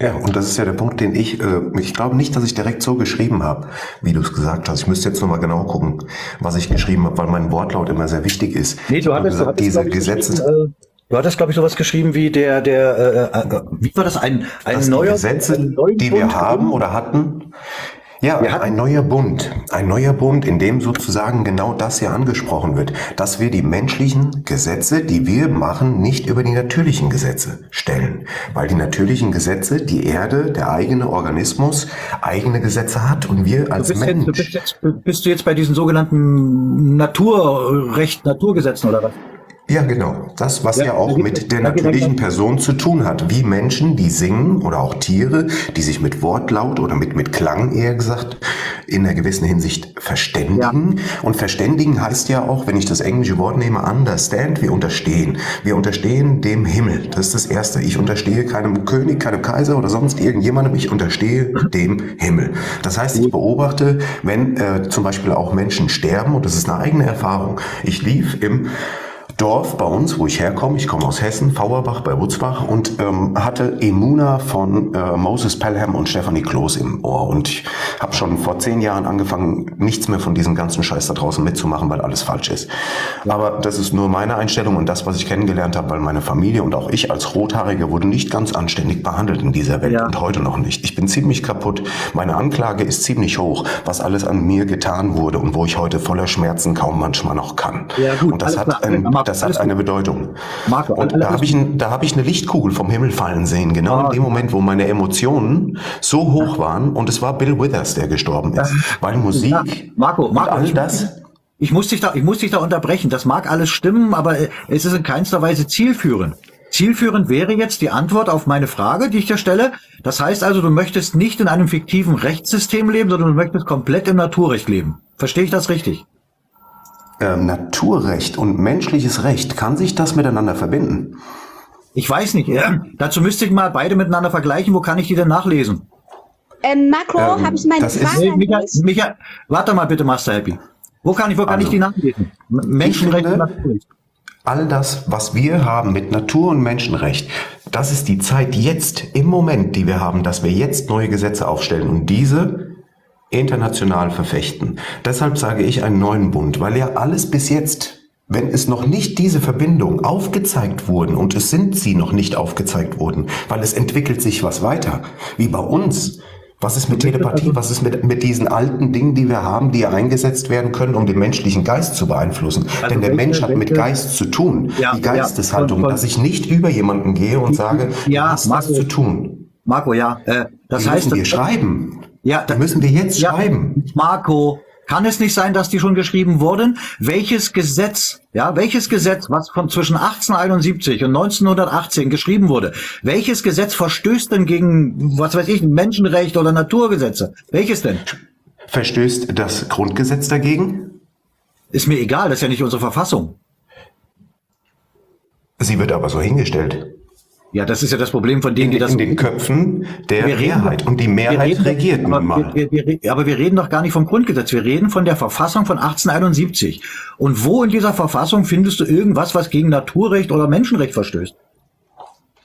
Ja, und das ist ja der Punkt, den ich, äh, ich glaube nicht, dass ich direkt so geschrieben habe, wie du es gesagt hast. Ich müsste jetzt nochmal genau gucken, was ich geschrieben habe, weil mein Wortlaut immer sehr wichtig ist. Nee, du hattest, gesagt, du hattest diese Gesetze. Äh, du hattest, glaube ich, sowas geschrieben wie der, der, äh, äh, wie war das, ein, ein neuer Gesetze, ein die wir haben oder hatten, ja, ein neuer Bund. Ein neuer Bund, in dem sozusagen genau das hier angesprochen wird, dass wir die menschlichen Gesetze, die wir machen, nicht über die natürlichen Gesetze stellen. Weil die natürlichen Gesetze, die Erde, der eigene Organismus, eigene Gesetze hat und wir als bist Mensch. Jetzt, bist, jetzt, bist du jetzt bei diesen sogenannten Naturrecht, Naturgesetzen oder was? Ja, genau. Das, was ja, ja auch mit der natürlichen Person zu tun hat. Wie Menschen, die singen oder auch Tiere, die sich mit Wortlaut oder mit, mit Klang eher gesagt in einer gewissen Hinsicht verständigen. Ja. Und verständigen heißt ja auch, wenn ich das englische Wort nehme, understand, wir unterstehen. Wir unterstehen dem Himmel. Das ist das Erste. Ich unterstehe keinem König, keinem Kaiser oder sonst irgendjemandem. Ich unterstehe dem Himmel. Das heißt, ich beobachte, wenn äh, zum Beispiel auch Menschen sterben, und das ist eine eigene Erfahrung. Ich lief im Dorf bei uns, wo ich herkomme. Ich komme aus Hessen, Fauerbach bei Wutzbach und ähm, hatte Emuna von äh, Moses Pelham und Stephanie Kloß im Ohr. Und ich habe schon vor zehn Jahren angefangen, nichts mehr von diesem ganzen Scheiß da draußen mitzumachen, weil alles falsch ist. Aber das ist nur meine Einstellung und das, was ich kennengelernt habe, weil meine Familie und auch ich als Rothaarige wurde nicht ganz anständig behandelt in dieser Welt ja. und heute noch nicht. Ich bin ziemlich kaputt. Meine Anklage ist ziemlich hoch, was alles an mir getan wurde und wo ich heute voller Schmerzen kaum manchmal noch kann. Ja, gut, und das hat ein, das hat eine Bedeutung. Marco, und da habe ich, da hab ich eine Lichtkugel vom Himmel fallen sehen, genau ah, in dem Moment, wo meine Emotionen so hoch waren und es war Bill Withers, der gestorben ist. Weil Musik ja, Marco, Marco, all das... Ich muss dich da, ich muss dich da unterbrechen. Das mag alles stimmen, aber es ist in keinster Weise zielführend. Zielführend wäre jetzt die Antwort auf meine Frage, die ich dir stelle. Das heißt also, du möchtest nicht in einem fiktiven Rechtssystem leben, sondern du möchtest komplett im Naturrecht leben. Verstehe ich das richtig? Ähm, Naturrecht und menschliches Recht, kann sich das miteinander verbinden? Ich weiß nicht. Ja, dazu müsste ich mal beide miteinander vergleichen. Wo kann ich die denn nachlesen? Ähm, Makro, Ähm, habe ich meine das ist- Frage an Micha. Micha, warte mal bitte, Master Happy. Wo kann ich, wo kann Also, ich die nachlesen? M- Menschenrechte. finde- Naturrecht. All das, was wir haben mit Natur- und Menschenrecht, das ist die Zeit jetzt, im Moment, die wir haben, dass wir jetzt neue Gesetze aufstellen und diese international verfechten. Deshalb sage ich einen neuen Bund, weil ja alles bis jetzt, wenn es noch nicht diese Verbindung aufgezeigt wurden und es sind sie noch nicht aufgezeigt worden, weil es entwickelt sich was weiter, wie bei uns. Was ist mit Telepathie? Was ist mit, mit diesen alten Dingen, die wir haben, die ja eingesetzt werden können, um den menschlichen Geist zu beeinflussen? Also Denn der welche- Mensch hat mit Geist zu tun. Ja, die ja, Geisteshaltung, von- von- dass ich nicht über jemanden gehe und sage, Ja, du hast Marco. zu tun. Marco, ja. Äh, das Die heißt, müssen wir schreiben. Ja, Die müssen wir jetzt ja, schreiben. Marco, kann es nicht sein, dass die schon geschrieben wurden? Welches Gesetz, ja, welches Gesetz, was von zwischen 1871 und 1918 geschrieben wurde, welches Gesetz verstößt denn gegen, was weiß ich, Menschenrecht oder Naturgesetze? Welches denn? Verstößt das Grundgesetz dagegen? Ist mir egal, das ist ja nicht unsere Verfassung. Sie wird aber so hingestellt. Ja, das ist ja das Problem von denen, In, die das in den Köpfen der Wir reden- Mehrheit. Und die Mehrheit reden- regiert nun aber mal. Wir, wir, wir, aber wir reden doch gar nicht vom Grundgesetz. Wir reden von der Verfassung von 1871. Und wo in dieser Verfassung findest du irgendwas, was gegen Naturrecht oder Menschenrecht verstößt?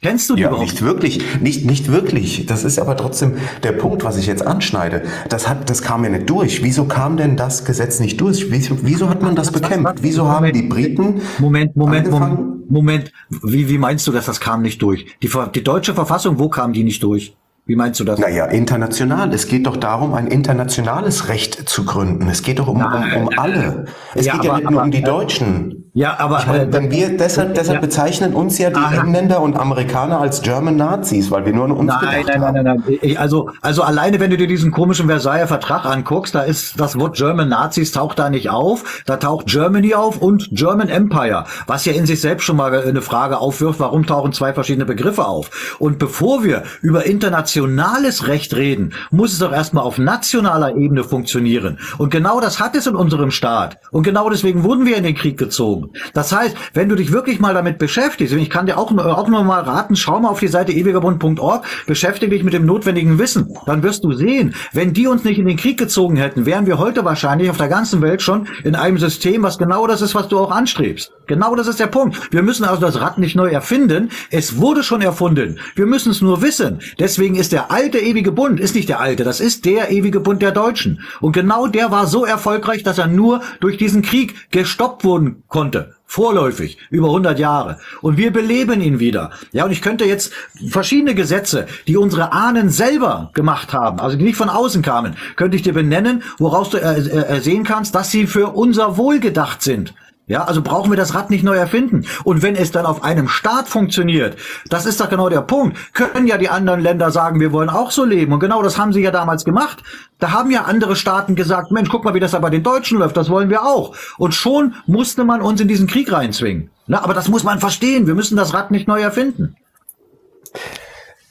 Kennst du die Ja, überhaupt? nicht wirklich, nicht, nicht wirklich. Das ist aber trotzdem der Punkt, was ich jetzt anschneide. Das hat, das kam ja nicht durch. Wieso kam denn das Gesetz nicht durch? Wieso, wieso hat man das bekämpft? Wieso haben die Briten Moment, Moment? Moment, Moment. Wie, wie meinst du das? Das kam nicht durch. Die, die deutsche Verfassung, wo kam die nicht durch? Wie meinst du das? Naja, international. Es geht doch darum, ein internationales Recht zu gründen. Es geht doch um, um, um alle. Es Ja, geht ja aber- nicht nur um die aber, äh, Deutschen. Ja, aber Ich meine, äh, wenn wir deshalb, deshalb ja. bezeichnen uns ja die Aha. Engländer und Amerikaner als German Nazis, weil wir nur an uns Nein, gedacht nein, haben. nein, nein, nein. Ich- Also, also alleine, wenn du dir diesen komischen Versailler Vertrag anguckst, da ist das Wort German Nazis taucht da nicht auf. Da taucht Germany auf und German Empire, was ja in sich selbst schon mal eine Frage aufwirft, warum tauchen zwei verschiedene Begriffe auf? Und bevor wir über internationales Recht reden, muss es doch erstmal auf nationaler Ebene funktionieren. Und genau das hat es in unserem Staat. Und genau deswegen wurden wir in den Krieg gezogen. Das heißt, wenn du dich wirklich mal damit beschäftigst, und ich kann dir auch, auch noch mal raten, schau mal auf die Seite ewigerbund.org, beschäftige dich mit dem notwendigen Wissen. Dann wirst du sehen, wenn die uns nicht in den Krieg gezogen hätten, wären wir heute wahrscheinlich auf der ganzen Welt schon in einem System, was genau das ist, was du auch anstrebst. Genau das ist der Punkt. Wir müssen also das Rad nicht neu erfinden. Es wurde schon erfunden. Wir müssen es nur wissen. Deswegen ist der alte ewige Bund, ist nicht der alte, das ist der ewige Bund der Deutschen. Und genau der war so erfolgreich, dass er nur durch diesen Krieg gestoppt worden konnte. Vorläufig, über 100 Jahre. Und wir beleben ihn wieder. Ja, und ich könnte jetzt verschiedene Gesetze, die unsere Ahnen selber gemacht haben, also die nicht von außen kamen, könnte ich dir benennen, woraus du äh, äh, sehen kannst, dass sie für unser Wohl gedacht sind. Ja, also brauchen wir das Rad nicht neu erfinden. Und wenn es dann auf einem Staat funktioniert, das ist doch genau der Punkt, können ja die anderen Länder sagen, wir wollen auch so leben. Und genau das haben sie ja damals gemacht. Da haben ja andere Staaten gesagt, Mensch, guck mal, wie das da bei den Deutschen läuft, das wollen wir auch. Und schon musste man uns in diesen Krieg reinzwingen. Na, aber das muss man verstehen. Wir müssen das Rad nicht neu erfinden.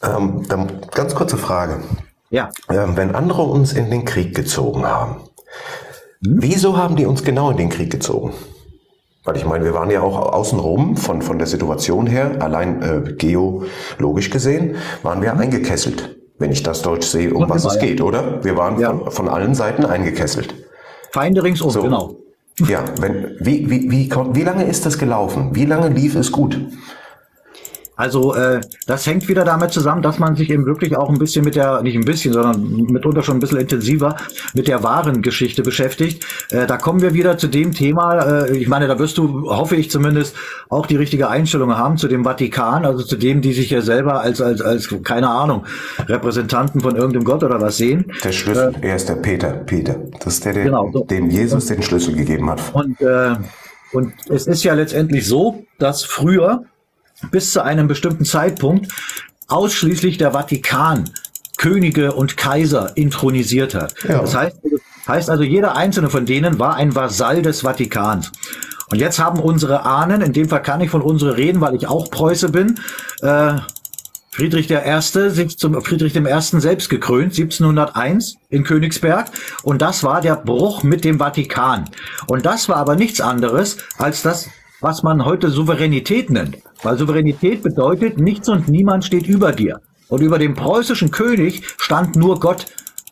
Ähm, dann ganz kurze Frage. Ja. Ähm, wenn andere uns in den Krieg gezogen haben, Hm? wieso haben die uns genau in den Krieg gezogen? Weil ich meine, wir waren ja auch außenrum von, von der Situation her, allein äh, geologisch gesehen, waren wir eingekesselt. Wenn ich das Deutsch sehe, um was es ja. geht, oder? Wir waren von, von allen Seiten eingekesselt. Feinde ringsum, genau. Ja, wenn, wie, wie, wie, wie lange ist das gelaufen? Wie lange lief es gut? Also äh, das hängt wieder damit zusammen, dass man sich eben wirklich auch ein bisschen mit der, nicht ein bisschen, sondern mitunter schon ein bisschen intensiver mit der wahren Geschichte beschäftigt. Äh, da kommen wir wieder zu dem Thema, äh, ich meine, da wirst du, hoffe ich zumindest, auch die richtige Einstellung haben zu dem Vatikan, also zu dem, die sich ja selber als, als, als keine Ahnung, Repräsentanten von irgendeinem Gott oder was sehen. Der Schlüssel, er ist der Peter, Peter. Das ist der, der Genau, so. dem Jesus den Schlüssel gegeben hat. Und, äh, und es ist ja letztendlich so, dass früher bis zu einem bestimmten Zeitpunkt ausschließlich der Vatikan Könige und Kaiser intronisiert hat. Ja. Das heißt, heißt also, jeder einzelne von denen war ein Vasall des Vatikans. Und jetzt haben unsere Ahnen, in dem Fall kann ich von unsere reden, weil ich auch Preuße bin, äh, Friedrich Erste, sich zum Friedrich Ersten selbst gekrönt, 1701 in Königsberg. Und das war der Bruch mit dem Vatikan. Und das war aber nichts anderes, als dass was man heute Souveränität nennt. Weil Souveränität bedeutet, nichts und niemand steht über dir. Und über dem preußischen König stand nur Gott.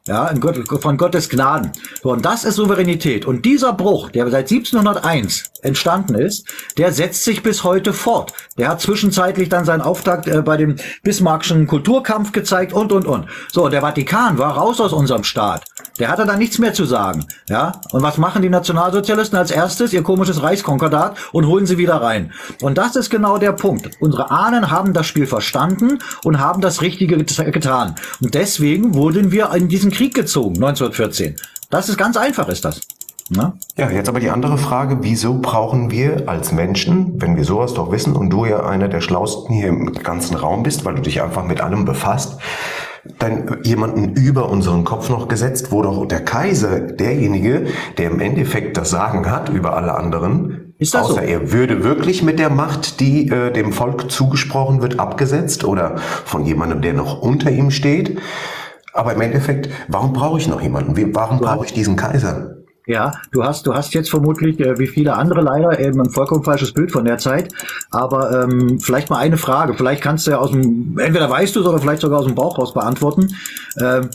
Ja, von Gottes Gnaden. So, und das ist Souveränität. Und dieser Bruch, der seit 1701 entstanden ist, der setzt sich bis heute fort. Der hat zwischenzeitlich dann seinen Auftakt äh, bei dem Bismarckschen Kulturkampf gezeigt und, und, und. So, der Vatikan war raus aus unserem Staat. Der hatte da nichts mehr zu sagen. Ja, und was machen die Nationalsozialisten als erstes? Ihr komisches Reichskonkordat und holen sie wieder rein. Und das ist genau der Punkt. Unsere Ahnen haben das Spiel verstanden und haben das Richtige getan. Und deswegen wurden wir in diesen Krieg gezogen, 1914. Das ist ganz einfach, ist das. Na? Ja, jetzt aber die andere Frage, wieso brauchen wir als Menschen, wenn wir sowas doch wissen und du ja einer der Schlausten hier im ganzen Raum bist, weil du dich einfach mit allem befasst, dann jemanden über unseren Kopf noch gesetzt, wo doch der Kaiser derjenige, der im Endeffekt das Sagen hat über alle anderen, ist das außer so? er würde wirklich mit der Macht, die äh, dem Volk zugesprochen wird, abgesetzt oder von jemandem, der noch unter ihm steht. Aber im Endeffekt, warum brauche ich noch jemanden? Warum brauche ich diesen Kaiser? Ja, du hast, du hast jetzt vermutlich, äh, wie viele andere leider, eben ein vollkommen falsches Bild von der Zeit. Aber ähm, vielleicht mal eine Frage. Vielleicht kannst du ja aus dem, entweder weißt du es oder vielleicht sogar aus dem Bauch raus beantworten. Ähm,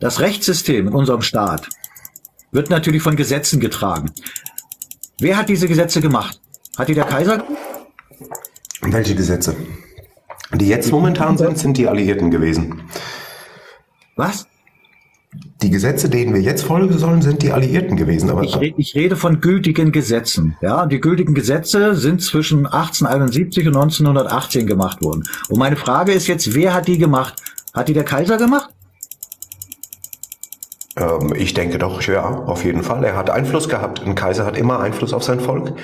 das Rechtssystem in unserem Staat wird natürlich von Gesetzen getragen. Wer hat diese Gesetze gemacht? Hat die der Kaiser? Welche Gesetze? Die jetzt momentan sind, sind die Alliierten gewesen. Was? Die Gesetze, denen wir jetzt folgen sollen, sind die Alliierten gewesen. Aber ich, ich rede von gültigen Gesetzen. Ja, die gültigen Gesetze sind zwischen 1871 und 1918 gemacht worden. Und meine Frage ist jetzt, wer hat die gemacht? Hat die der Kaiser gemacht? Ähm, ich denke doch, ja, auf jeden Fall. Er hat Einfluss gehabt. Ein Kaiser hat immer Einfluss auf sein Volk.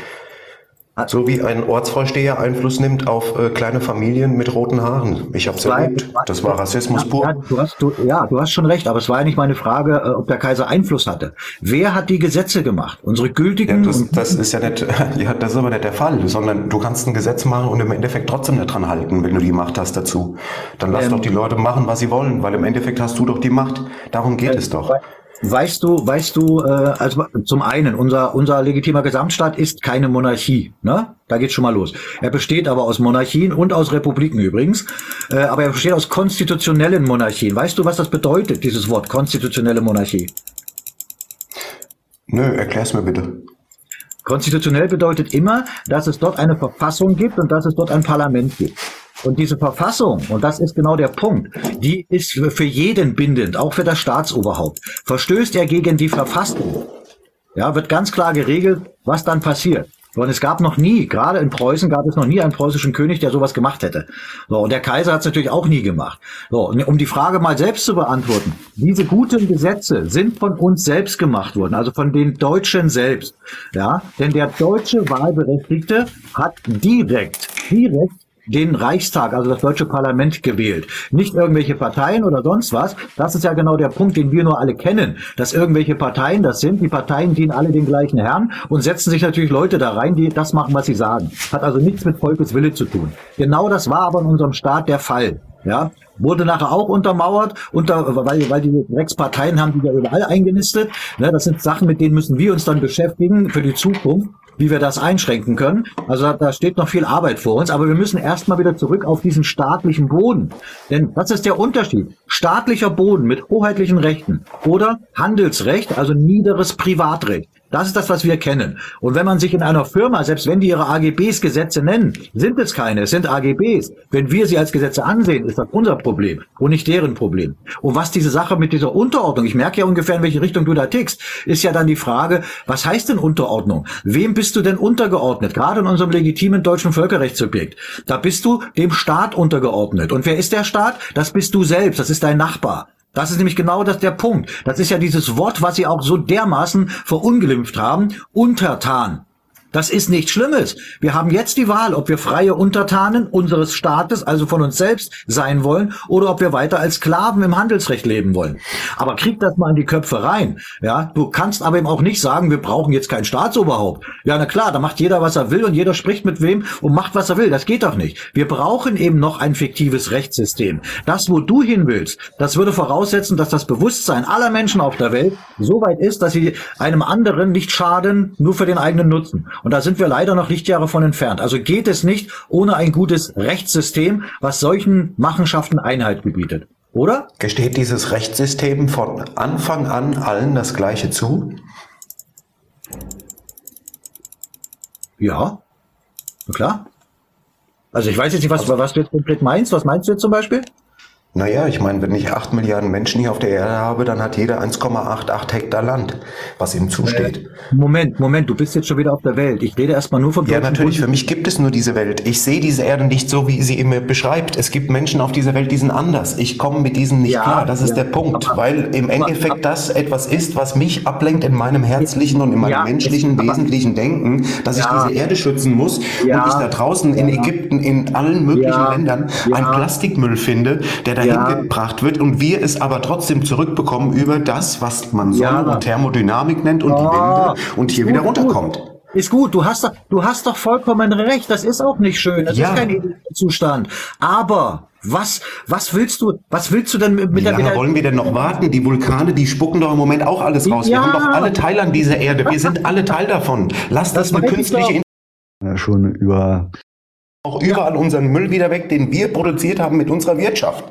So wie ein Ortsvorsteher Einfluss nimmt auf äh, kleine Familien mit roten Haaren. Ich habe es erlebt. Das war Rassismus pur. Ja, du hast, du, ja, du hast schon recht, aber es war ja nicht meine Frage, äh, ob der Kaiser Einfluss hatte. Wer hat die Gesetze gemacht? Unsere gültigen? Ja, das, das ist ja nicht, ja, das ist aber nicht der Fall, sondern du kannst ein Gesetz machen und im Endeffekt trotzdem nicht dran halten, wenn du die Macht hast dazu. Dann lass ähm, doch die Leute machen, was sie wollen, weil im Endeffekt hast du doch die Macht. Darum geht äh, es doch. Weißt du, weißt du, äh, also zum einen, unser, unser legitimer Gesamtstaat ist keine Monarchie, ne? Da geht's schon mal los. Er besteht aber aus Monarchien und aus Republiken übrigens, äh, aber er besteht aus konstitutionellen Monarchien. Weißt du, was das bedeutet, dieses Wort konstitutionelle Monarchie? Nö, erklär's mir bitte. Konstitutionell bedeutet immer, dass es dort eine Verfassung gibt und dass es dort ein Parlament gibt. Und diese Verfassung, und das ist genau der Punkt, die ist für jeden bindend, auch für das Staatsoberhaupt. Verstößt er gegen die Verfassung, ja, wird ganz klar geregelt, was dann passiert. Und es gab noch nie, gerade in Preußen gab es noch nie einen preußischen König, der sowas gemacht hätte. So, und der Kaiser hat es natürlich auch nie gemacht. So, um die Frage mal selbst zu beantworten, diese guten Gesetze sind von uns selbst gemacht worden, also von den Deutschen selbst. Ja, denn der deutsche Wahlberechtigte hat direkt, direkt den Reichstag, also das deutsche Parlament gewählt. Nicht irgendwelche Parteien oder sonst was. Das ist ja genau der Punkt, den wir nur alle kennen. Dass irgendwelche Parteien das sind. Die Parteien dienen alle den gleichen Herrn und setzen sich natürlich Leute da rein, die das machen, was sie sagen. Hat also nichts mit Volkes Wille zu tun. Genau das war aber in unserem Staat der Fall. Ja, wurde nachher auch untermauert, unter, weil, weil die Drecksparteien haben die ja überall eingenistet. Ne, das sind Sachen, mit denen müssen wir uns dann beschäftigen für die Zukunft wie wir das einschränken können. Also da steht noch viel Arbeit vor uns, aber wir müssen erstmal wieder zurück auf diesen staatlichen Boden. Denn das ist der Unterschied. Staatlicher Boden mit hoheitlichen Rechten oder Handelsrecht, also niederes Privatrecht. Das ist das, was wir kennen. Und wenn man sich in einer Firma, selbst wenn die ihre AGBs Gesetze nennen, sind es keine, es sind AGBs. Wenn wir sie als Gesetze ansehen, ist das unser Problem und nicht deren Problem. Und was diese Sache mit dieser Unterordnung, ich merke ja ungefähr, in welche Richtung du da tickst, ist ja dann die Frage, was heißt denn Unterordnung? Wem bist du denn untergeordnet? Gerade in unserem legitimen deutschen Völkerrechtssubjekt. Da bist du dem Staat untergeordnet. Und wer ist der Staat? Das bist du selbst, das ist dein Nachbar. Das ist nämlich genau das der Punkt. Das ist ja dieses Wort, was sie auch so dermaßen verunglimpft haben, untertan. Das ist nichts Schlimmes. Wir haben jetzt die Wahl, ob wir freie Untertanen unseres Staates, also von uns selbst, sein wollen oder ob wir weiter als Sklaven im Handelsrecht leben wollen. Aber krieg das mal in die Köpfe rein. Ja, du kannst aber eben auch nicht sagen, wir brauchen jetzt kein Staatsoberhaupt. Ja, na klar, da macht jeder, was er will und jeder spricht mit wem und macht, was er will. Das geht doch nicht. Wir brauchen eben noch ein fiktives Rechtssystem. Das, wo du hin willst, das würde voraussetzen, dass das Bewusstsein aller Menschen auf der Welt so weit ist, dass sie einem anderen nicht schaden, nur für den eigenen Nutzen. Und da sind wir leider noch Lichtjahre von entfernt. Also geht es nicht ohne ein gutes Rechtssystem, was solchen Machenschaften Einhalt gebietet. Oder? Gesteht dieses Rechtssystem von Anfang an allen das Gleiche zu? Ja. Na klar. Also ich weiß jetzt nicht, was, was du jetzt konkret meinst. Was meinst du jetzt zum Beispiel? Naja, ich meine, wenn ich 8 Milliarden Menschen hier auf der Erde habe, dann hat jeder 1,88 Hektar Land, was ihm zusteht. Moment, Moment, du bist jetzt schon wieder auf der Welt. Ich rede erstmal nur vom Ja, natürlich, Bund. für mich gibt es nur diese Welt. Ich sehe diese Erde nicht so, wie sie immer beschreibt. Es gibt Menschen auf dieser Welt, die sind anders. Ich komme mit diesen nicht Ja, klar. Das ist ja, der Punkt, aber- weil im Endeffekt das etwas ist, was mich ablenkt in meinem herzlichen und in meinem Ja, menschlichen, aber- wesentlichen Denken, dass ich diese Erde schützen muss und ich da draußen in. Ägypten, in allen möglichen. Ländern einen Plastikmüll finde, der dahin Ja. gebracht wird und wir es aber trotzdem zurückbekommen über das, was man Sonne Ja. und Thermodynamik nennt und die Ah, Winde und hier gut, wieder gut. runterkommt. Ist gut, du hast, doch- du hast doch vollkommen recht. Das ist auch nicht schön. Das Ja. ist kein Idealzustand. Aber was, was willst du, was willst du denn mit, Wie der lange wieder- wollen wir denn noch warten? Die Vulkane, die spucken doch im Moment auch alles raus. Wir Ja. haben doch alle Teil an dieser Erde. Wir sind alle Teil davon. Lass das, Das eine künstliche. Ja, schon über auch überall unseren Müll wieder weg, den wir produziert haben mit unserer Wirtschaft.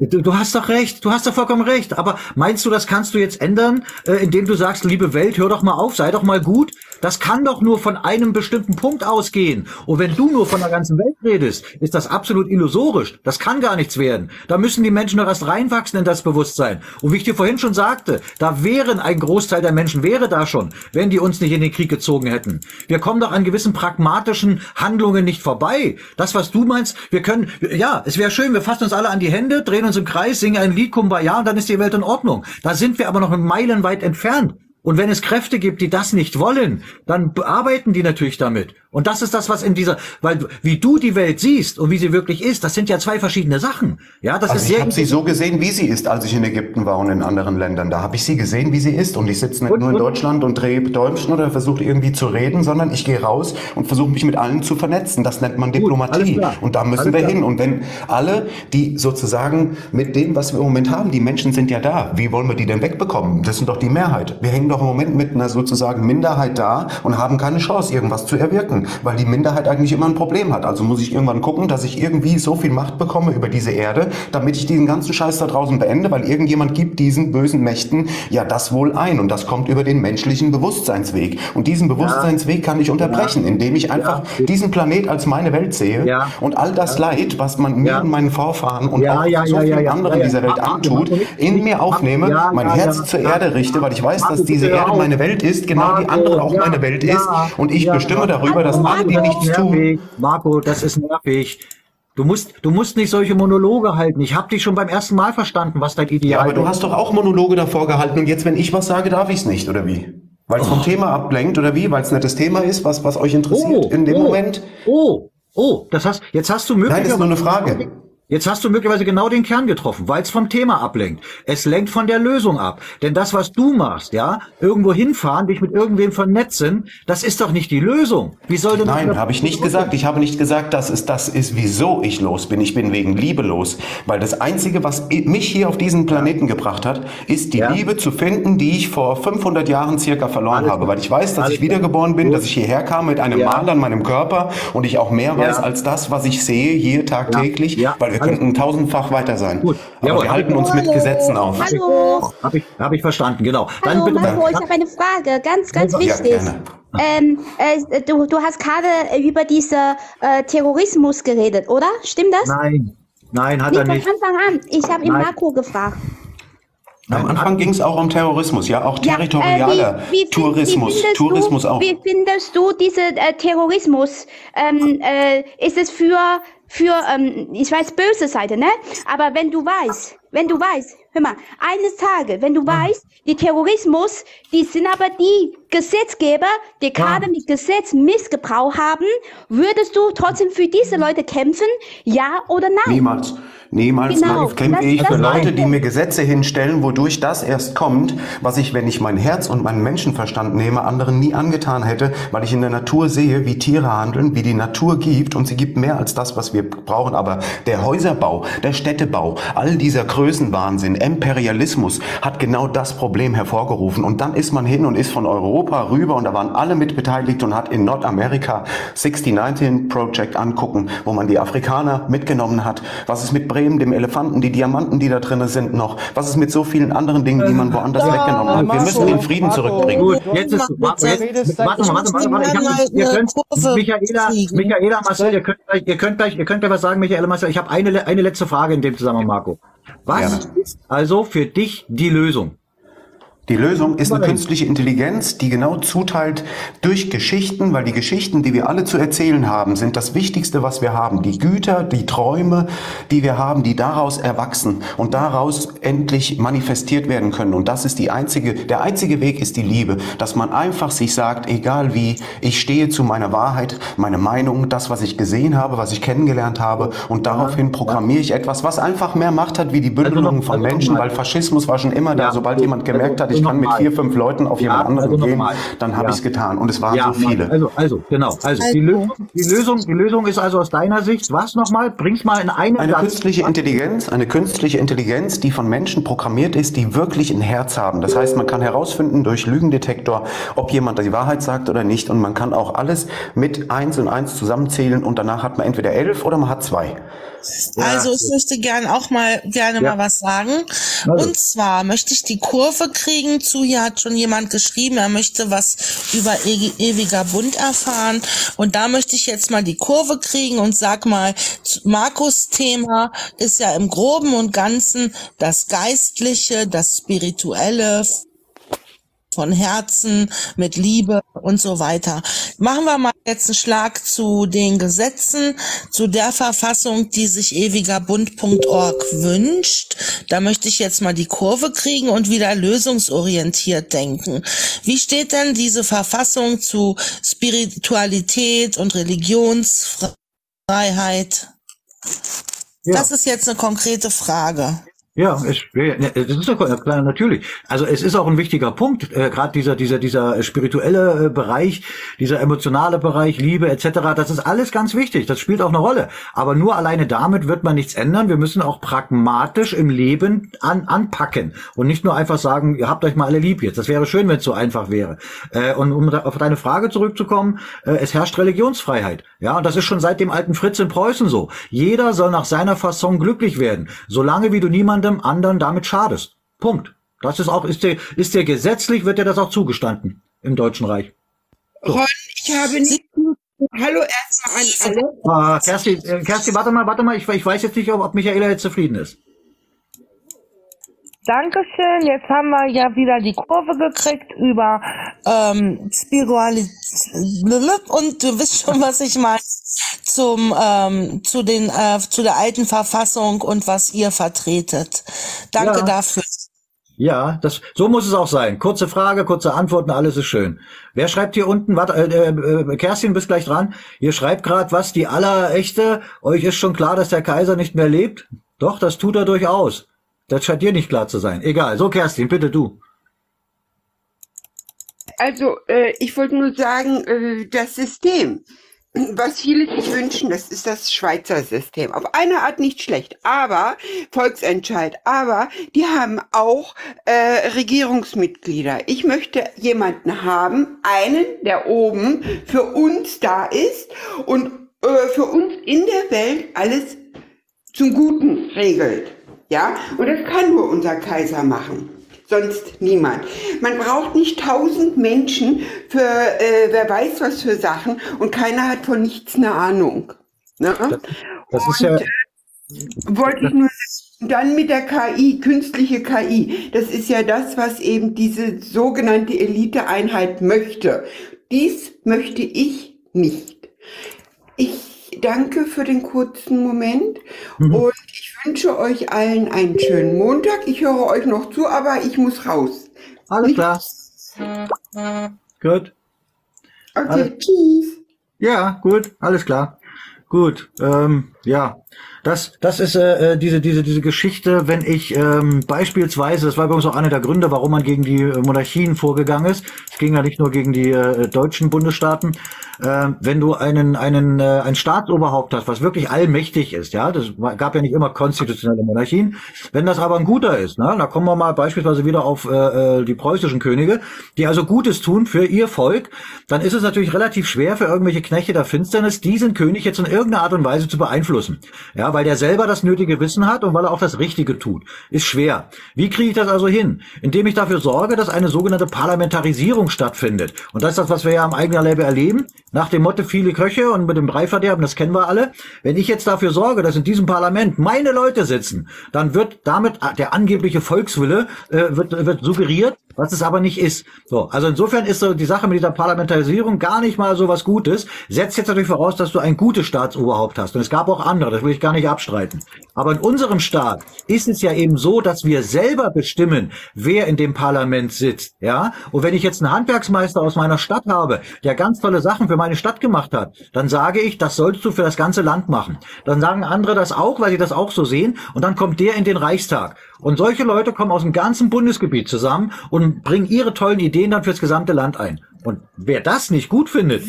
Du, du hast doch recht, du hast doch vollkommen recht. Aber meinst du, das kannst du jetzt ändern, äh, indem du sagst, liebe Welt, hör doch mal auf, sei doch mal gut? Das kann doch nur von einem bestimmten Punkt ausgehen. Und wenn du nur von der ganzen Welt redest, ist das absolut illusorisch. Das kann gar nichts werden. Da müssen die Menschen doch erst reinwachsen in das Bewusstsein. Und wie ich dir vorhin schon sagte, da wären ein Großteil der Menschen wäre da schon, wenn die uns nicht in den Krieg gezogen hätten. Wir kommen doch an gewissen pragmatischen Handlungen nicht vorbei. Das, was du meinst, wir können, ja, es wäre schön, wir fassen uns alle an die Hände, drehen uns im Kreis, singen ein Lied, Kumbaya und dann ist die Welt in Ordnung. Da sind wir aber noch meilenweit entfernt. Und wenn es Kräfte gibt, die das nicht wollen, dann bearbeiten die natürlich damit. Und das ist das, was in dieser, weil wie du die Welt siehst und wie sie wirklich ist, das sind ja zwei verschiedene Sachen. Ja, das Also ist ich habe sie so gesehen, wie sie ist, als ich in Ägypten war und in anderen Ländern. Da habe ich sie gesehen, wie sie ist. Und ich sitze nicht nur in Deutschland und drehe Däumchen oder versuche irgendwie zu reden, sondern ich gehe raus und versuche mich mit allen zu vernetzen. Das nennt man Diplomatie. klar. Und da müssen Alles wir klar. hin. Und wenn alle, die sozusagen mit dem, was wir im Moment haben, die Menschen sind ja da, wie wollen wir die denn wegbekommen? Das sind doch die Mehrheit. Wir hängen doch im Moment mit einer sozusagen Minderheit da und haben keine Chance, irgendwas zu erwirken, weil die Minderheit eigentlich immer ein Problem hat. Also muss ich irgendwann gucken, dass ich irgendwie so viel Macht bekomme über diese Erde, damit ich diesen ganzen Scheiß da draußen beende, weil irgendjemand gibt diesen bösen Mächten ja das wohl ein. Und das kommt über den menschlichen Bewusstseinsweg. Und diesen Bewusstseinsweg kann ich unterbrechen, indem ich einfach diesen Planet als meine Welt sehe und all das Leid, was man mir und meinen Vorfahren und auch so vielen anderen dieser Welt antut, in mir aufnehme, mein Herz zur. Erde richte, weil ich weiß, dass diese bitte hör Erde meine Welt ist, genau die Marco, andere auch ja, meine Welt ja, ist und ich ja, bestimme darüber, dass alle, die nichts tun. Marco, das ist nervig. Du musst, du musst nicht solche Monologe halten. Ich habe dich schon beim ersten Mal verstanden, was dein Ideal Ja, aber du ist. hast doch auch Monologe davor gehalten und jetzt, wenn ich was sage, darf ich es nicht, oder wie? Weil es vom Thema ablenkt, oder wie? Weil es nicht das Thema ist, was, was euch interessiert in dem oh, Moment? Oh, oh, das hast, jetzt hast du Nein, möglicherweise... das ist nur eine Frage. Jetzt hast du möglicherweise genau den Kern getroffen, weil es vom Thema ablenkt. Es lenkt von der Lösung ab. Denn das, was du machst, ja, irgendwo hinfahren, dich mit irgendwem vernetzen, das ist doch nicht die Lösung. Wie soll denn Nein, habe ich nicht gesagt. Ich habe nicht gesagt, dass es das ist, wieso ich los bin. Ich bin wegen Liebe los. Weil das Einzige, was mich hier auf diesen Planeten gebracht hat, ist die Ja. Liebe zu finden, die ich vor 500 Jahren circa verloren Alles habe. Weil ich weiß, dass Alles ich wiedergeboren bin, Gut. dass ich hierher kam mit einem Ja. Mal an meinem Körper und ich auch mehr weiß Ja. als das, was ich sehe hier tagtäglich, weil wir könnten tausendfach weiter sein. Gut. Aber Jawohl. wir halten uns mit Gesetzen auf. Hallo. Habe ich, hab ich verstanden, genau. Dann Hallo bitte Marco, ich habe eine Frage, ganz, ganz Ja, wichtig. gerne. ähm, äh, du, du hast gerade über diesen äh, Terrorismus geredet, oder? Stimmt das? Nein, nein, hat Wie er von nicht. Anfang an. Ich habe ihn. Marco gefragt. Am Anfang ging es auch um Terrorismus, ja, auch Ja, territorialer äh, wie, wie, Tourismus, wie findest Tourismus du, auch. Wie findest du diesen äh, Terrorismus? Ähm, äh, ist es für, für ähm, ich weiß, böse Seite, ne? Aber wenn du weißt, wenn du weißt, hör mal, eines Tages, wenn du weißt, die Terrorismus, die sind aber die Gesetzgeber, die gerade mit Gesetz Missgebrauch haben, würdest du trotzdem für diese Leute kämpfen? Ja oder nein? Niemals. Niemals Genau, kämpfe ich für Leute, die mir Gesetze hinstellen, wodurch das erst kommt, was ich, wenn ich mein Herz und meinen Menschenverstand nehme, anderen nie angetan hätte, weil ich in der Natur sehe, wie Tiere handeln, wie die Natur gibt und sie gibt mehr als das, was wir brauchen. Aber der Häuserbau, der Städtebau, all dieser Größenwahnsinn, Imperialismus hat genau das Problem hervorgerufen. Und dann ist man hin und ist von Europa rüber und da waren alle mit beteiligt und hat in Nordamerika 6019 Project angucken, wo man die Afrikaner mitgenommen hat. Was ist mit Bremen, dem Elefanten, die Diamanten, die da drinnen sind noch? Was ist mit so vielen anderen Dingen, die man woanders Ja, weggenommen hat? Wir müssen den Frieden Marco. zurückbringen. Gut, jetzt ist, warte, jetzt, warte mal, warte mal, warte mal. Ich hab, ihr könnt, Michaela, Michaela, Marcel, ihr könnt gleich, ihr könnt gleich, ihr könnt gleich was sagen, Michaela, Marcel. Ich habe eine, eine letzte Frage in dem Zusammenhang, Marco. Was ist also für dich die Lösung? Die Lösung ist eine künstliche Intelligenz, die genau zuteilt durch Geschichten, weil die Geschichten, die wir alle zu erzählen haben, sind das Wichtigste, was wir haben. Die Güter, die Träume, die wir haben, die daraus erwachsen und daraus endlich manifestiert werden können. Und das ist die einzige, der einzige Weg ist die Liebe, dass man einfach sich sagt, egal wie, ich stehe zu meiner Wahrheit, meine Meinung, das, was ich gesehen habe, was ich kennengelernt habe und daraufhin programmiere ich etwas, was einfach mehr Macht hat wie die Bündelung von Menschen, weil Faschismus war schon immer da. Sobald jemand gemerkt hat, ich kann mit vier, fünf Leuten auf jemand anderen also gehen, dann habe Ja. ich es getan. Und es waren Ja, so viele. Also, also, genau. Also, die Lösung, die Lösung, die Lösung ist also aus deiner Sicht, was nochmal? Bring's mal in einen Eine Satz. künstliche Intelligenz, eine künstliche Intelligenz, die von Menschen programmiert ist, die wirklich ein Herz haben. Das heißt, man kann herausfinden durch Lügendetektor, ob jemand die Wahrheit sagt oder nicht. Und man kann auch alles mit eins und eins zusammenzählen und danach hat man entweder elf oder man hat zwei. Also ich möchte gern auch mal gerne Ja. mal was sagen. Also. Und zwar möchte ich die Kurve kriegen zu, hier hat schon jemand geschrieben, er möchte was über e ewiger Bund erfahren. Und da möchte ich jetzt mal die Kurve kriegen und sag mal, Markus Thema ist ja im Groben und Ganzen das Geistliche, das Spirituelle, von Herzen, mit Liebe und so weiter. Machen wir mal jetzt einen Schlag zu den Gesetzen, zu der Verfassung, die sich ewigerbund.org wünscht. Da möchte ich jetzt mal die Kurve kriegen und wieder lösungsorientiert denken. Wie steht denn diese Verfassung zu Spiritualität und Religionsfreiheit? Das ist jetzt eine konkrete Frage. Ja, es, ja, das ist doch klar, natürlich. Also es ist auch ein wichtiger Punkt, äh, gerade dieser dieser dieser spirituelle äh, Bereich, dieser emotionale Bereich, Liebe etc. Das ist alles ganz wichtig. Das spielt auch eine Rolle. Aber nur alleine damit wird man nichts ändern. Wir müssen auch pragmatisch im Leben an, anpacken und nicht nur einfach sagen, ihr habt euch mal alle lieb jetzt. Das wäre schön, wenn es so einfach wäre. Äh, und um da- auf deine Frage zurückzukommen, äh, es herrscht Religionsfreiheit. Ja, und das ist schon seit dem alten Fritz in Preußen so. Jeder soll nach seiner Fasson glücklich werden, solange wie du niemandem anderen damit schadest. Punkt. Das ist auch, ist dir, ist dir gesetzlich, wird dir das auch zugestanden im Deutschen Reich. Ron, ich habe nicht. Hallo erstmal an alle. Ah, Kerstin, äh, Kerstin, warte mal, warte mal, ich, ich weiß jetzt nicht, ob, ob Michaela jetzt zufrieden ist. Dankeschön. Jetzt haben wir ja wieder die Kurve gekriegt über ähm, Spiritualität und du wisst schon, was ich meine zum ähm, zu den äh, zu der alten Verfassung und was ihr vertretet. Danke Ja. dafür. Ja, das, so muss es auch sein. Kurze Frage, kurze Antworten, alles ist schön. Wer schreibt hier unten? Warte, äh, äh, Kerstin, bist gleich dran. Ihr schreibt gerade, was die allerechte. Euch ist schon klar, dass der Kaiser nicht mehr lebt? Doch, das tut er durchaus. Das scheint dir nicht klar zu sein. Egal. So, Kerstin, bitte du. Also, äh, ich wollte nur sagen, äh, das System, was viele sich wünschen, das ist das Schweizer System. Auf eine Art nicht schlecht, aber Volksentscheid. Aber die haben auch äh, Regierungsmitglieder. Ich möchte jemanden haben, einen, der oben für uns da ist und äh, für uns in der Welt alles zum Guten regelt. Ja, und das kann nur unser Kaiser machen. Sonst niemand. Man braucht nicht tausend Menschen für äh, wer weiß was für Sachen und keiner hat von nichts eine Ahnung. Ne? Das ist ja, Wollte ich nur sagen, dann mit der KI, künstliche KI. Das ist ja das, was eben diese sogenannte Eliteeinheit möchte. Dies möchte ich nicht. Ich danke für den kurzen Moment und ich wünsche euch allen einen schönen Montag. Ich höre euch noch zu, aber ich muss raus. Alles klar. Gut. Okay, Alles- tschüss. Ja, gut, alles klar. Gut, ähm, ja, das, das ist äh, äh, diese, diese, diese Geschichte, wenn ich ähm, beispielsweise, das war übrigens auch einer der Gründe, warum man gegen die äh, Monarchien vorgegangen ist. Es ging ja nicht nur gegen die äh, deutschen Bundesstaaten. Äh, wenn du einen, einen, äh, ein Staatsoberhaupt hast, was wirklich allmächtig ist, ja, das gab ja nicht immer konstitutionelle Monarchien. Wenn das aber ein guter ist, ne, da kommen wir mal beispielsweise wieder auf äh, äh, die preußischen Könige, die also Gutes tun für ihr Volk, dann ist es natürlich relativ schwer für irgendwelche Knechte der Finsternis, diesen König jetzt in irgendeiner Art und Weise zu beeinflussen. Ja, weil der selber das nötige Wissen hat und weil er auch das Richtige tut. Ist schwer. Wie kriege ich das also hin? Indem ich dafür sorge, dass eine sogenannte Parlamentarisierung stattfindet. Und das ist das, was wir ja am eigenen Leibe erleben. Nach dem Motto viele Köche und mit dem Breiverderben, das kennen wir alle. Wenn ich jetzt dafür sorge, dass in diesem Parlament meine Leute sitzen, dann wird damit der angebliche Volkswille äh, wird, wird suggeriert, was es aber nicht ist. So, also insofern ist so die Sache mit dieser Parlamentarisierung gar nicht mal so was Gutes. Setzt jetzt natürlich voraus, dass du ein gutes Staatsoberhaupt hast. Und es gab auch andere, das will ich gar nicht abstreiten. Aber in unserem Staat ist es ja eben so, dass wir selber bestimmen, wer in dem Parlament sitzt. Ja, und wenn ich jetzt einen Handwerksmeister aus meiner Stadt habe, der ganz tolle Sachen für meine Stadt gemacht hat, dann sage ich, das sollst du für das ganze Land machen. Dann sagen andere das auch, weil sie das auch so sehen. Und dann kommt der in den Reichstag. Und solche Leute kommen aus dem ganzen Bundesgebiet zusammen und bringen ihre tollen Ideen dann fürs gesamte Land ein. Und wer das nicht gut findet,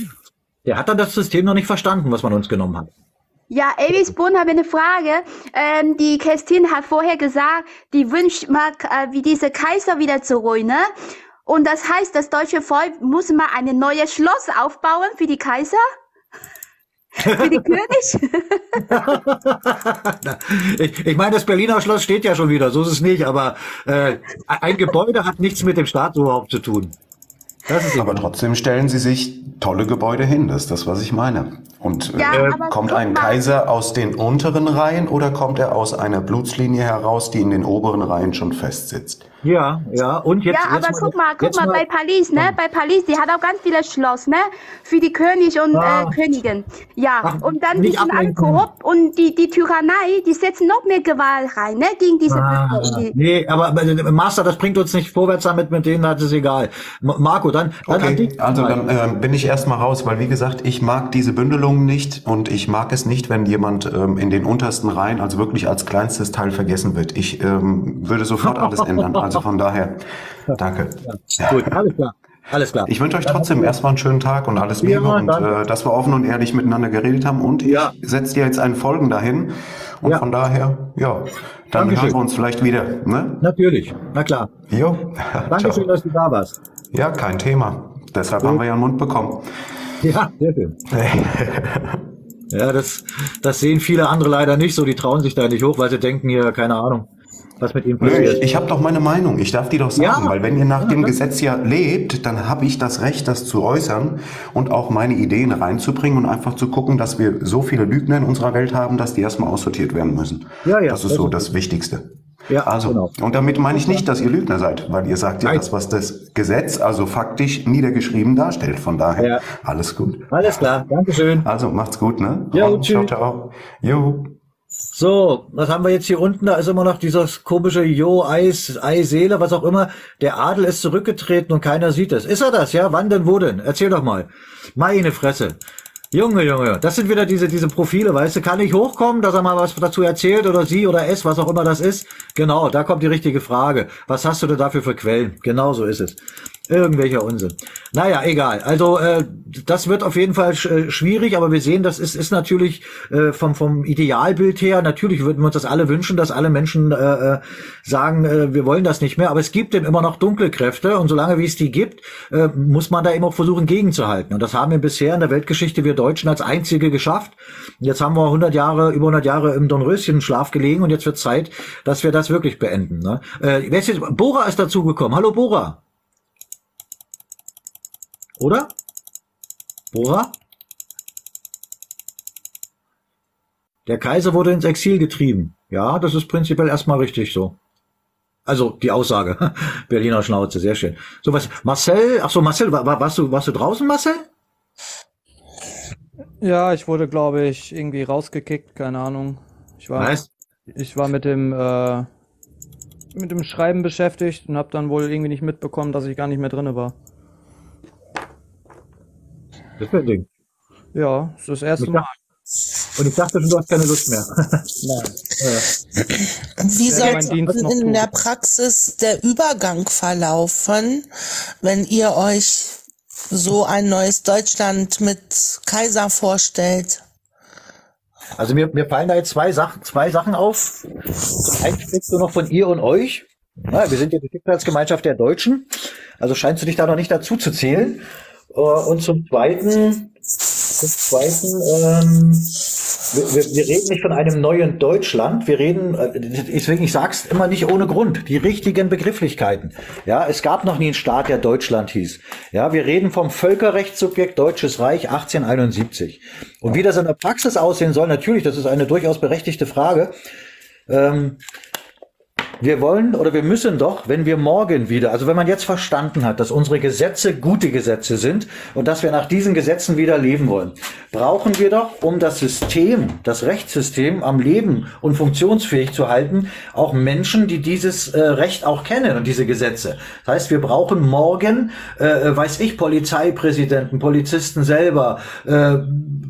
der hat dann das System noch nicht verstanden, was man uns genommen hat. Ja, Elvis Bohn habe eine Frage. Ähm, die Christine hat vorher gesagt, die wünscht mal äh, wie diese Kaiser wieder zurück, ne? Und das heißt, das deutsche Volk muss mal ein neues Schloss aufbauen für die Kaiser? König? ich, ich meine, das Berliner Schloss steht ja schon wieder, so ist es nicht, aber äh, ein Gebäude hat nichts mit dem Staatsoberhaupt zu tun. aber trotzdem stellen sie sich tolle Gebäude hin, das ist das, was ich meine. Und Ja, äh, kommt ein. Kaiser aus den unteren Reihen oder kommt er aus einer Blutslinie heraus, die in den oberen Reihen schon festsitzt? Ja, ja, und jetzt. ja, jetzt aber guck mal, guck mal, bei Paris, ne? Bei Paris, die hat auch ganz viele Schloss, ne? Für die König und Ah. äh, Königin. Ja, Ach, und dann die sind alle korrupt und die, die Tyrannei, die setzen noch mehr Gewalt rein, ne? Gegen diese Ah, die- nee, aber äh, Master, das bringt uns nicht vorwärts damit, mit denen hat es egal. Marco, dann, dann an Okay, also dann ähm, bin ich erstmal raus, weil wie gesagt, ich mag diese Bündelungen nicht und ich mag es nicht, wenn jemand ähm, in den untersten Reihen, also wirklich als kleinstes Teil vergessen wird. Ich ähm, würde sofort alles ändern. Also von daher, danke. Gut, alles klar. Alles klar. Ich wünsche euch trotzdem erstmal einen schönen Tag und alles Ja, Liebe und danke. äh, dass wir offen und ehrlich miteinander geredet haben. Und ich setze dir jetzt einen Folgen dahin. Und von daher, ja, dann Dankeschön. hören wir uns vielleicht wieder. Ne? Natürlich, na klar. Jo. Dankeschön, dass du da warst. Ja, kein Thema. Deshalb haben wir ja einen Mund bekommen. Ja, sehr schön. Ja, das, das sehen viele andere leider nicht so. Die trauen sich da nicht hoch, weil sie denken hier, keine Ahnung, was mit Nö, passiert. ich, ich habe doch meine Meinung. Ich darf die doch sagen, Ja. weil wenn ihr nach Ja, dem. Gesetz ja lebt, dann habe ich das Recht, das zu äußern und auch meine Ideen reinzubringen und einfach zu gucken, dass wir so viele Lügner in unserer Welt haben, dass die erstmal aussortiert werden müssen. Ja, ja, das ist das so ist- das Wichtigste. Ja, Also, genau. und damit meine ich nicht, dass ihr Lügner seid, weil ihr sagt ja das, was das Gesetz also faktisch niedergeschrieben darstellt. Von daher, Ja. alles gut. Alles klar, Dankeschön. Also, macht's gut, ne? Ja, Und ciao, tschüss. ciao. Jo. So, was haben wir jetzt hier unten? Da ist immer noch dieses komische Jo, Eis, Eiseele, was auch immer. Der Adel ist zurückgetreten und keiner sieht es. Ist er das, ja? Wann denn, wo denn? Erzähl doch mal. Meine Fresse. Junge, Junge, das sind wieder diese, diese Profile, weißt du, kann ich hochkommen, dass er mal was dazu erzählt oder sie oder es, was auch immer das ist? Genau, da kommt die richtige Frage. Was hast du denn dafür für Quellen? Genau so ist es. Irgendwelcher Unsinn. Naja, egal. Also äh, das wird auf jeden Fall sch äh, schwierig, aber wir sehen, das ist, ist natürlich äh, vom, vom Idealbild her, natürlich würden wir uns das alle wünschen, dass alle Menschen äh, äh, sagen, äh, wir wollen das nicht mehr, aber es gibt eben immer noch dunkle Kräfte und solange wie es die gibt, äh, muss man da eben auch versuchen gegenzuhalten. Und das haben wir bisher in der Weltgeschichte wir Deutschen als einzige geschafft. Jetzt haben wir 100 Jahre, über 100 Jahre im Dornröschen-Schlaf gelegen und jetzt wird Zeit, dass wir das wirklich beenden. Ne? Äh, wer ist jetzt, Bora ist dazugekommen. Hallo Bora. Oder? Bora? Der Kaiser wurde ins Exil getrieben. Ja, das ist prinzipiell erstmal richtig so. Also die Aussage. Berliner Schnauze, sehr schön. So was. Marcel, ach so, Marcel, war, war, warst du, warst du draußen, Marcel? Ja, ich wurde, glaube ich, irgendwie rausgekickt, keine Ahnung. Ich war, Was? ich war mit dem, äh, mit dem Schreiben beschäftigt und habe dann wohl irgendwie nicht mitbekommen, dass ich gar nicht mehr drinne war. Das ist ein Ding. Ja, das ist das erste Mal. Und ich dachte schon, du hast keine Lust mehr. Wie soll in der Praxis der Übergang verlaufen, wenn ihr euch so ein neues Deutschland mit Kaiser vorstellt? Also mir, mir fallen da jetzt zwei Sachen, zwei Sachen auf. Zum einen sprichst du noch von ihr und euch. Ja, wir sind ja die Schicksalsgemeinschaft der Deutschen. Also scheinst du dich da noch nicht dazu zu zählen. Äh, und zum Zweiten, zum Zweiten, ähm, wir, wir, wir reden nicht von einem neuen Deutschland. Wir reden, äh, deswegen ich sag's immer nicht ohne Grund. Die richtigen Begrifflichkeiten. Ja, es gab noch nie einen Staat, der Deutschland hieß. Ja, wir reden vom Völkerrechtssubjekt Deutsches Reich 1871. Und wie das in der Praxis aussehen soll, natürlich, das ist eine durchaus berechtigte Frage. Ähm, wir wollen oder wir müssen doch, wenn wir morgen wieder, also wenn man jetzt verstanden hat, dass unsere Gesetze gute Gesetze sind und dass wir nach diesen Gesetzen wieder leben wollen, brauchen wir doch, um das System, das Rechtssystem am Leben und funktionsfähig zu halten, auch Menschen, die dieses äh, Recht auch kennen und diese Gesetze. Das heißt, wir brauchen morgen, äh, weiß ich, Polizeipräsidenten, Polizisten selber, äh,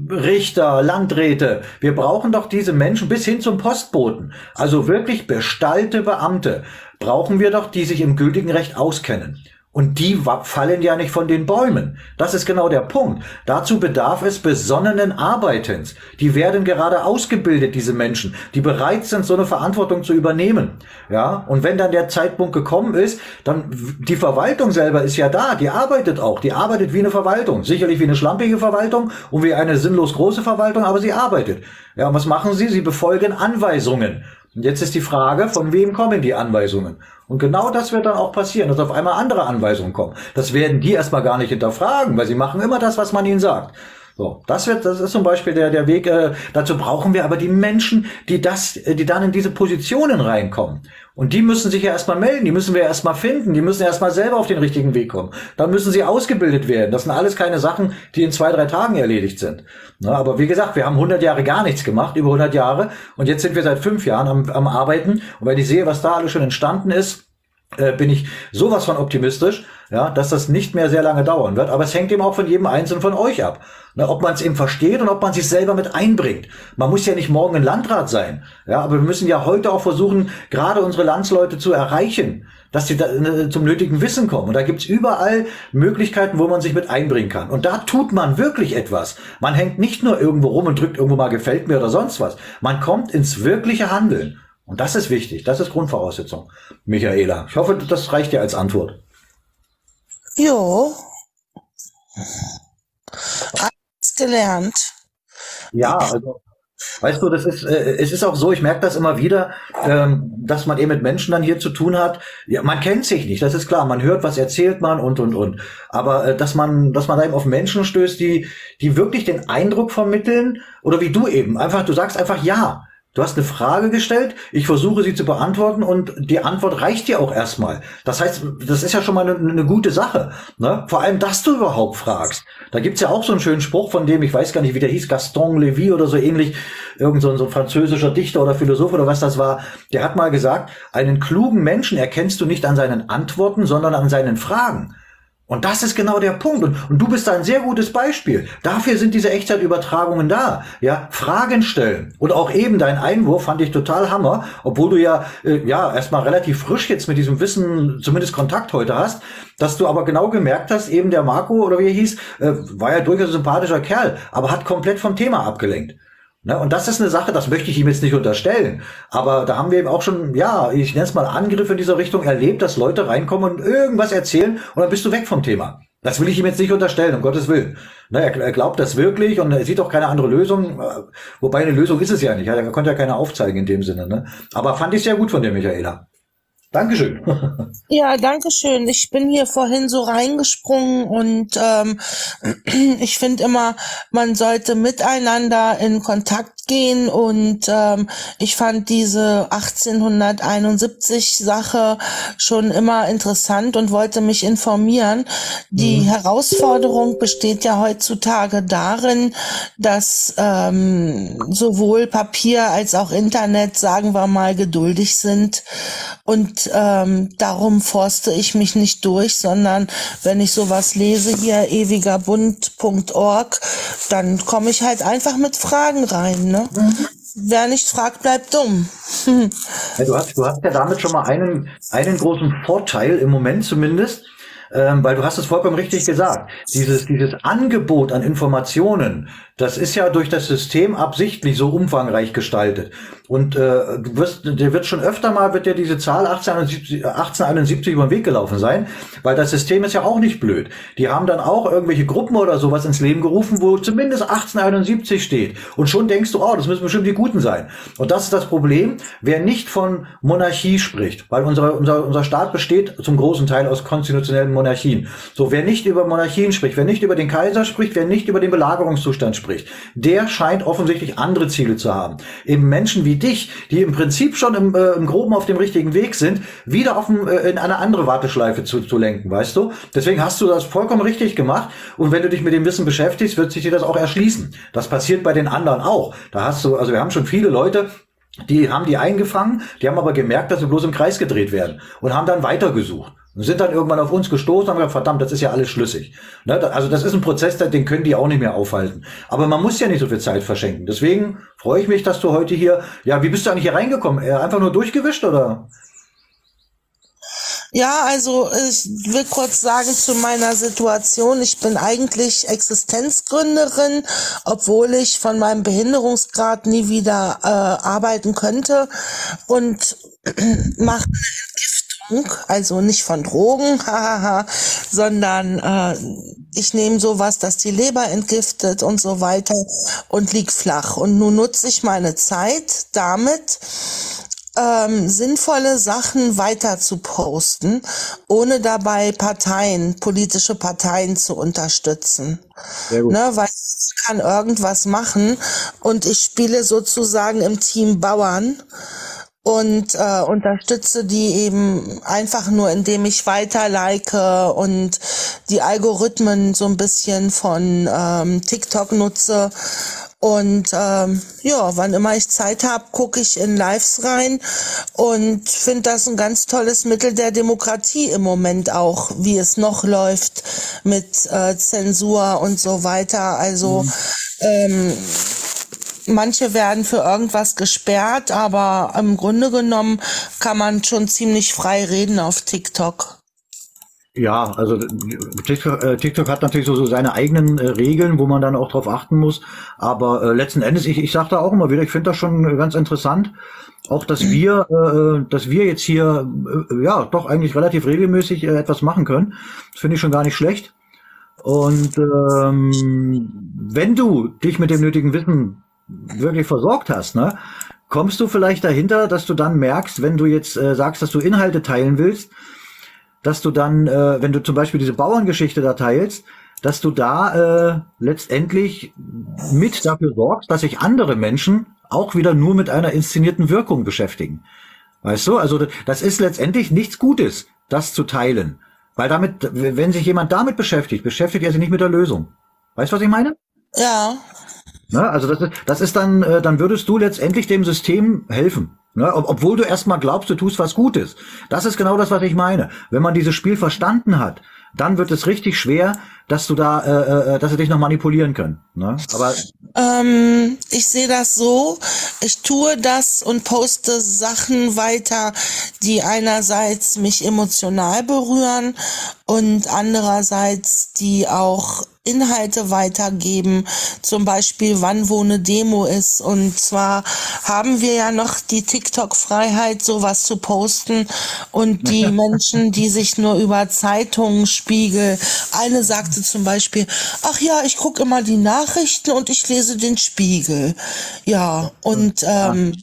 Richter, Landräte. Wir brauchen doch diese Menschen bis hin zum Postboten. Also wirklich bestallte Beamte brauchen wir doch, die sich im gültigen Recht auskennen. Und die fallen ja nicht von den Bäumen. Das ist genau der Punkt. Dazu bedarf es besonnenen Arbeitens. Die werden gerade ausgebildet, diese Menschen, die bereit sind, so eine Verantwortung zu übernehmen. Ja, und wenn dann der Zeitpunkt gekommen ist, dann die Verwaltung selber ist ja da, die arbeitet auch, die arbeitet wie eine Verwaltung. Sicherlich wie eine schlampige Verwaltung und wie eine sinnlos große Verwaltung, aber sie arbeitet. Ja, und was machen sie? Sie befolgen Anweisungen. Und jetzt ist die Frage, von wem kommen die Anweisungen? Und genau das wird dann auch passieren, dass auf einmal andere Anweisungen kommen. Das werden die erstmal gar nicht hinterfragen, weil sie machen immer das, was man ihnen sagt. So, das wird, das ist zum Beispiel der, der Weg. Äh, dazu brauchen wir aber die Menschen, die das, äh, die dann in diese Positionen reinkommen. Und die müssen sich ja erstmal melden, die müssen wir erstmal finden, die müssen erstmal selber auf den richtigen Weg kommen. Dann müssen sie ausgebildet werden. Das sind alles keine Sachen, die in zwei, drei Tagen erledigt sind. Na, aber wie gesagt, wir haben 100 Jahre gar nichts gemacht, über 100 Jahre. Und jetzt sind wir seit fünf Jahren am, am Arbeiten. Und wenn ich sehe, was da alles schon entstanden ist, äh, bin ich sowas von optimistisch, ja, dass das nicht mehr sehr lange dauern wird. Aber es hängt eben auch von jedem Einzelnen von euch ab. Ne, ob man es eben versteht und ob man sich selber mit einbringt. Man muss ja nicht morgen ein Landrat sein. Ja, aber wir müssen ja heute auch versuchen, gerade unsere Landsleute zu erreichen, dass sie da, ne, zum nötigen Wissen kommen. Und da gibt's überall Möglichkeiten, wo man sich mit einbringen kann. Und da tut man wirklich etwas. Man hängt nicht nur irgendwo rum und drückt irgendwo mal gefällt mir oder sonst was. Man kommt ins wirkliche Handeln. Und das ist wichtig. Das ist Grundvoraussetzung. Michaela, ich hoffe, das reicht dir als Antwort. Jo. Alles gelernt. Ja, also Weißt du, das ist, äh, es ist auch so, ich merke das immer wieder, ähm, dass man eben mit Menschen dann hier zu tun hat. Ja, man kennt sich nicht, das ist klar. Man hört, was erzählt man und und und. Aber äh, dass man, dass man da eben auf Menschen stößt, die, die wirklich den Eindruck vermitteln, oder wie du eben, einfach, du sagst einfach ja. Du hast eine Frage gestellt, ich versuche sie zu beantworten und die Antwort reicht dir auch erstmal. Das heißt, das ist ja schon mal eine, eine gute Sache. Ne? Vor allem, dass du überhaupt fragst. Da gibt's ja auch so einen schönen Spruch von dem, ich weiß gar nicht, wie der hieß, Gaston Lévy oder so ähnlich, irgend so ein, so ein französischer Dichter oder Philosoph oder was das war. Der hat mal gesagt, einen klugen Menschen erkennst du nicht an seinen Antworten, sondern an seinen Fragen. Und das ist genau der Punkt. Und, und, du bist ein sehr gutes Beispiel. Dafür sind diese Echtzeitübertragungen da. Ja, Fragen stellen. Und auch eben dein Einwurf fand ich total Hammer, obwohl du ja, äh, ja, erstmal relativ frisch jetzt mit diesem Wissen zumindest Kontakt heute hast, dass du aber genau gemerkt hast, eben der Marco oder wie er hieß, äh, war ja durchaus ein sympathischer Kerl, aber hat komplett vom Thema abgelenkt. Ne? Und das ist eine Sache, das möchte ich ihm jetzt nicht unterstellen. Aber da haben wir eben auch schon, ja, ich nenne es mal Angriffe in dieser Richtung erlebt, dass Leute reinkommen und irgendwas erzählen und dann bist du weg vom Thema. Das will ich ihm jetzt nicht unterstellen, um Gottes Willen. Ne, er, glaubt das wirklich und er sieht auch keine andere Lösung. Wobei eine Lösung ist es ja nicht. Er konnte ja keine aufzeigen in dem Sinne. Ne? Aber fand ich sehr gut von dir, Michaela. Dankeschön. Ja, danke schön. Ich bin hier vorhin so reingesprungen und ähm, ich finde immer, man sollte miteinander in Kontakt gehen und ähm, ich fand diese 1871 Sache schon immer interessant und wollte mich informieren. Die mhm. Herausforderung besteht ja heutzutage darin, dass ähm, sowohl Papier als auch Internet, sagen wir mal, geduldig sind und ähm, darum forste ich mich nicht durch, sondern wenn ich sowas lese hier ewigerbund.org, dann komme ich halt einfach mit Fragen rein. Ne? Ne? Wer nicht fragt, bleibt dumm. Ja, du, hast, du hast ja damit schon mal einen, einen großen Vorteil, im Moment zumindest, ähm, weil du hast es vollkommen richtig gesagt. Dieses, dieses Angebot an Informationen, das ist ja durch das System absichtlich so umfangreich gestaltet. Und äh, wirst, dir wird schon öfter mal, wird dir diese Zahl 1871, 1871 über den Weg gelaufen sein, weil das System ist ja auch nicht blöd. Die haben dann auch irgendwelche Gruppen oder sowas ins Leben gerufen, wo zumindest 1871 steht. Und schon denkst du, oh, das müssen bestimmt die Guten sein. Und das ist das Problem, wer nicht von Monarchie spricht, weil unser, unser, unser Staat besteht zum großen Teil aus konstitutionellen Monarchien. So, wer nicht über Monarchien spricht, wer nicht über den Kaiser spricht, wer nicht über den Belagerungszustand spricht, spricht, der scheint offensichtlich andere Ziele zu haben. Eben Menschen wie dich, die im Prinzip schon im, äh, im Groben auf dem richtigen Weg sind, wieder auf dem, äh, in eine andere Warteschleife zu, zu lenken, weißt du? Deswegen hast du das vollkommen richtig gemacht. Und wenn du dich mit dem Wissen beschäftigst, wird sich dir das auch erschließen. Das passiert bei den anderen auch. Da hast du, also wir haben schon viele Leute, die haben die eingefangen, die haben aber gemerkt, dass sie bloß im Kreis gedreht werden und haben dann weitergesucht. Und sind dann irgendwann auf uns gestoßen und haben gesagt, verdammt, das ist ja alles schlüssig. Ne? Also das ist ein Prozess, den können die auch nicht mehr aufhalten. Aber man muss ja nicht so viel Zeit verschenken. Deswegen freue ich mich, dass du heute hier, ja, wie bist du eigentlich hier reingekommen? Äh, einfach nur durchgewischt oder? Ja, also ich will kurz sagen zu meiner Situation. Ich bin eigentlich Existenzgründerin, obwohl ich von meinem Behinderungsgrad nie wieder äh, arbeiten könnte und mache also nicht von Drogen, sondern äh, ich nehme sowas, dass die Leber entgiftet und so weiter und lieg flach. Und nun nutze ich meine Zeit damit, ähm, sinnvolle Sachen weiter zu posten, ohne dabei Parteien, politische Parteien zu unterstützen. Sehr gut. Ne, weil ich kann irgendwas machen und ich spiele sozusagen im Team Bauern und äh, unterstütze die eben einfach nur, indem ich weiter like und die Algorithmen so ein bisschen von ähm, TikTok nutze und ähm, ja, wann immer ich Zeit habe, gucke ich in Lives rein und finde das ein ganz tolles Mittel der Demokratie im Moment auch, wie es noch läuft mit äh, Zensur und so weiter. Also mhm. ähm, manche werden für irgendwas gesperrt, aber im Grunde genommen kann man schon ziemlich frei reden auf TikTok. Ja, also TikTok, äh, hat natürlich so, so seine eigenen äh, Regeln, wo man dann auch drauf achten muss. Aber äh, letzten Endes, ich, ich sage da auch immer wieder, ich finde das schon ganz interessant, auch dass wir, äh, dass wir jetzt hier äh, ja doch eigentlich relativ regelmäßig äh, etwas machen können. Das finde ich schon gar nicht schlecht. Und ähm, wenn du dich mit dem nötigen Wissen wirklich versorgt hast, ne, kommst du vielleicht dahinter, dass du dann merkst, wenn du jetzt äh, sagst, dass du Inhalte teilen willst, dass du dann, äh, wenn du zum Beispiel diese Bauerngeschichte da teilst, dass du da äh, letztendlich mit dafür sorgst, dass sich andere Menschen auch wieder nur mit einer inszenierten Wirkung beschäftigen. Weißt du? Also das ist letztendlich nichts Gutes, das zu teilen. Weil damit, wenn sich jemand damit beschäftigt, beschäftigt er sich nicht mit der Lösung. Weißt du, was ich meine? Ja. Na, also das ist, das ist dann, äh, dann würdest du letztendlich dem System helfen. Ne? Ob, obwohl du erstmal glaubst, du tust was Gutes. Das ist genau das, was ich meine. Wenn man dieses Spiel verstanden hat, dann wird es richtig schwer, dass du da, äh, äh, dass sie dich noch manipulieren können. Ne? Aber ähm, ich sehe das so. Ich tue das und poste Sachen weiter, die einerseits mich emotional berühren und andererseits die auch Inhalte weitergeben, zum Beispiel wann wo eine Demo ist. Und zwar haben wir ja noch die TikTok-Freiheit, sowas zu posten. Und die Menschen, die sich nur über Zeitungen, Spiegel, eine sagte zum Beispiel, ach ja, ich gucke immer die Nachrichten und ich lese den Spiegel. Ja, und ähm,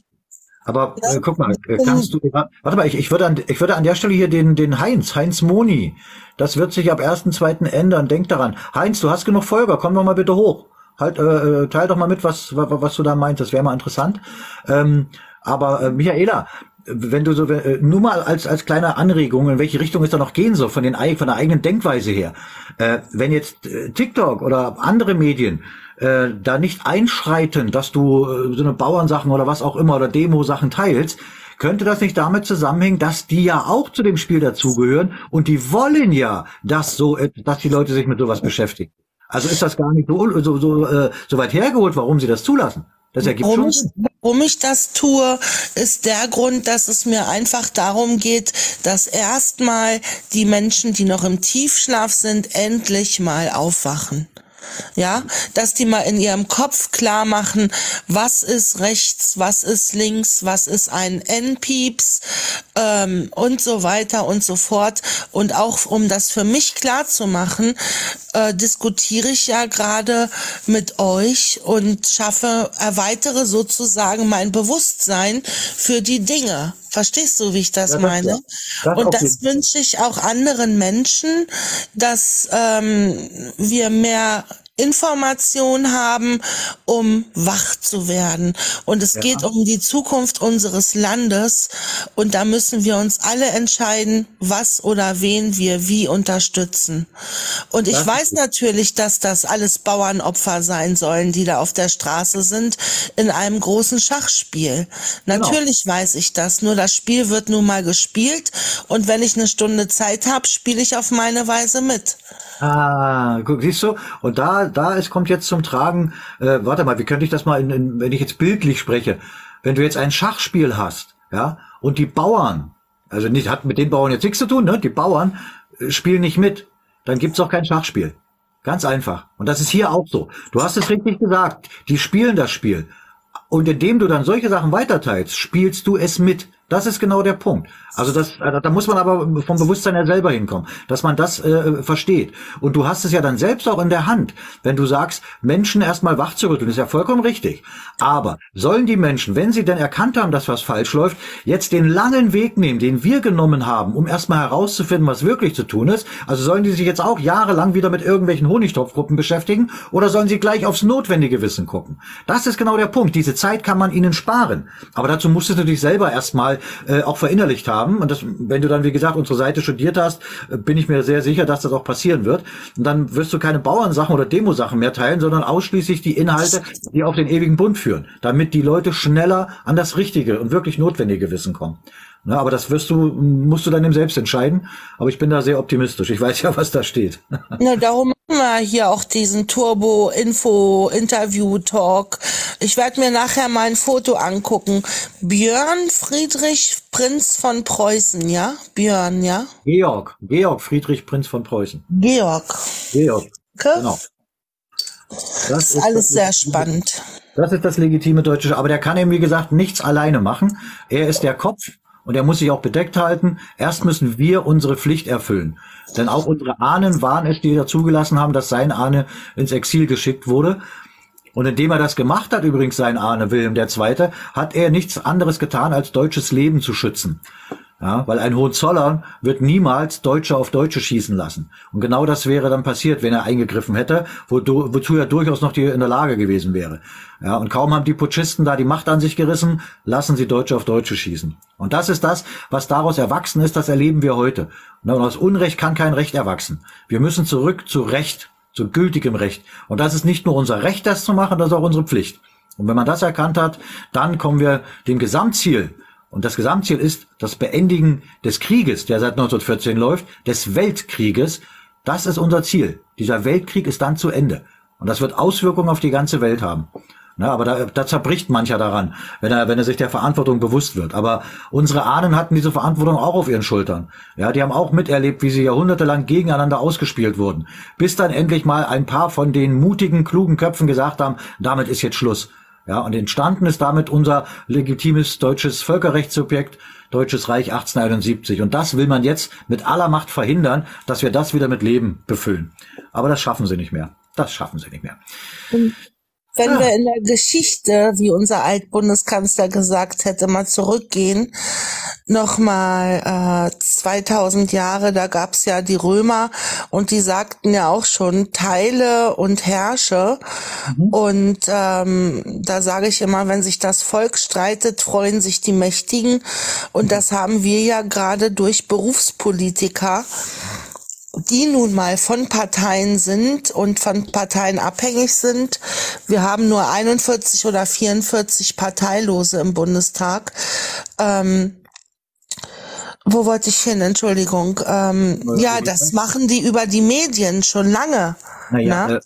aber äh, guck mal, äh, kannst du, warte mal, ich, ich, würde an, ich würde an der Stelle hier den, den Heinz, Heinz Moni, das wird sich ab 1.2. ändern, denk daran. Heinz, du hast genug Folger, komm doch mal bitte hoch. Halt, äh, äh teil doch mal mit, was, was, was du da meinst, das wäre mal interessant. Ähm, aber äh, Michaela, wenn du so, äh, nur mal als, als kleine Anregung, in welche Richtung es da noch gehen soll, von, den, von der eigenen Denkweise her. Äh, wenn jetzt äh, TikTok oder andere Medien äh, da nicht einschreiten, dass du äh, so eine Bauernsachen oder was auch immer oder Demo-Sachen teilst, könnte das nicht damit zusammenhängen, dass die ja auch zu dem Spiel dazugehören und die wollen ja, dass so, dass die Leute sich mit sowas beschäftigen. Also ist das gar nicht so, so, so, äh, so weit hergeholt, warum sie das zulassen. Das ergibt Warum schon warum ich das tue, ist der Grund, dass es mir einfach darum geht, dass erstmal die Menschen, die noch im Tiefschlaf sind, endlich mal aufwachen. Ja, dass die mal in ihrem Kopf klar machen, was ist rechts, was ist links, was ist ein N-Pieps ähm, und so weiter und so fort. Und auch um das für mich klar zu machen, äh, diskutiere ich ja gerade mit euch und schaffe, erweitere sozusagen mein Bewusstsein für die Dinge. Verstehst du, wie ich das Ja, das- meine? das und das wünsche ich auch anderen Menschen, dass ähm, wir mehr Information haben, um wach zu werden. Und es Ja. geht um die Zukunft unseres Landes. Und da müssen wir uns alle entscheiden, was oder wen wir wie unterstützen. Und ich Das weiß natürlich, dass das alles Bauernopfer sein sollen, die da auf der Straße sind, in einem großen Schachspiel. Genau. Natürlich weiß ich das. Nur das Spiel wird nun mal gespielt. Und wenn ich eine Stunde Zeit habe, spiele ich auf meine Weise mit. Ah, guck, siehst du? Und da, da ist, kommt jetzt zum Tragen, äh, warte mal, wie könnte ich das mal, in, in, wenn ich jetzt bildlich spreche, wenn du jetzt ein Schachspiel hast, ja, und die Bauern, also nicht, hat mit den Bauern jetzt nichts zu tun, ne? Die Bauern äh, spielen nicht mit, dann gibt's auch kein Schachspiel. Ganz einfach. Und das ist hier auch so. Du hast es richtig gesagt. Die spielen das Spiel. Und indem du dann solche Sachen weiterteilst, spielst du es mit. Das ist genau der Punkt. Also das, äh, da muss man aber vom Bewusstsein her selber hinkommen, dass man das äh, versteht. Und du hast es ja dann selbst auch in der Hand, wenn du sagst, Menschen erstmal wach zu rütteln, ist ja vollkommen richtig. Aber sollen die Menschen, wenn sie denn erkannt haben, dass was falsch läuft, jetzt den langen Weg nehmen, den wir genommen haben, um erstmal herauszufinden, was wirklich zu tun ist? Also sollen die sich jetzt auch jahrelang wieder mit irgendwelchen Honigtopfgruppen beschäftigen oder sollen sie gleich aufs notwendige Wissen gucken? Das ist genau der Punkt. Diese Zeit kann man ihnen sparen. Aber dazu musst du natürlich selber erstmal äh, auch verinnerlicht haben. Und das, wenn du dann, wie gesagt, unsere Seite studiert hast, äh, bin ich mir sehr sicher, dass das auch passieren wird. Und dann wirst du keine Bauernsachen oder Demosachen mehr teilen, sondern ausschließlich die Inhalte, die auf den ewigen Bund führen, damit die Leute schneller an das richtige und wirklich notwendige Wissen kommen. Ne, aber das wirst du, musst du dann eben selbst entscheiden. Aber ich bin da sehr optimistisch. Ich weiß ja, was da steht. Na, darum wir hier auch diesen Turbo-Info-Interview-Talk. Ich werde mir nachher mal ein Foto angucken. Björn Friedrich Prinz von Preußen, ja? Björn, ja? Georg, Georg Friedrich Prinz von Preußen. Georg. Georg. Okay. Genau. Das ist alles sehr spannend. Das ist das legitime deutsche, aber der kann eben, wie gesagt, nichts alleine machen. Er ist der Kopf und er muss sich auch bedeckt halten. Erst müssen wir unsere Pflicht erfüllen. Denn auch unsere Ahnen waren es, die da zugelassen haben, dass sein Ahne ins Exil geschickt wurde. Und indem er das gemacht hat, übrigens sein Ahne Wilhelm II., hat er nichts anderes getan, als deutsches Leben zu schützen. Ja, weil ein Hohenzollern wird niemals Deutsche auf Deutsche schießen lassen. Und genau das wäre dann passiert, wenn er eingegriffen hätte, wo, wozu er durchaus noch die, in der Lage gewesen wäre. Ja, und kaum haben die Putschisten da die Macht an sich gerissen, lassen sie Deutsche auf Deutsche schießen. Und das ist das, was daraus erwachsen ist, das erleben wir heute. Und aus Unrecht kann kein Recht erwachsen. Wir müssen zurück zu Recht, zu gültigem Recht. Und das ist nicht nur unser Recht, das zu machen, das ist auch unsere Pflicht. Und wenn man das erkannt hat, dann kommen wir dem Gesamtziel, und das Gesamtziel ist das Beendigen des Krieges, der seit 1914 läuft, des Weltkrieges. Das ist unser Ziel. Dieser Weltkrieg ist dann zu Ende. Und das wird Auswirkungen auf die ganze Welt haben. Na, aber da, da zerbricht mancher daran, wenn er, wenn er sich der Verantwortung bewusst wird. Aber unsere Ahnen hatten diese Verantwortung auch auf ihren Schultern. Ja, die haben auch miterlebt, wie sie jahrhundertelang gegeneinander ausgespielt wurden. Bis dann endlich mal ein paar von den mutigen, klugen Köpfen gesagt haben, damit ist jetzt Schluss. Ja, und entstanden ist damit unser legitimes deutsches Völkerrechtssubjekt, Deutsches Reich 1871. Und das will man jetzt mit aller Macht verhindern, dass wir das wieder mit Leben befüllen. Aber das schaffen sie nicht mehr. Das schaffen sie nicht mehr. Wenn Ah. wir in der Geschichte, wie unser Altbundeskanzler gesagt hätte, mal zurückgehen, nochmal äh, 2000 Jahre, da gab's ja die Römer und die sagten ja auch schon Teile und Herrsche. Und ähm, da sage ich immer, wenn sich das Volk streitet, freuen sich die Mächtigen. Und das haben wir ja gerade durch Berufspolitiker die nun mal von Parteien sind und von Parteien abhängig sind. Wir haben nur 41 oder 44 Parteilose im Bundestag. Ähm, wo wollte ich hin? Entschuldigung. Ähm, ja, das machen die über die Medien schon lange. Naja, Na? äh,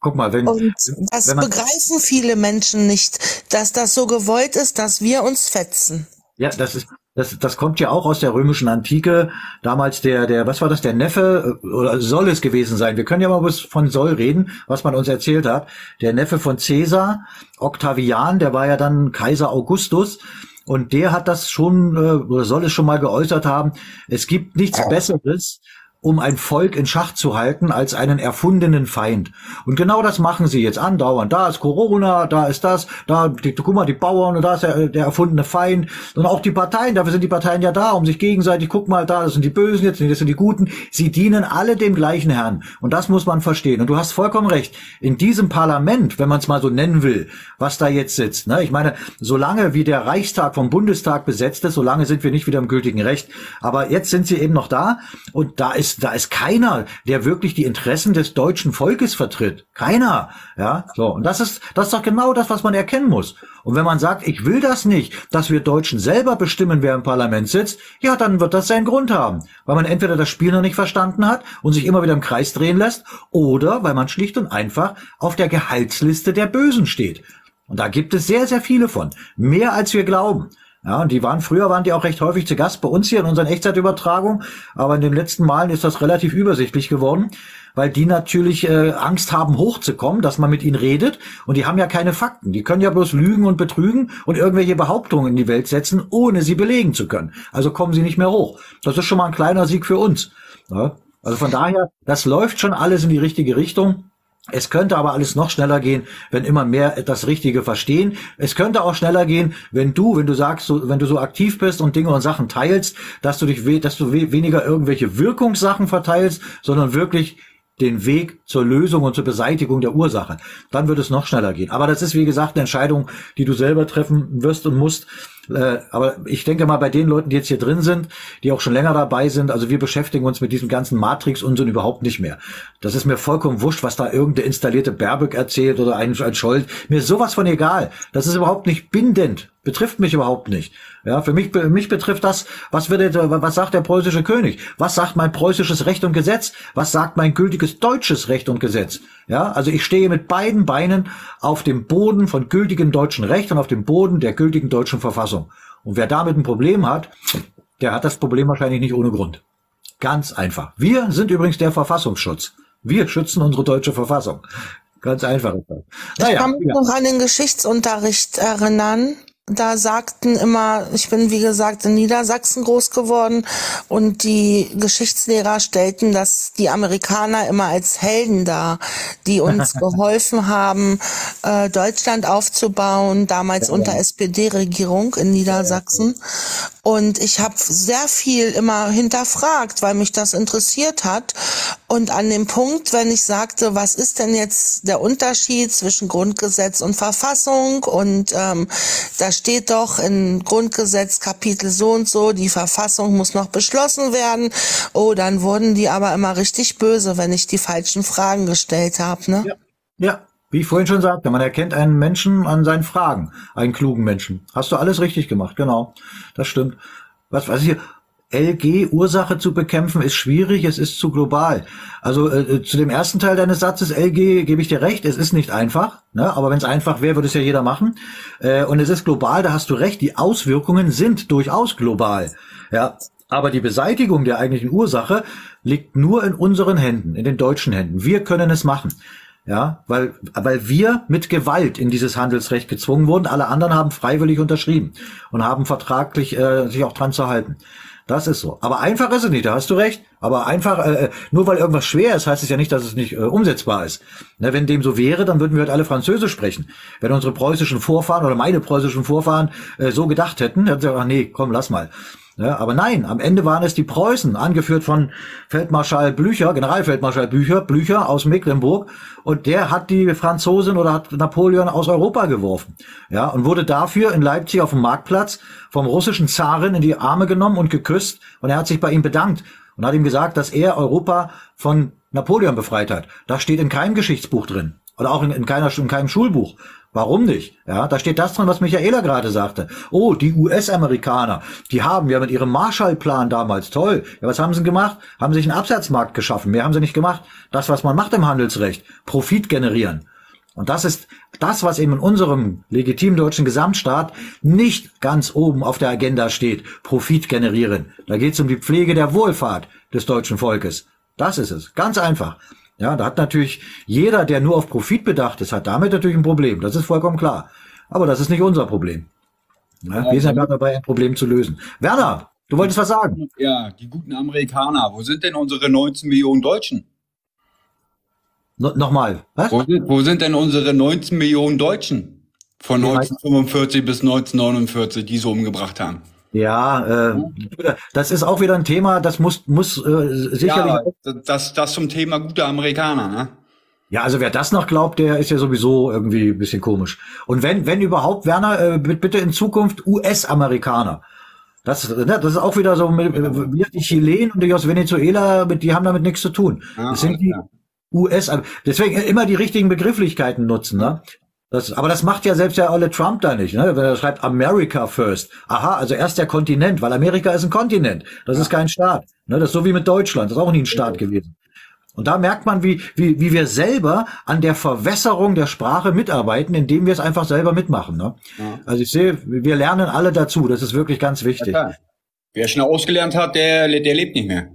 guck mal, wenn, Und das wenn man, begreifen viele Menschen nicht, dass das so gewollt ist, dass wir uns fetzen. ja, das ist, das, das kommt ja auch aus der römischen Antike. Damals der, der, was war das, der Neffe, äh, oder soll es gewesen sein? Wir können ja mal was von Soll reden, was man uns erzählt hat. Der Neffe von Caesar, Octavian, der war ja dann Kaiser Augustus. Und der hat das schon, äh, oder soll es schon mal geäußert haben, es gibt nichts Besseres, um ein Volk in Schach zu halten als einen erfundenen Feind. Und genau das machen sie jetzt andauernd. Da ist Corona, da ist das, da, die, guck mal, die Bauern und da ist der, der erfundene Feind. Und auch die Parteien, dafür sind die Parteien ja da, um sich gegenseitig, guck mal, da, das sind die Bösen jetzt, das sind die Guten. Sie dienen alle dem gleichen Herrn. Und das muss man verstehen. Und du hast vollkommen recht. In diesem Parlament, wenn man es mal so nennen will, was da jetzt sitzt, ne? ich meine, solange wie der Reichstag vom Bundestag besetzt ist, solange sind wir nicht wieder im gültigen Recht. Aber jetzt sind sie eben noch da und da ist da ist keiner, der wirklich die Interessen des deutschen Volkes vertritt. Keiner. Ja, so. Und das ist, das ist doch genau das, was man erkennen muss. Und wenn man sagt, ich will das nicht, dass wir Deutschen selber bestimmen, wer im Parlament sitzt, ja, dann wird das seinen Grund haben. Weil man entweder das Spiel noch nicht verstanden hat und sich immer wieder im Kreis drehen lässt, oder weil man schlicht und einfach auf der Gehaltsliste der Bösen steht. Und da gibt es sehr, sehr viele von. Mehr als wir glauben. Ja, und die waren früher waren die auch recht häufig zu Gast bei uns hier in unseren Echtzeitübertragungen, aber in den letzten Malen ist das relativ übersichtlich geworden, weil die natürlich äh, Angst haben hochzukommen, dass man mit ihnen redet und die haben ja keine Fakten. Die können ja bloß lügen und betrügen und irgendwelche Behauptungen in die Welt setzen, ohne sie belegen zu können. Also kommen sie nicht mehr hoch. Das ist schon mal ein kleiner Sieg für uns. Ja? Also von daher, das läuft schon alles in die richtige Richtung. Es könnte aber alles noch schneller gehen, wenn immer mehr das Richtige verstehen. Es könnte auch schneller gehen, wenn du, wenn du sagst, so, wenn du so aktiv bist und Dinge und Sachen teilst, dass du dich, dass du we weniger irgendwelche Wirkungssachen verteilst, sondern wirklich den Weg zur Lösung und zur Beseitigung der Ursache. Dann wird es noch schneller gehen. Aber das ist, wie gesagt, eine Entscheidung, die du selber treffen wirst und musst. Äh, aber ich denke mal, bei den Leuten, die jetzt hier drin sind, die auch schon länger dabei sind, also wir beschäftigen uns mit diesem ganzen Matrix-Unsinn überhaupt nicht mehr. Das ist mir vollkommen wurscht, was da irgendeine installierte Baerbock erzählt oder ein, ein Scholz. Mir ist sowas von egal. Das ist überhaupt nicht bindend. Betrifft mich überhaupt nicht. Ja, für mich, mich betrifft das, was wird, was sagt der preußische König? Was sagt mein preußisches Recht und Gesetz? Was sagt mein gültiges deutsches Recht und Gesetz? Ja, also ich stehe mit beiden Beinen auf dem Boden von gültigem deutschen Recht und auf dem Boden der gültigen deutschen Verfassung. Und wer damit ein Problem hat, der hat das Problem wahrscheinlich nicht ohne Grund. Ganz einfach. Wir sind übrigens der Verfassungsschutz. Wir schützen unsere deutsche Verfassung. Ganz einfach. Naja, ich kann mich ja. noch an den Geschichtsunterricht erinnern da sagten immer, ich bin wie gesagt in Niedersachsen groß geworden und die Geschichtslehrer stellten das die Amerikaner immer als Helden dar, die uns geholfen haben, äh, Deutschland aufzubauen, damals ja, unter ja. SPD-Regierung in Niedersachsen. Und ich habe sehr viel immer hinterfragt, weil mich das interessiert hat. Und an dem Punkt, wenn ich sagte, was ist denn jetzt der Unterschied zwischen Grundgesetz und Verfassung? Und ähm, da steht doch im Grundgesetz Kapitel so und so, die Verfassung muss noch beschlossen werden. Oh, dann wurden die aber immer richtig böse, wenn ich die falschen Fragen gestellt habe. Ne? Ja. ja. Wie ich vorhin schon sagte, man erkennt einen Menschen an seinen Fragen, einen klugen Menschen. Hast du alles richtig gemacht, genau. Das stimmt. Was weiß ich, LG Ursache zu bekämpfen ist schwierig, es ist zu global. Also äh, zu dem ersten Teil deines Satzes LG gebe ich dir recht, es ist nicht einfach, ne? aber wenn es einfach wäre, würde es ja jeder machen. Äh, und es ist global, da hast du recht, die Auswirkungen sind durchaus global. Ja, aber die Beseitigung der eigentlichen Ursache liegt nur in unseren Händen, in den deutschen Händen. Wir können es machen. Ja, weil, weil wir mit Gewalt in dieses Handelsrecht gezwungen wurden. Alle anderen haben freiwillig unterschrieben und haben vertraglich äh, sich auch dran zu halten. Das ist so. Aber einfach ist es nicht, da hast du recht. Aber einfach, äh, nur weil irgendwas schwer ist, heißt es ja nicht, dass es nicht äh, umsetzbar ist. Ne, wenn dem so wäre, dann würden wir halt alle Französisch sprechen. Wenn unsere preußischen Vorfahren oder meine preußischen Vorfahren äh, so gedacht hätten, hätten sie gesagt, nee, komm, lass mal. Ja, aber nein, am Ende waren es die Preußen, angeführt von Feldmarschall Blücher, Generalfeldmarschall Blücher, Blücher aus Mecklenburg, und der hat die Franzosen oder hat Napoleon aus Europa geworfen. Ja, und wurde dafür in Leipzig auf dem Marktplatz vom russischen Zaren in die Arme genommen und geküsst, und er hat sich bei ihm bedankt und hat ihm gesagt, dass er Europa von Napoleon befreit hat. Das steht in keinem Geschichtsbuch drin. Oder auch in, in, keiner, in keinem Schulbuch. Warum nicht? Ja, da steht das drin, was Michaela gerade sagte. Oh, die US-Amerikaner, die haben ja mit ihrem Marshallplan damals toll. Ja, was haben sie gemacht? Haben sich einen Absatzmarkt geschaffen. Mehr haben sie nicht gemacht. Das, was man macht im Handelsrecht, Profit generieren. Und das ist das, was eben in unserem legitimen deutschen Gesamtstaat nicht ganz oben auf der Agenda steht. Profit generieren. Da geht es um die Pflege der Wohlfahrt des deutschen Volkes. Das ist es. Ganz einfach. Ja, da hat natürlich jeder, der nur auf Profit bedacht ist, hat damit natürlich ein Problem. Das ist vollkommen klar. Aber das ist nicht unser Problem. Ja, wir sind ja gerade dabei, ein Problem zu lösen. Werner, du wolltest was sagen. Ja, die guten Amerikaner. Wo sind denn unsere 19 Millionen Deutschen? No, Nochmal, was? Wo sind, wo sind denn unsere 19 Millionen Deutschen von 1945 bis 1949, die sie umgebracht haben? Ja, äh, das ist auch wieder ein Thema, das muss, muss äh, sicherlich. Ja, das, das zum Thema gute Amerikaner, ne? Ja, also wer das noch glaubt, der ist ja sowieso irgendwie ein bisschen komisch. Und wenn, wenn überhaupt, Werner, äh, bitte in Zukunft US-Amerikaner. Das, ne, das ist auch wieder so, mit, wie die Chilenen und die aus Venezuela, mit, die haben damit nichts zu tun. Ah, das sind die US, deswegen immer die richtigen Begrifflichkeiten nutzen, ne? Das, aber das macht ja selbst der olle Trump da nicht, ne? Wenn er schreibt America first. Aha, also erst der Kontinent, weil Amerika ist ein Kontinent. Das ist kein Staat. Ne? Das ist so wie mit Deutschland. Das ist auch nie ein Staat gewesen. Und da merkt man, wie, wie, wie wir selber an der Verwässerung der Sprache mitarbeiten, indem wir es einfach selber mitmachen. Ne? Ja. Also ich sehe, wir lernen alle dazu. Das ist wirklich ganz wichtig. Ja, Wer schnell ausgelernt hat, der, der lebt nicht mehr.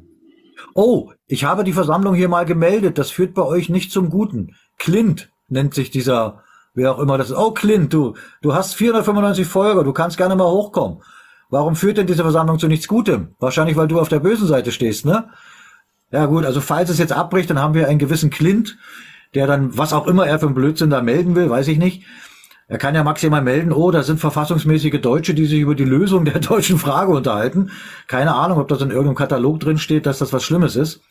Oh, ich habe die Versammlung hier mal gemeldet. Das führt bei euch nicht zum Guten. Clint nennt sich dieser, wer auch immer das ist. Oh, Clint, du, du hast 495 Folger. Du kannst gerne mal hochkommen. Warum führt denn diese Versammlung zu nichts Gutem? Wahrscheinlich, weil du auf der bösen Seite stehst, ne? Ja gut, also falls es jetzt abbricht, dann haben wir einen gewissen Clint, der dann, was auch immer er für einen Blödsinn da melden will, weiß ich nicht. Er kann ja maximal melden, oh, da sind verfassungsmäßige Deutsche, die sich über die Lösung der deutschen Frage unterhalten. Keine Ahnung, ob das in irgendeinem Katalog drin steht, dass das was Schlimmes ist.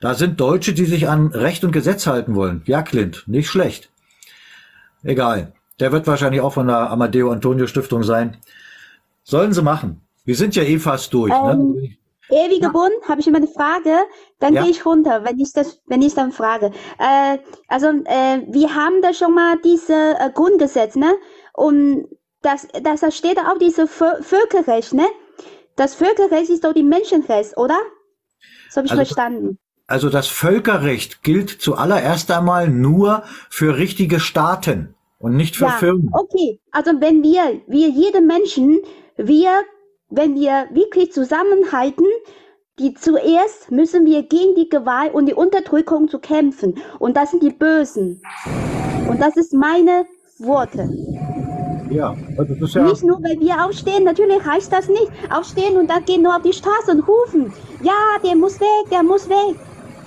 Da sind Deutsche, die sich an Recht und Gesetz halten wollen. Ja, Clint, nicht schlecht. Egal. Der wird wahrscheinlich auch von der Amadeo Antonio Stiftung sein. Sollen sie machen. Wir sind ja eh fast durch. Ne? Ewige Bund, habe ich immer eine Frage, dann Ja. gehe ich runter, wenn ich das, wenn ich dann frage. Äh, also äh, wir haben da schon mal diese äh, Grundgesetz, ne? Und das, das da steht auch diese Vö Völkerrecht, ne? Das Völkerrecht ist doch die Menschenrecht, oder? So habe ich Also- verstanden. Also das Völkerrecht gilt zuallererst einmal nur für richtige Staaten und nicht für ja, Firmen. okay. Also wenn wir, wir jede Menschen, wir, wenn wir wirklich zusammenhalten, die zuerst müssen wir gegen die Gewalt und die Unterdrückung zu kämpfen. Und das sind die Bösen. Und das ist meine Worte. Ja, also das ist ja. Nicht nur, weil wir aufstehen, natürlich heißt das nicht. Aufstehen und dann gehen nur auf die Straße und rufen. Ja, der muss weg, der muss weg.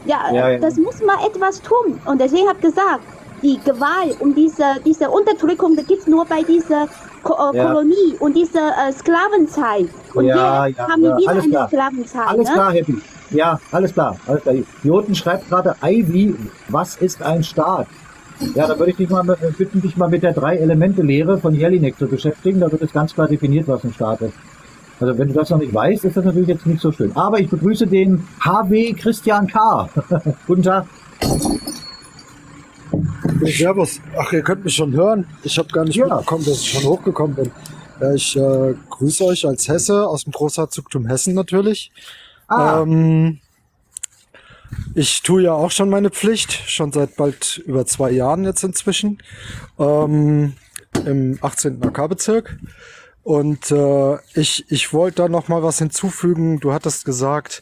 Ja, Ja, ja. das muss man etwas tun. Und deswegen habe ich gesagt, die Gewalt und diese, diese Unterdrückung, das gibt's nur bei dieser Ko äh, Ja. Kolonie und dieser äh, Sklavenzeit. Und ja, wir ja, haben ja, wieder alles eine klar. Sklavenzeit. Alles ne? klar, Happy. Ja, alles klar. Alles klar. Joten schreibt gerade, Ivy, was ist ein Staat? Ja, da würde ich dich mal bitten, dich mal mit der Drei-Elemente-Lehre von Jelinek zu beschäftigen. Da wird es ganz klar definiert, was ein Staat ist. Also wenn du das noch nicht weißt, ist das natürlich jetzt nicht so schön. Aber ich begrüße den HW Christian K. Guten Tag. Servus. Ach, ihr könnt mich schon hören. Ich habe gar nicht mitbekommen, dass ich schon hochgekommen bin. Ja, ich äh, grüße euch als Hesse aus dem Großherzogtum Hessen natürlich. Ah. Ähm, ich tue ja auch schon meine Pflicht, schon seit bald über zwei Jahren jetzt inzwischen, ähm, im 18. AK-Bezirk. Und äh, ich, ich wollte da noch mal was hinzufügen. Du hattest gesagt,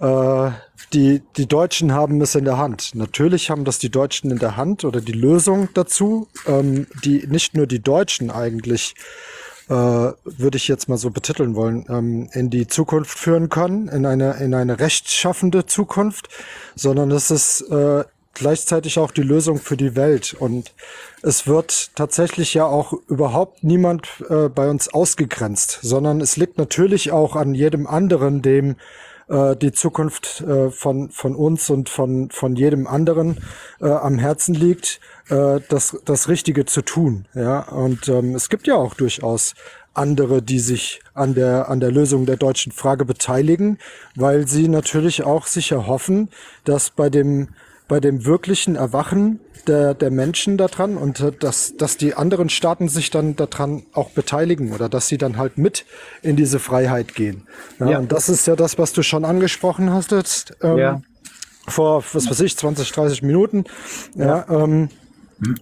äh, die, die Deutschen haben es in der Hand. Natürlich haben das die Deutschen in der Hand oder die Lösung dazu, ähm, die nicht nur die Deutschen eigentlich, äh, würde ich jetzt mal so betiteln wollen, ähm, in die Zukunft führen können, in eine, in eine rechtschaffende Zukunft, sondern es ist äh, gleichzeitig auch die Lösung für die Welt. Und es wird tatsächlich ja auch überhaupt niemand äh, bei uns ausgegrenzt, sondern es liegt natürlich auch an jedem anderen, dem äh, die Zukunft äh, von, von uns und von, von jedem anderen äh, am Herzen liegt, äh, das, das Richtige zu tun. Ja? Und ähm, es gibt ja auch durchaus andere, die sich an der, an der Lösung der deutschen Frage beteiligen, weil sie natürlich auch sicher hoffen, dass bei dem bei dem wirklichen Erwachen der, der Menschen daran und äh, dass, dass die anderen Staaten sich dann daran auch beteiligen oder dass sie dann halt mit in diese Freiheit gehen. Ja, Ja. Und das ist ja das, was du schon angesprochen hast jetzt. Ähm, Ja. Vor, was weiß ich, 20, 30 Minuten. Ja, ähm,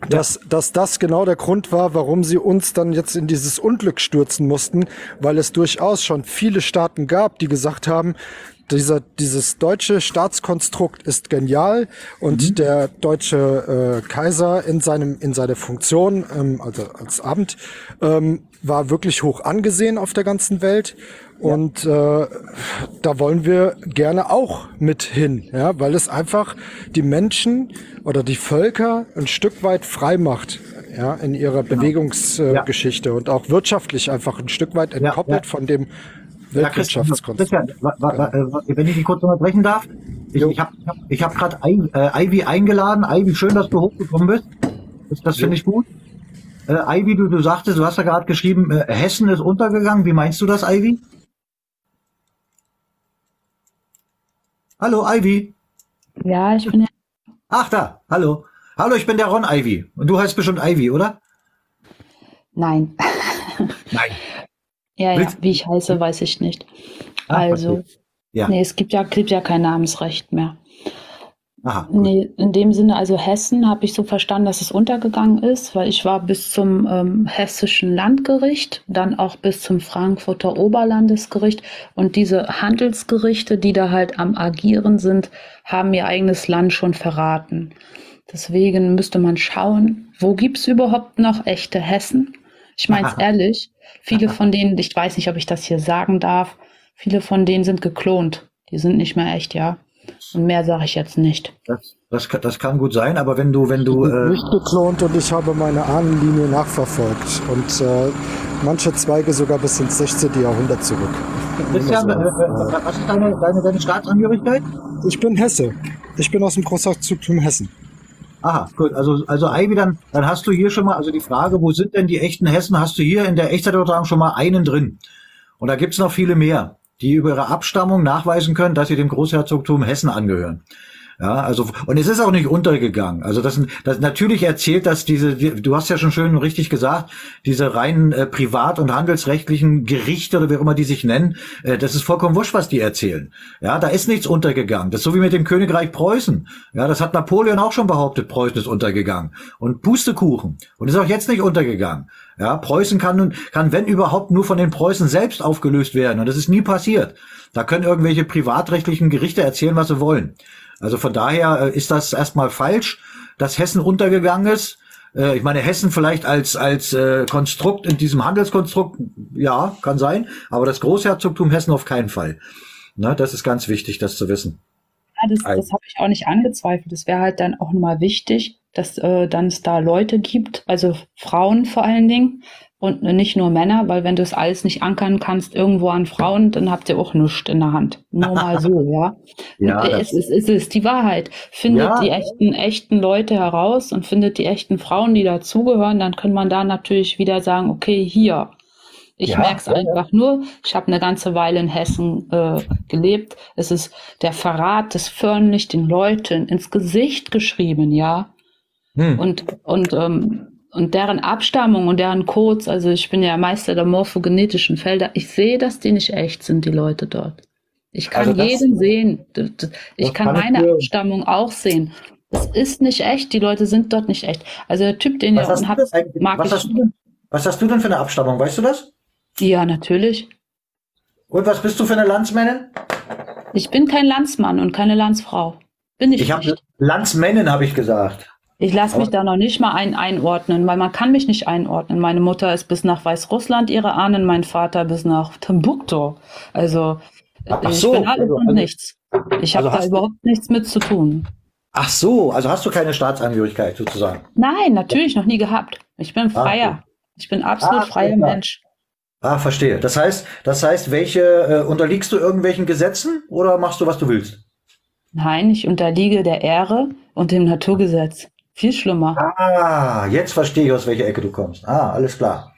dass, dass das genau der Grund war, warum sie uns dann jetzt in dieses Unglück stürzen mussten, weil es durchaus schon viele Staaten gab, die gesagt haben, dieser, dieses deutsche Staatskonstrukt ist genial und der deutsche äh, Kaiser in seinem in seiner Funktion, ähm, also als Amt, ähm, war wirklich hoch angesehen auf der ganzen Welt. Und äh, da wollen wir gerne auch mit hin, ja, weil es einfach die Menschen oder die Völker ein Stück weit frei macht, ja, in ihrer Bewegungsgeschichte äh, Geschichte und auch wirtschaftlich einfach ein Stück weit entkoppelt von dem Ja, Christian, Weltwirtschaftskonstrukt. Wa- wa- äh, wenn ich dich kurz unterbrechen darf. Ich, ich habe ich hab gerade äh, Ivy eingeladen. Ivy, schön, dass du hochgekommen bist. Das, das finde ich gut. Äh, Ivy, du, du sagtest, du hast ja gerade geschrieben, äh, Hessen ist untergegangen. Wie meinst du das, Ivy? Hallo, Ivy. Ja, ich bin ja. Ach, da. Hallo. Hallo, ich bin der Ron Ivy. Und du heißt bestimmt Ivy, oder? Nein. Nein. Ja, ja, wie ich heiße, weiß ich nicht. Ah, Also, okay. Ja. nee, es gibt ja, gibt ja kein Namensrecht mehr. Aha. Nee, in dem Sinne, also Hessen habe ich so verstanden, dass es untergegangen ist, weil ich war bis zum ähm, hessischen Landgericht, dann auch bis zum Frankfurter Oberlandesgericht und diese Handelsgerichte, die da halt am Agieren sind, haben ihr eigenes Land schon verraten. Deswegen müsste man schauen, wo gibt's überhaupt noch echte Hessen? Ich meine es ehrlich, viele von denen, ich weiß nicht, ob ich das hier sagen darf, viele von denen sind geklont. Die sind nicht mehr echt, ja. Und mehr sage ich jetzt nicht. Das, das, kann- das kann gut sein, aber wenn du, wenn du, Ich bin äh, nicht geklont und ich habe meine Ahnenlinie nachverfolgt und äh, manche Zweige sogar bis ins 16. Jahrhundert zurück. Christian, äh, äh, was ist deine, deine, deine Staatsangehörigkeit? Ich bin Hesse. Ich bin aus dem Großherzogtum Hessen. Aha, gut. Also, also Ivy, dann, dann hast du hier schon mal, also die Frage, wo sind denn die echten Hessen, hast du hier in der Echtzeitübertragung schon mal einen drin. Und da gibt's noch viele mehr, die über ihre Abstammung nachweisen können, dass sie dem Großherzogtum Hessen angehören. Ja, also und es ist auch nicht untergegangen. Also das, das natürlich erzählt das diese, die, du hast ja schon schön richtig gesagt, diese reinen äh, privat- und handelsrechtlichen Gerichte oder wie auch immer die sich nennen, äh, das ist vollkommen wurscht, was die erzählen. Ja, da ist nichts untergegangen. Das ist so wie mit dem Königreich Preußen. Ja, das hat Napoleon auch schon behauptet, Preußen ist untergegangen. Und Pustekuchen. Und ist auch jetzt nicht untergegangen. Ja, Preußen kann nun, kann wenn überhaupt nur von den Preußen selbst aufgelöst werden. Und das ist nie passiert. Da können irgendwelche privatrechtlichen Gerichte erzählen, was sie wollen. Also von daher äh, ist das erstmal falsch, dass Hessen untergegangen ist. Äh, ich meine, Hessen vielleicht als, als äh, Konstrukt in diesem Handelskonstrukt, ja, kann sein, aber das Großherzogtum Hessen auf keinen Fall. Ne, das ist ganz wichtig, das zu wissen. Ja, das, das habe ich auch nicht angezweifelt. Es wäre halt dann auch nochmal wichtig, dass äh, dann es da Leute gibt, also Frauen vor allen Dingen und nicht nur Männer, weil wenn du es alles nicht ankern kannst irgendwo an Frauen, dann habt ihr auch nichts in der Hand. Nur mal so, ja. Ja, es, ist, es ist die Wahrheit. Findet Ja. die echten, echten Leute heraus und findet die echten Frauen, die dazugehören, dann kann man da natürlich wieder sagen, okay, hier. Ich Ja, merke es ja, ja. einfach nur. Ich habe eine ganze Weile in Hessen äh, gelebt. Es ist der Verrat des förmlich den Leuten ins Gesicht geschrieben, ja. Hm. Und, und, ähm, und deren Abstammung und deren Codes, also ich bin ja Meister der morphogenetischen Felder, ich sehe, dass die nicht echt sind, die Leute dort. Ich kann Also das- jeden sehen. Ich kann kann ich meine dir- Abstammung auch sehen. Das ist nicht echt, die Leute sind dort nicht echt. Also der Typ, den Was ihr unten habt, mag was, ich. hast du denn, was hast du denn für eine Abstammung, weißt du das? Ja, natürlich. Und was bist du für eine Landsmännin? Ich bin kein Landsmann und keine Landsfrau. Bin ich, Ich habe nicht. Landsmännin, habe ich gesagt. Ich lasse mich da noch nicht mal ein einordnen, weil man kann mich nicht einordnen. Meine Mutter ist bis nach Weißrussland ihre Ahnen, mein Vater bis nach Timbuktu. Also Ach ich so, bin alles also- und also- nichts. Ich habe also da hast- überhaupt nichts mit zu tun. Ach so, also hast du keine Staatsangehörigkeit sozusagen. Nein, natürlich noch nie gehabt. Ich bin freier. Ich bin absolut Ah, freier klar. Mensch. Ah, verstehe. Das heißt, das heißt, welche äh, unterliegst du irgendwelchen Gesetzen oder machst du, was du willst? Nein, ich unterliege der Ehre und dem Naturgesetz. Viel schlimmer. Ah, jetzt verstehe ich, aus welcher Ecke du kommst. Ah, alles klar.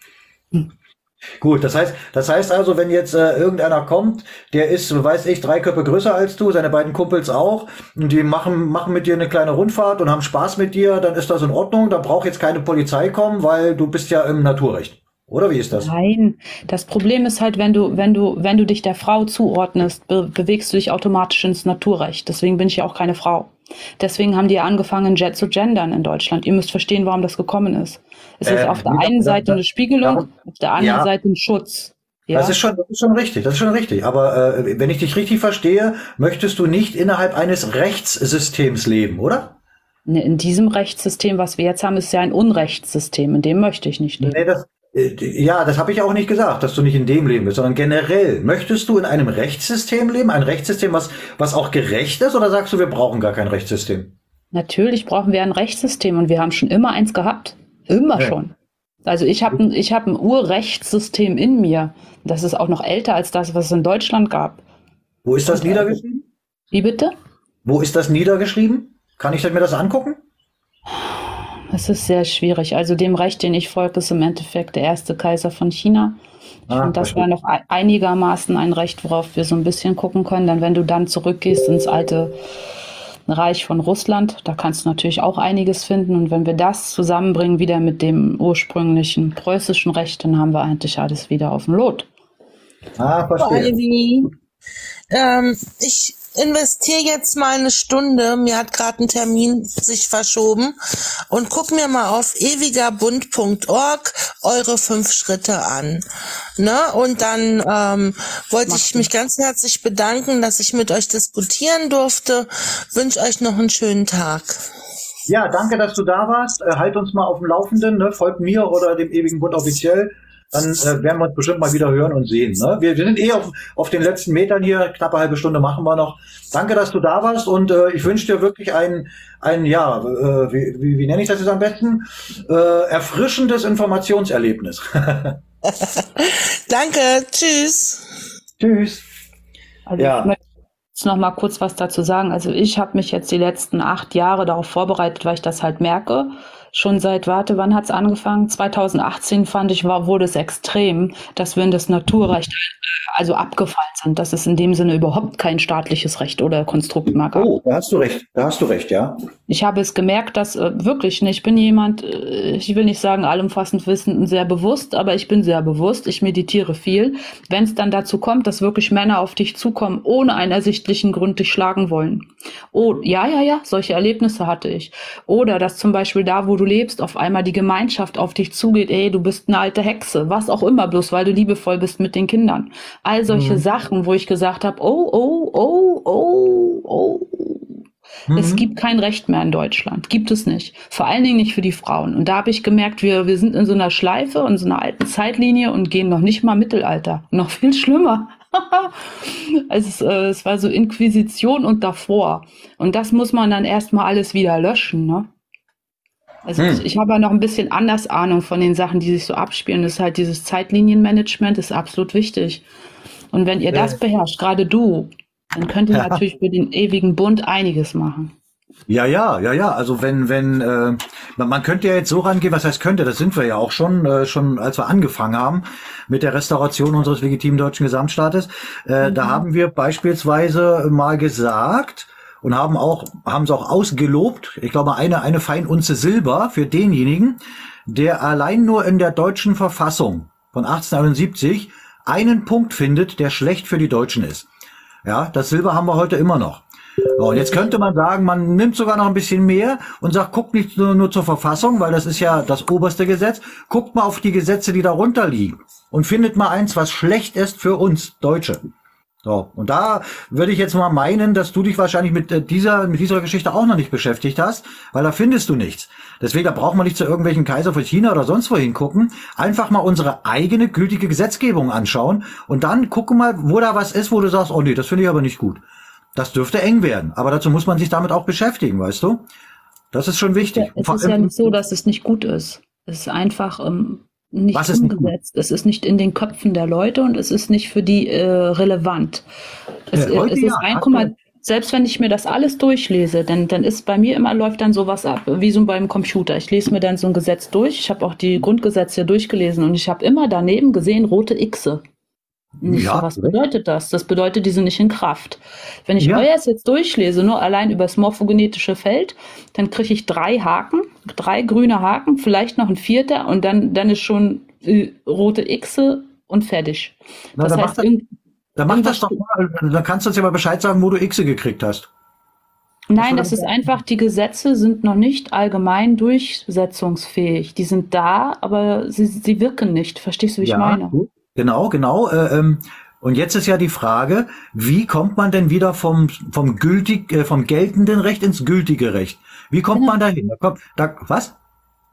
Gut, das heißt, das heißt also, wenn jetzt äh, irgendeiner kommt, der ist, weiß ich, drei Köpfe größer als du, seine beiden Kumpels auch, und die machen, machen mit dir eine kleine Rundfahrt und haben Spaß mit dir, dann ist das in Ordnung, da braucht jetzt keine Polizei kommen, weil du bist ja im Naturrecht. Oder wie ist das? Nein, das Problem ist halt, wenn du, wenn du, wenn du dich der Frau zuordnest, be bewegst du dich automatisch ins Naturrecht. Deswegen bin ich ja auch keine Frau. Deswegen haben die angefangen, Jet zu gendern in Deutschland. Ihr müsst verstehen, warum das gekommen ist. Es ist Äh, auf der ja, einen ja, Seite ja. eine Spiegelung, Darum- auf der anderen Ja. Seite ein Schutz. Ja? Das ist schon, das ist schon richtig, das ist schon richtig. Aber äh, wenn ich dich richtig verstehe, möchtest du nicht innerhalb eines Rechtssystems leben, oder? Ne, In diesem Rechtssystem, was wir jetzt haben, ist ja ein Unrechtssystem. In dem möchte ich nicht leben. Nee, das, ja, das habe ich auch nicht gesagt, dass du nicht in dem leben willst, sondern generell. Möchtest du in einem Rechtssystem leben? Ein Rechtssystem, was, was auch gerecht ist? Oder sagst du, wir brauchen gar kein Rechtssystem? Natürlich brauchen wir ein Rechtssystem und wir haben schon immer eins gehabt. Immer Ja. schon. Also ich habe ein, ich hab ein Urrechtssystem in mir. Das ist auch noch älter als das, was es in Deutschland gab. Wo ist das niedergeschrieben? Wie bitte? Wo ist das niedergeschrieben? Kann ich mir das angucken? Es ist sehr schwierig. Also dem Recht, den ich folge, ist im Endeffekt der erste Kaiser von China. Ich Ah, finde, das verstehe. war noch ei- einigermaßen ein Recht, worauf wir so ein bisschen gucken können. Dann, wenn du dann zurückgehst ins alte Reich von Russland, da kannst du natürlich auch einiges finden. Und wenn wir das zusammenbringen wieder mit dem ursprünglichen preußischen Recht, dann haben wir eigentlich alles wieder auf dem Lot. Ah, Ivy, ähm, ich investiere jetzt mal eine Stunde. Mir hat gerade ein Termin sich verschoben und guck mir mal auf ewigerbund.org eure fünf Schritte an. Ne? Und dann ähm, wollte ich mich ganz herzlich bedanken, dass ich mit euch diskutieren durfte. Wünsche euch noch einen schönen Tag. Ja, danke, dass du da warst. Äh, halt uns mal auf dem Laufenden, ne? folgt mir oder dem Ewigen Bund offiziell. Dann äh, werden wir uns bestimmt mal wieder hören und sehen. Ne? Wir, wir sind eh auf, auf den letzten Metern hier, knappe halbe Stunde machen wir noch. Danke, dass du da warst und äh, ich wünsche dir wirklich ein, ein ja, äh, wie, wie, wie nenne ich das jetzt am besten? Äh, erfrischendes Informationserlebnis. Danke, tschüss. Tschüss. Also Ja. ich möchte jetzt noch mal kurz was dazu sagen. Also ich habe mich jetzt die letzten acht Jahre darauf vorbereitet, weil ich das halt merke. Schon seit, warte, wann hat's angefangen? 2018 fand ich, war, wurde es extrem, dass wir in das Naturrecht also abgefallen sind, dass es in dem Sinne überhaupt kein staatliches Recht oder Konstrukt mehr gab. Oh, da hast du recht, da hast du recht, ja. Ich habe es gemerkt, dass äh, wirklich, ich bin jemand, äh, ich will nicht sagen allumfassend wissend und sehr bewusst, aber ich bin sehr bewusst, ich meditiere viel. Wenn es dann dazu kommt, dass wirklich Männer auf dich zukommen, ohne einen ersichtlichen Grund dich schlagen wollen. Oh, ja, ja, ja, solche Erlebnisse hatte ich. Oder dass zum Beispiel da, wo du lebst, auf einmal die Gemeinschaft auf dich zugeht, ey, du bist eine alte Hexe, was auch immer, bloß weil du liebevoll bist mit den Kindern. All solche Mhm. Sachen, wo ich gesagt habe, oh, oh, oh, oh, oh. Es Mhm. gibt kein Recht mehr in Deutschland. Gibt es nicht. Vor allen Dingen nicht für die Frauen. Und da habe ich gemerkt, wir, wir sind in so einer Schleife, in so einer alten Zeitlinie und gehen noch nicht mal Mittelalter. Noch viel schlimmer. es, äh, es war so Inquisition und davor. Und das muss man dann erstmal alles wieder löschen, ne? Also Hm. ich, habe ja noch ein bisschen anders Ahnung von den Sachen, die sich so abspielen. Das ist halt dieses Zeitlinienmanagement ist absolut wichtig. Und wenn ihr Ja. das beherrscht, gerade du, dann könnt ihr Ja. natürlich für den ewigen Bund einiges machen. Ja, ja, ja, ja. Also wenn, wenn, äh, man, man könnte ja jetzt so rangehen, was heißt könnte, das sind wir ja auch schon, äh, schon als wir angefangen haben mit der Restauration unseres legitimen deutschen Gesamtstaates. Äh, Da haben wir beispielsweise mal gesagt und haben auch, haben es auch ausgelobt, ich glaube eine, eine Feinunze Silber für denjenigen, der allein nur in der deutschen Verfassung von 1871 einen Punkt findet, der schlecht für die Deutschen ist. Ja, das Silber haben wir heute immer noch. So, und jetzt könnte man sagen, man nimmt sogar noch ein bisschen mehr und sagt, guckt nicht nur, nur zur Verfassung, weil das ist ja das oberste Gesetz, guckt mal auf die Gesetze, die darunter liegen und findet mal eins, was schlecht ist für uns Deutsche. So, und da würde ich jetzt mal meinen, dass du dich wahrscheinlich mit äh, dieser, mit dieser Geschichte auch noch nicht beschäftigt hast, weil da findest du nichts. Deswegen, da braucht man nicht zu irgendwelchen Kaiser von China oder sonst wohin gucken. Einfach mal unsere eigene gültige Gesetzgebung anschauen und dann gucken mal, wo da was ist, wo du sagst, oh nee, das finde ich aber nicht gut. Das dürfte eng werden, aber dazu muss man sich damit auch beschäftigen, weißt du? Das ist schon wichtig. Es Vor ist ja nicht so, dass es nicht gut ist. Es ist einfach ähm, nicht Was ist nicht umgesetzt. es ist nicht in den Köpfen der Leute und es ist nicht für die äh, relevant. Es, Äh, es ist ja, hast 1,3 selbst wenn ich mir das alles durchlese, dann, dann ist bei mir immer läuft dann sowas ab, wie so beim Computer. Ich lese mir dann so ein Gesetz durch. Ich habe auch die Grundgesetze durchgelesen und ich habe immer daneben gesehen rote Xe. Und ich Ja. so, was bedeutet das? Das bedeutet, die sind nicht in Kraft. Wenn ich Ja. euers jetzt durchlese, nur allein über das morphogenetische Feld, dann kriege ich drei Haken, drei grüne Haken, vielleicht noch ein vierter und dann, dann ist schon äh, rote Xe und fertig. Na, das dann heißt, mach das- Dann mach das doch mal, dann kannst du uns ja mal Bescheid sagen, wo du Xe gekriegt hast. Nein, das ist einfach, die Gesetze sind noch nicht allgemein durchsetzungsfähig. Die sind da, aber sie, sie wirken nicht. Verstehst du, wie ich meine? gut. Genau, genau. Äh, ähm, und jetzt ist ja die Frage, wie kommt man denn wieder vom, vom gültig, äh, vom geltenden Recht ins gültige Recht? Wie kommt man dahin? Da kommt, da, was?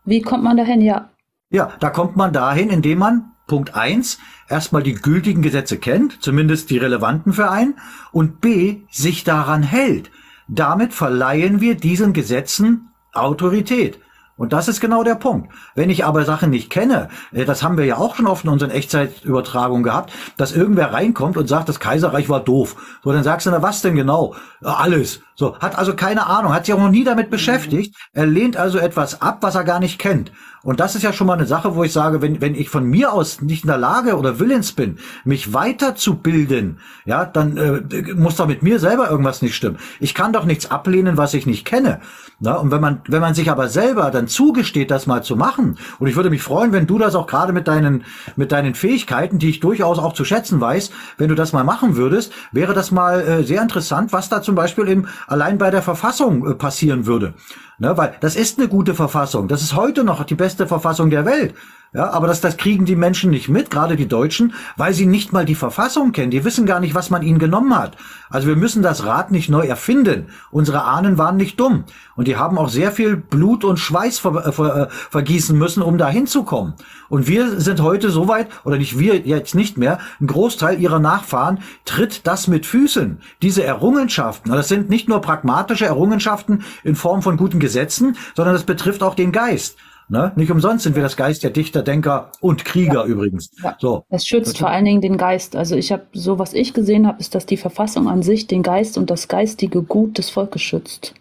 Wie kommt man dahin? Ja. Ja, da kommt man dahin, indem man Punkt eins erstmal die gültigen Gesetze kennt, zumindest die relevanten für einen, und B, sich daran hält. Damit verleihen wir diesen Gesetzen Autorität. Und das ist genau der Punkt. Wenn ich aber Sachen nicht kenne, äh, das haben wir ja auch schon oft in unseren Echtzeitübertragungen gehabt, dass irgendwer reinkommt und sagt, das Kaiserreich war doof. So, dann sagst du, na was denn genau? Ja, alles. So, hat also keine Ahnung, hat sich auch noch nie damit beschäftigt. Er lehnt also etwas ab, was er gar nicht kennt. Und das ist ja schon mal eine Sache, wo ich sage, wenn, wenn ich von mir aus nicht in der Lage oder willens bin, mich weiterzubilden, ja, dann äh, muss doch mit mir selber irgendwas nicht stimmen. Ich kann doch nichts ablehnen, was ich nicht kenne. Na, und wenn man, wenn man sich aber selber dann zugesteht, das mal zu machen, und ich würde mich freuen, wenn du das auch gerade mit deinen, mit deinen Fähigkeiten, die ich durchaus auch zu schätzen weiß, wenn du das mal machen würdest, wäre das mal äh, sehr interessant, was da zum Beispiel eben allein bei der Verfassung äh, passieren würde. Ne, weil das ist eine gute Verfassung. Das ist heute noch die beste Verfassung der Welt. Ja, aber das, das kriegen die Menschen nicht mit, gerade die Deutschen, weil sie nicht mal die Verfassung kennen. Die wissen gar nicht, was man ihnen genommen hat. Also wir müssen das Rad nicht neu erfinden. Unsere Ahnen waren nicht dumm. Und die haben auch sehr viel Blut und Schweiß ver, äh, ver, äh, vergießen müssen, um da hinzukommen. Und wir sind heute so weit, oder nicht wir jetzt nicht mehr, ein Großteil ihrer Nachfahren tritt das mit Füßen. Diese Errungenschaften, das sind nicht nur pragmatische Errungenschaften in Form von guten Gesetzen, sondern das betrifft auch den Geist. Ne? Nicht umsonst sind wir das Geist der Dichter, Denker und Krieger übrigens. So. Es schützt vor allen Dingen den Geist. Also ich habe, so was ich gesehen habe, ist, dass die Verfassung an sich den Geist und das geistige Gut des Volkes schützt.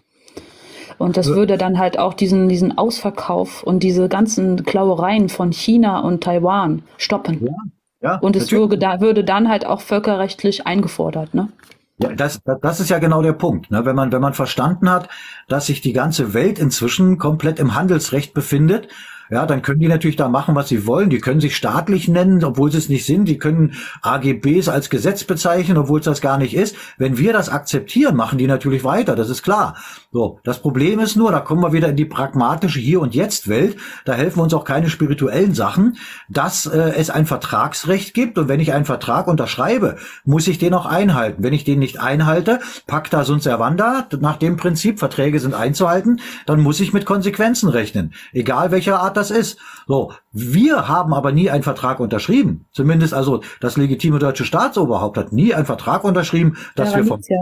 Und das Ja. würde dann halt auch diesen, diesen Ausverkauf und diese ganzen Klauereien von China und Taiwan stoppen. Ja, und es würde, da, würde dann halt auch völkerrechtlich eingefordert, ne? Ja, das, das- ist ja genau der Punkt. Ne? Wenn man, wenn man verstanden hat, dass sich die ganze Welt inzwischen komplett im Handelsrecht befindet, ja, dann können die natürlich da machen, was sie wollen. Die können sich staatlich nennen, obwohl sie es nicht sind. Die können AGBs als Gesetz bezeichnen, obwohl es das gar nicht ist. Wenn wir das akzeptieren, machen die natürlich weiter. Das ist klar. So. Das Problem ist nur, da kommen wir wieder in die pragmatische Hier- und Jetzt-Welt. Da helfen uns auch keine spirituellen Sachen, dass äh, es ein Vertragsrecht gibt. Und wenn ich einen Vertrag unterschreibe, muss ich den auch einhalten. Wenn ich den nicht einhalte, pacta sunt servanda, nach dem Prinzip, Verträge sind einzuhalten, dann muss ich mit Konsequenzen rechnen. Egal welcher Art das ist. So. Wir haben aber nie einen Vertrag unterschrieben. Zumindest also das legitime deutsche Staatsoberhaupt hat nie einen Vertrag unterschrieben, dass Daran wir vom ja.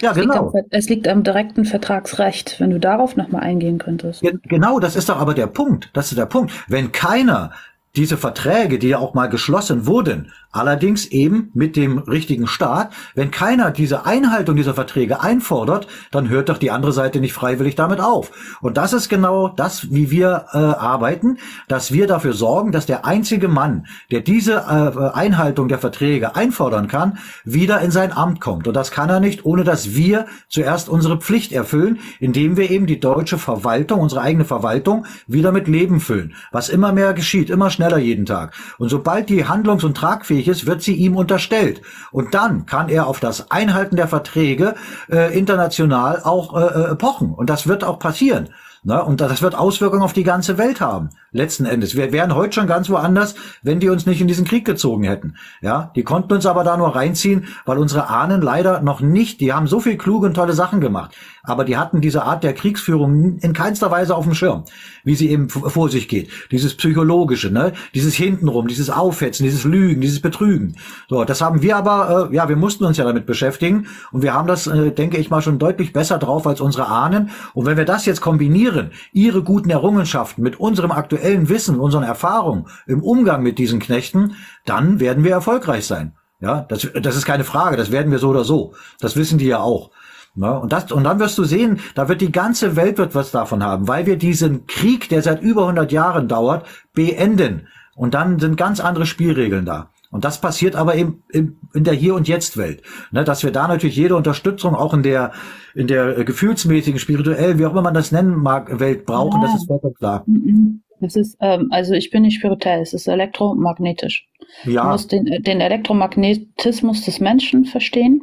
ja, Es liegt genau. am Ver- Es liegt am direkten Vertragsrecht, wenn du darauf nochmal eingehen könntest. Gen- Genau, das ist doch aber der Punkt. Das ist der Punkt. Wenn keiner diese Verträge, die ja auch mal geschlossen wurden, allerdings eben mit dem richtigen Staat, wenn keiner diese Einhaltung dieser Verträge einfordert, dann hört doch die andere Seite nicht freiwillig damit auf. Und das ist genau das, wie wir äh, arbeiten, dass wir dafür sorgen, dass der einzige Mann, der diese äh, Einhaltung der Verträge einfordern kann, wieder in sein Amt kommt. Und das kann er nicht, ohne dass wir zuerst unsere Pflicht erfüllen, indem wir eben die deutsche Verwaltung, unsere eigene Verwaltung, wieder mit Leben füllen. Was immer mehr geschieht, immer schneller jeden Tag. Und sobald die handlungs- und tragfähig ist, wird sie ihm unterstellt. Und dann kann er auf das Einhalten der Verträge äh, international auch äh, äh, pochen. Und das wird auch passieren. Ne? Und das wird Auswirkungen auf die ganze Welt haben. Letzten Endes. Wir wären heute schon ganz woanders, wenn die uns nicht in diesen Krieg gezogen hätten. Ja, die konnten uns aber da nur reinziehen, weil unsere Ahnen leider noch nicht, die haben so viel kluge und tolle Sachen gemacht. Aber die hatten diese Art der Kriegsführung in keinster Weise auf dem Schirm, wie sie eben vor sich geht. Dieses psychologische, ne, dieses hintenrum, dieses Aufhetzen, dieses Lügen, dieses Betrügen. So, das haben wir aber, äh, ja, wir mussten uns ja damit beschäftigen und wir haben das, äh, denke ich mal, schon deutlich besser drauf als unsere Ahnen. Und wenn wir das jetzt kombinieren, ihre guten Errungenschaften mit unserem aktuellen Wissen, unseren Erfahrungen im Umgang mit diesen Knechten, dann werden wir erfolgreich sein. Ja, das, das ist keine Frage. Das werden wir so oder so. Das wissen die ja auch. Ja, und, das, und dann wirst du sehen, da wird die ganze Welt wird was davon haben, weil wir diesen Krieg, der seit über 100 Jahren dauert, beenden. Und dann sind ganz andere Spielregeln da. Und das passiert aber eben in, der Hier- und Jetzt-Welt. Ne, dass wir da natürlich jede Unterstützung auch in der, in der äh, gefühlsmäßigen, spirituellen, wie auch immer man das nennen mag, Welt brauchen, Ja. das ist vollkommen klar. Mhm. Das ist, ähm, also ich bin nicht spirituell, es ist elektromagnetisch. Du Ja, musst den, den Elektromagnetismus des Menschen verstehen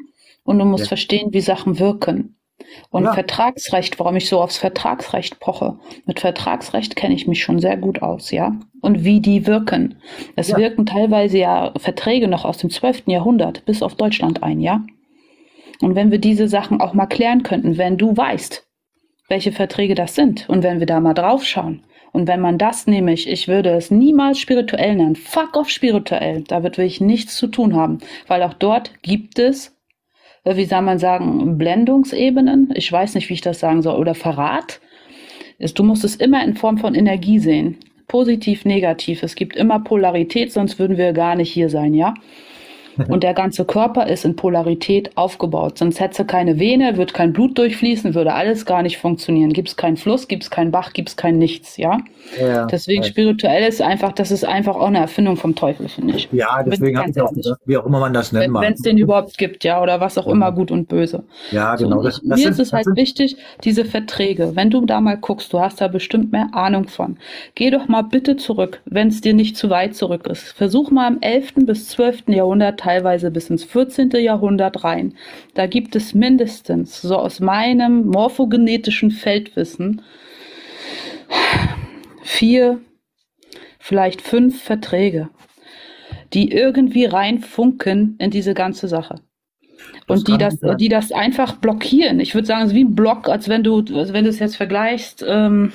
und du musst Ja. verstehen, wie Sachen wirken. Und Ja. Vertragsrecht, warum ich so aufs Vertragsrecht poche. Mit Vertragsrecht kenne ich mich schon sehr gut aus, ja. Und wie die wirken. Es Ja. wirken teilweise ja Verträge noch aus dem 12. Jahrhundert bis auf Deutschland ein, ja. Und wenn wir diese Sachen auch mal klären könnten, wenn du weißt, welche Verträge das sind und wenn wir da mal drauf schauen und wenn man das nämlich, ich würde es niemals spirituell nennen, fuck off spirituell, damit will ich nichts zu tun haben, weil auch dort gibt es, wie soll man sagen, Blendungsebenen, ich weiß nicht, wie ich das sagen soll, oder Verrat. Du musst es immer in Form von Energie sehen. Positiv, negativ. Es gibt immer Polarität, sonst würden wir gar nicht hier sein, ja? Und der ganze Körper ist in Polarität aufgebaut. Sonst hätte keine Vene, wird kein Blut durchfließen, würde alles gar nicht funktionieren. Gibt es keinen Fluss, gibt es keinen Bach, gibt es kein Nichts, ja? Ja, Deswegen ja. spirituell ist einfach, das ist einfach auch eine Erfindung vom Teufel, finde ich. ja, deswegen habe ich auch gesagt, wie auch immer man das nennen Wenn mag. es den überhaupt gibt, ja, oder was auch immer gut und böse. Ja, So, genau. Das, ich, das mir sind, ist es das halt sind, wichtig, diese Verträge, wenn du da mal guckst, du hast da bestimmt mehr Ahnung von. Geh doch mal bitte zurück, wenn es dir nicht zu weit zurück ist. Versuch mal im 11. bis 12. Jahrhundert, teilweise bis ins 14. Jahrhundert rein. Da gibt es mindestens, so aus meinem morphogenetischen Feldwissen, vier, vielleicht fünf Verträge, die irgendwie reinfunken in diese ganze Sache. Und die das, sein. die das einfach blockieren. Ich würde sagen, es ist wie ein Block, als wenn du, als wenn du es jetzt vergleichst, ähm,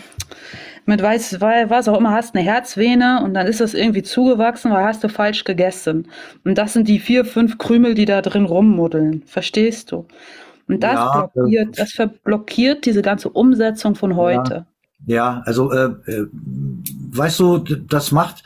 mit weiß, weil- was auch immer, hast eine Herzvene und dann ist das irgendwie zugewachsen, weil hast du falsch gegessen. Und das sind die vier, fünf Krümel, die da drin rummuddeln. Verstehst du? Und das Ja, blockiert, das verblockiert diese ganze Umsetzung von heute. Ja, also äh, äh, weißt du, das macht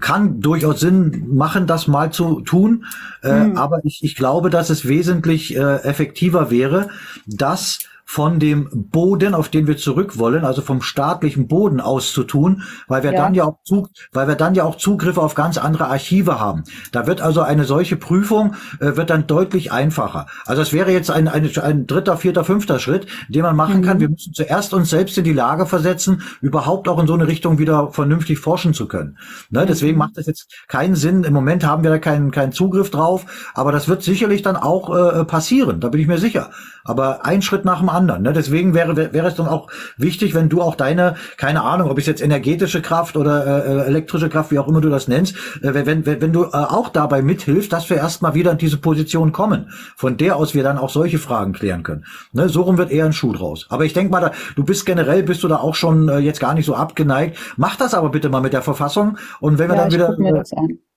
kann durchaus Sinn machen, das mal zu tun, äh, Mhm. aber ich, ich glaube, dass es wesentlich äh, effektiver wäre, das von dem Boden, auf den wir zurück wollen, also vom staatlichen Boden aus zu tun, weil wir Ja. dann ja auch Zug, weil wir dann ja auch Zugriff auf ganz andere Archive haben. Da wird also eine solche Prüfung äh, wird dann deutlich einfacher. Also es wäre jetzt ein, ein, ein dritter, vierter, fünfter Schritt, den man machen kann. Wir müssen zuerst uns selbst in die Lage versetzen, überhaupt auch in so eine Richtung wieder vernünftig forschen zu können. Ne? Deswegen macht es jetzt keinen Sinn. Im Moment haben wir da keinen, keinen Zugriff drauf, aber das wird sicherlich dann auch äh, passieren. Da bin ich mir sicher. Aber ein Schritt nach dem anderen. Ne? Deswegen wäre, wäre es dann auch wichtig, wenn du auch deine, keine Ahnung, ob es jetzt energetische Kraft oder äh, elektrische Kraft, wie auch immer du das nennst, äh, wenn, wenn, wenn du äh, auch dabei mithilfst, dass wir erstmal wieder in diese Position kommen, von der aus wir dann auch solche Fragen klären können. Ne? So rum wird eher ein Schuh draus. Aber ich denke mal, da, du bist generell, bist du da auch schon äh, jetzt gar nicht so abgeneigt. Mach das aber bitte mal mit der Verfassung und wenn wir Ja, dann ich wieder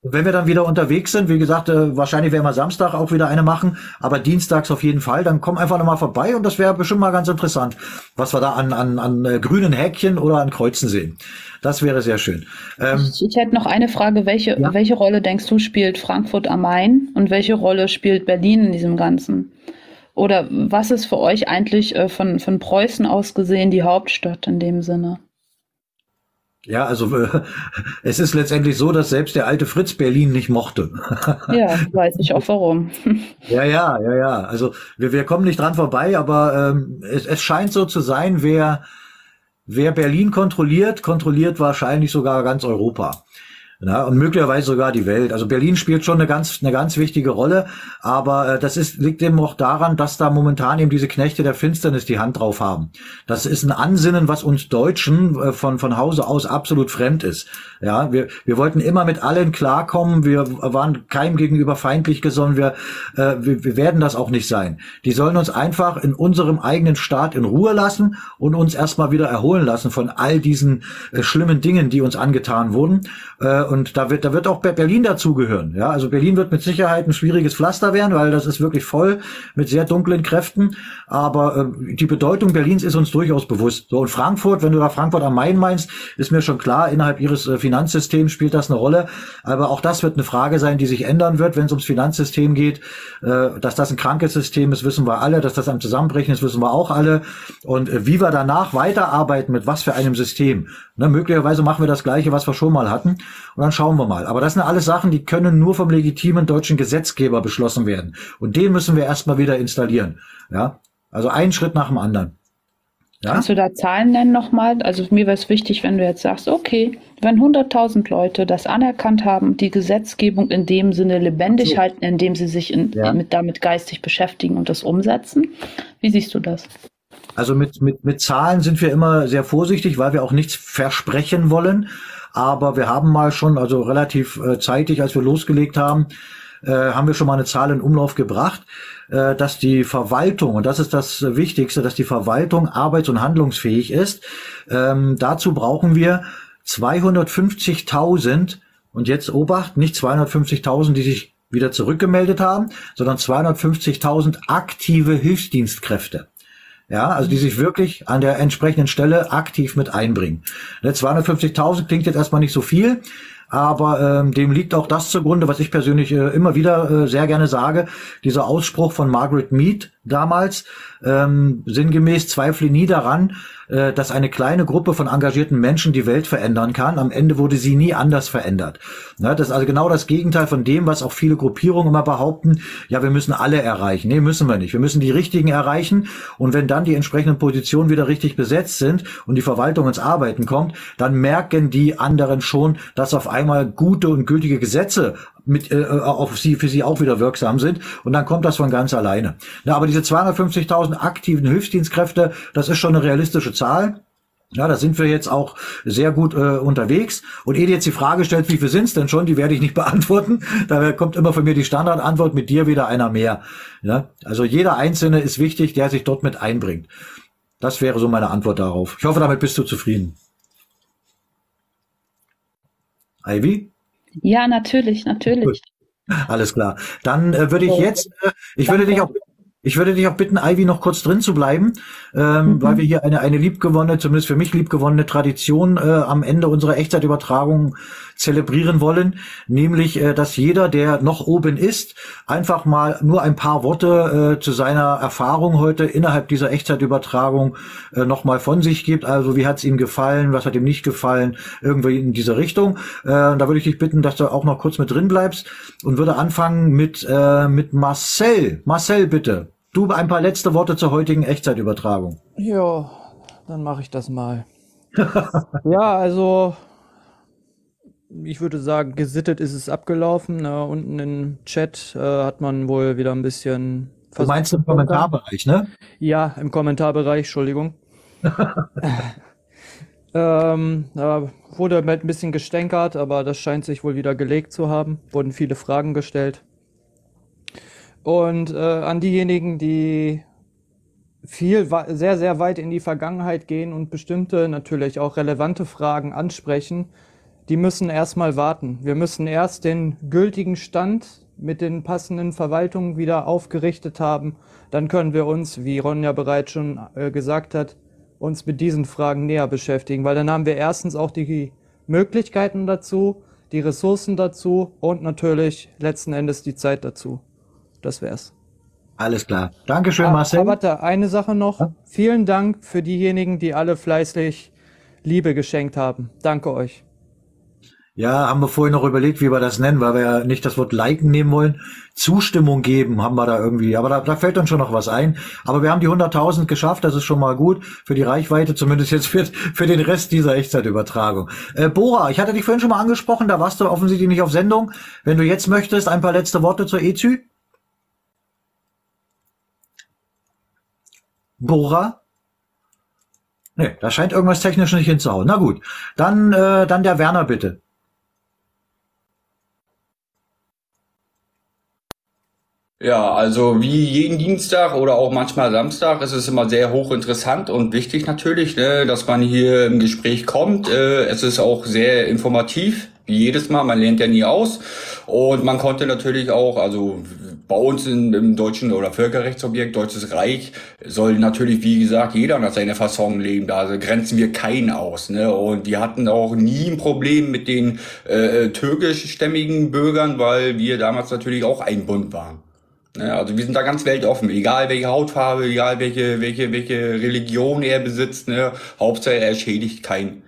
wenn wir dann wieder unterwegs sind, wie gesagt, äh, wahrscheinlich werden wir Samstag auch wieder eine machen, aber dienstags auf jeden Fall, dann komm einfach nochmal vorbei und das wäre bestimmt mal ganz interessant, was wir da an, an, an äh, grünen Häkchen oder an Kreuzen sehen. Das wäre sehr schön. Ähm, Ich, ich hätte noch eine Frage. Welche, welche Rolle denkst du spielt Frankfurt am Main und welche Rolle spielt Berlin in diesem Ganzen? Oder was ist für euch eigentlich äh, von, von Preußen aus gesehen die Hauptstadt in dem Sinne? Ja, also äh, es ist letztendlich so, dass selbst der alte Fritz Berlin nicht mochte. Ja, weiß ich auch warum. Ja, ja, ja, ja. Also wir, wir kommen nicht dran vorbei, aber ähm, es, es scheint so zu sein, wer, wer Berlin kontrolliert, kontrolliert wahrscheinlich sogar ganz Europa. Ja, und möglicherweise sogar die Welt. Also Berlin spielt schon eine ganz, eine ganz wichtige Rolle, aber äh, das ist, liegt eben auch daran, dass da momentan eben diese Knechte der Finsternis die Hand drauf haben. Das ist ein Ansinnen, was uns Deutschen äh, von, von Hause aus absolut fremd ist. Ja, wir, wir wollten immer mit allen klarkommen, wir waren keinem gegenüber feindlich gesonnen, wir, äh, wir, wir werden das auch nicht sein. Die sollen uns einfach in unserem eigenen Staat in Ruhe lassen und uns erstmal wieder erholen lassen von all diesen äh, schlimmen Dingen, die uns angetan wurden. Äh, und da wird, da wird auch Berlin dazugehören. Ja, also Berlin wird mit Sicherheit ein schwieriges Pflaster werden, weil das ist wirklich voll mit sehr dunklen Kräften. Aber äh, die Bedeutung Berlins ist uns durchaus bewusst. So und Frankfurt, wenn du da Frankfurt am Main meinst, ist mir schon klar, innerhalb ihres äh, Finanzsystems spielt das eine Rolle. Aber auch das wird eine Frage sein, die sich ändern wird, wenn es ums Finanzsystem geht. Äh, dass das ein krankes System ist, wissen wir alle. Dass das am Zusammenbrechen ist, wissen wir auch alle. Und äh, wie wir danach weiterarbeiten, mit was für einem System. Ne, möglicherweise machen wir das Gleiche, was wir schon mal hatten. Und dann schauen wir mal. Aber das sind alles Sachen, die können nur vom legitimen deutschen Gesetzgeber beschlossen werden. Und den müssen wir erstmal wieder installieren. Ja, also einen Schritt nach dem anderen. Ja? Kannst du da Zahlen nennen nochmal? Also mir wäre es wichtig, wenn du jetzt sagst, okay, wenn 100.000 Leute das anerkannt haben, die Gesetzgebung in dem Sinne lebendig so. halten, indem sie sich in, ja. mit, damit geistig beschäftigen und das umsetzen. Wie siehst du das? Also mit, mit, mit Zahlen sind wir immer sehr vorsichtig, weil wir auch nichts versprechen wollen. Aber wir haben mal schon, also relativ äh, zeitig, als wir losgelegt haben, äh, haben wir schon mal eine Zahl in Umlauf gebracht, äh, dass die Verwaltung, und das ist das Wichtigste, dass die Verwaltung arbeits- und handlungsfähig ist. Ähm, dazu brauchen wir 250.000 und jetzt Obacht, nicht 250.000, die sich wieder zurückgemeldet haben, sondern 250.000 aktive Hilfsdienstkräfte. Ja, also die sich wirklich an der entsprechenden Stelle aktiv mit einbringen. 250.000 ne, klingt jetzt erstmal nicht so viel, aber ähm, dem liegt auch das zugrunde, was ich persönlich äh, immer wieder äh, sehr gerne sage, dieser Ausspruch von Margaret Mead damals, ähm, sinngemäß zweifle nie daran, äh, dass eine kleine Gruppe von engagierten Menschen die Welt verändern kann. Am Ende wurde sie nie anders verändert. Ne, das ist also genau das Gegenteil von dem, was auch viele Gruppierungen immer behaupten. Ja, wir müssen alle erreichen. Nee, müssen wir nicht. Wir müssen die Richtigen erreichen. Und wenn dann die entsprechenden Positionen wieder richtig besetzt sind und die Verwaltung ins Arbeiten kommt, dann merken die anderen schon, dass auf einmal gute und gültige Gesetze mit äh, auf sie für sie auch wieder wirksam sind und dann kommt das von ganz alleine. Na, aber diese 250.000 aktiven Hilfsdienstkräfte, das ist schon eine realistische Zahl. Ja, da sind wir jetzt auch sehr gut äh, unterwegs. Und ehe jetzt die Frage stellt, wie viel sind's denn schon, die werde ich nicht beantworten. Da kommt immer von mir die Standardantwort, mit dir wieder einer mehr. Ja, also jeder Einzelne ist wichtig, der sich dort mit einbringt. Das wäre so meine Antwort darauf. Ich hoffe, damit bist du zufrieden. Ivy? Ja, natürlich, natürlich. Alles klar. Dann äh, würde ich jetzt, äh, ich würde dich auch ich würde dich auch bitten, Ivy, noch kurz drin zu bleiben, ähm, mhm. weil wir hier eine, eine liebgewonnene, zumindest für mich liebgewonnene Tradition äh, am Ende unserer Echtzeitübertragung zelebrieren wollen, nämlich, äh, dass jeder, der noch oben ist, einfach mal nur ein paar Worte äh, zu seiner Erfahrung heute innerhalb dieser Echtzeitübertragung äh, nochmal von sich gibt. Also wie hat es ihm gefallen, was hat ihm nicht gefallen, irgendwie in diese Richtung. Äh, da würde ich dich bitten, dass du auch noch kurz mit drin bleibst und würde anfangen mit, äh, mit Marcel. Marcel, bitte. Du ein paar letzte Worte zur heutigen Echtzeitübertragung. Ja, dann mache ich das mal. ja, also ich würde sagen, gesittet ist es abgelaufen. Na, unten im Chat äh, hat man wohl wieder ein bisschen. Du meinst im Kommentarbereich, ne? Ja, im Kommentarbereich, Entschuldigung. ähm, da wurde ein bisschen gestänkert, aber das scheint sich wohl wieder gelegt zu haben. Wurden viele Fragen gestellt. Und äh, an diejenigen, die viel, sehr, sehr weit in die Vergangenheit gehen und bestimmte, natürlich auch relevante Fragen ansprechen, die müssen erstmal warten. Wir müssen erst den gültigen Stand mit den passenden Verwaltungen wieder aufgerichtet haben. Dann können wir uns, wie Ronja bereits schon äh, gesagt hat, uns mit diesen Fragen näher beschäftigen, weil dann haben wir erstens auch die Möglichkeiten dazu, die Ressourcen dazu und natürlich letzten Endes die Zeit dazu. Das wär's. Alles klar. Dankeschön, ah, Marcel. Aber warte, eine Sache noch. Ja? Vielen Dank für diejenigen, die alle fleißig Liebe geschenkt haben. Danke euch. Ja, haben wir vorhin noch überlegt, wie wir das nennen, weil wir ja nicht das Wort liken nehmen wollen. Zustimmung geben haben wir da irgendwie. Aber da, da fällt uns schon noch was ein. Aber wir haben die 100.000 geschafft. Das ist schon mal gut für die Reichweite, zumindest jetzt für, für den Rest dieser Echtzeitübertragung. Äh, Bora, ich hatte dich vorhin schon mal angesprochen. Da warst du offensichtlich nicht auf Sendung. Wenn du jetzt möchtest, ein paar letzte Worte zur EZÜ. Bohrer? Nee, da scheint irgendwas technisch nicht hinzuhauen. Na gut, dann, äh, dann der Werner bitte. Ja, also wie jeden Dienstag oder auch manchmal Samstag ist es immer sehr hochinteressant und wichtig natürlich, ne, dass man hier im Gespräch kommt. Äh, es ist auch sehr informativ Wie jedes Mal, man lernt ja nie aus. Und man konnte natürlich auch, also bei uns in, im deutschen oder Völkerrechtsobjekt Deutsches Reich soll natürlich, wie gesagt, jeder nach seiner Fassung leben. Da grenzen wir keinen aus. Ne? Und die hatten auch nie ein Problem mit den äh, türkischstämmigen Bürgern, weil wir damals natürlich auch ein Bund waren. Also wir sind da ganz weltoffen, egal welche Hautfarbe, egal welche, welche, welche Religion er besitzt. Ne? Hauptsache er schädigt keinen.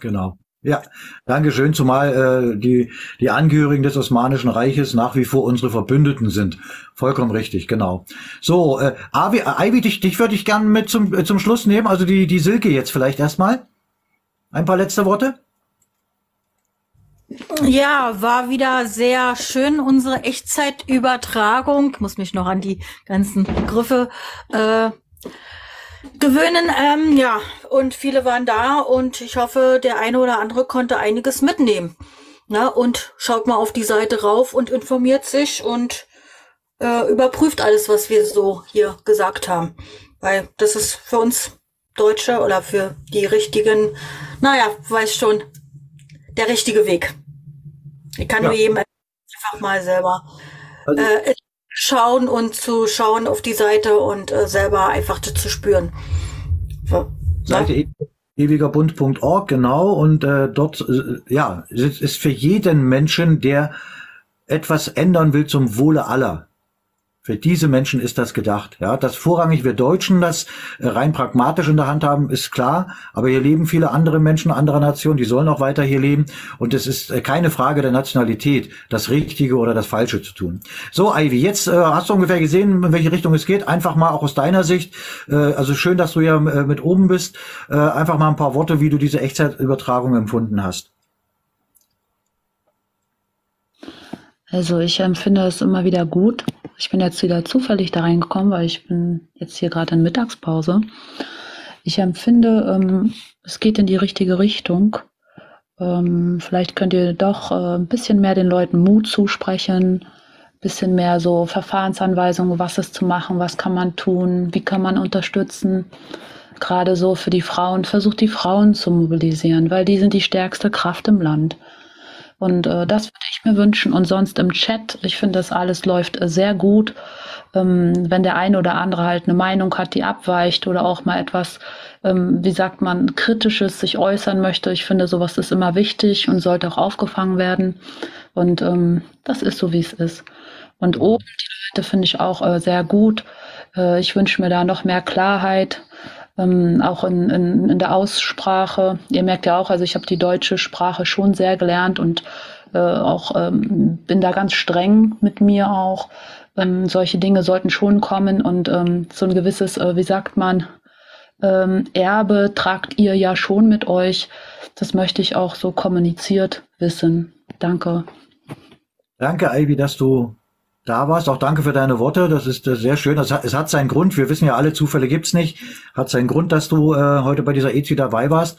Genau. Ja, Dankeschön, zumal äh, die, die Angehörigen des Osmanischen Reiches nach wie vor unsere Verbündeten sind. Vollkommen richtig, genau. So, äh, Avi, Ivy, dich, dich würde ich gerne mit zum, äh, zum Schluss nehmen, also die, die Silke jetzt vielleicht erstmal. Ein paar letzte Worte? Ja, war wieder sehr schön unsere Echtzeitübertragung. Ich muss mich noch an die ganzen Begriffe äh, gewöhnen. Ähm, ja, und viele waren da und ich hoffe, der eine oder andere konnte einiges mitnehmen. Na, und schaut mal auf die Seite rauf und informiert sich und äh, überprüft alles, was wir so hier gesagt haben. Weil das ist für uns Deutsche oder für die richtigen, naja, weiß schon, der richtige Weg. Ich kann ja. nur jedem einfach mal selber also, äh, schauen und zu schauen auf die Seite und äh, selber einfach zu spüren. So, Seite e ewigerbund.org, genau, und äh, dort, äh, ja, ist für jeden Menschen, der etwas ändern will zum Wohle aller, für diese Menschen ist das gedacht. Ja, dass vorrangig wir Deutschen das äh, rein pragmatisch in der Hand haben, ist klar. Aber hier leben viele andere Menschen anderer Nationen, die sollen auch weiter hier leben. Und es ist äh, keine Frage der Nationalität, das Richtige oder das Falsche zu tun. So, Ivy, jetzt äh, hast du ungefähr gesehen, in welche Richtung es geht. Einfach mal auch aus deiner Sicht. Äh, also schön, dass du ja äh, mit oben bist. Äh, einfach mal ein paar Worte, wie du diese Echtzeitübertragung empfunden hast. Also ich empfinde es immer wieder gut. Ich bin jetzt wieder zufällig da reingekommen, weil ich bin jetzt hier gerade in Mittagspause. Ich empfinde, ähm, es geht in die richtige Richtung. Ähm, vielleicht könnt ihr doch äh, ein bisschen mehr den Leuten Mut zusprechen, ein bisschen mehr so Verfahrensanweisungen, was ist zu machen, was kann man tun, wie kann man unterstützen. Gerade so für die Frauen, versucht die Frauen zu mobilisieren, weil die sind die stärkste Kraft im Land. Und äh, das würde ich mir wünschen. Und sonst im Chat, ich finde, das alles läuft äh, sehr gut. Ähm, wenn der eine oder andere halt eine Meinung hat, die abweicht oder auch mal etwas, ähm, wie sagt man, kritisches sich äußern möchte. Ich finde, sowas ist immer wichtig und sollte auch aufgefangen werden. Und ähm, das ist so, wie es ist. Und oben die Leute finde ich auch äh, sehr gut. Äh, ich wünsche mir da noch mehr Klarheit ähm, auch in, in, in der Aussprache. Ihr merkt ja auch, also ich habe die deutsche Sprache schon sehr gelernt und äh, auch ähm, bin da ganz streng mit mir auch. Ähm, solche Dinge sollten schon kommen und ähm, so ein gewisses, äh, wie sagt man, ähm, Erbe tragt ihr ja schon mit euch. Das möchte ich auch so kommuniziert wissen. Danke. Danke, Ivy, dass du da warst. Auch danke für deine Worte. Das ist äh, sehr schön. Es hat, es hat seinen Grund. Wir wissen ja alle, Zufälle gibt's nicht. Hat seinen Grund, dass du äh, heute bei dieser EZI dabei warst.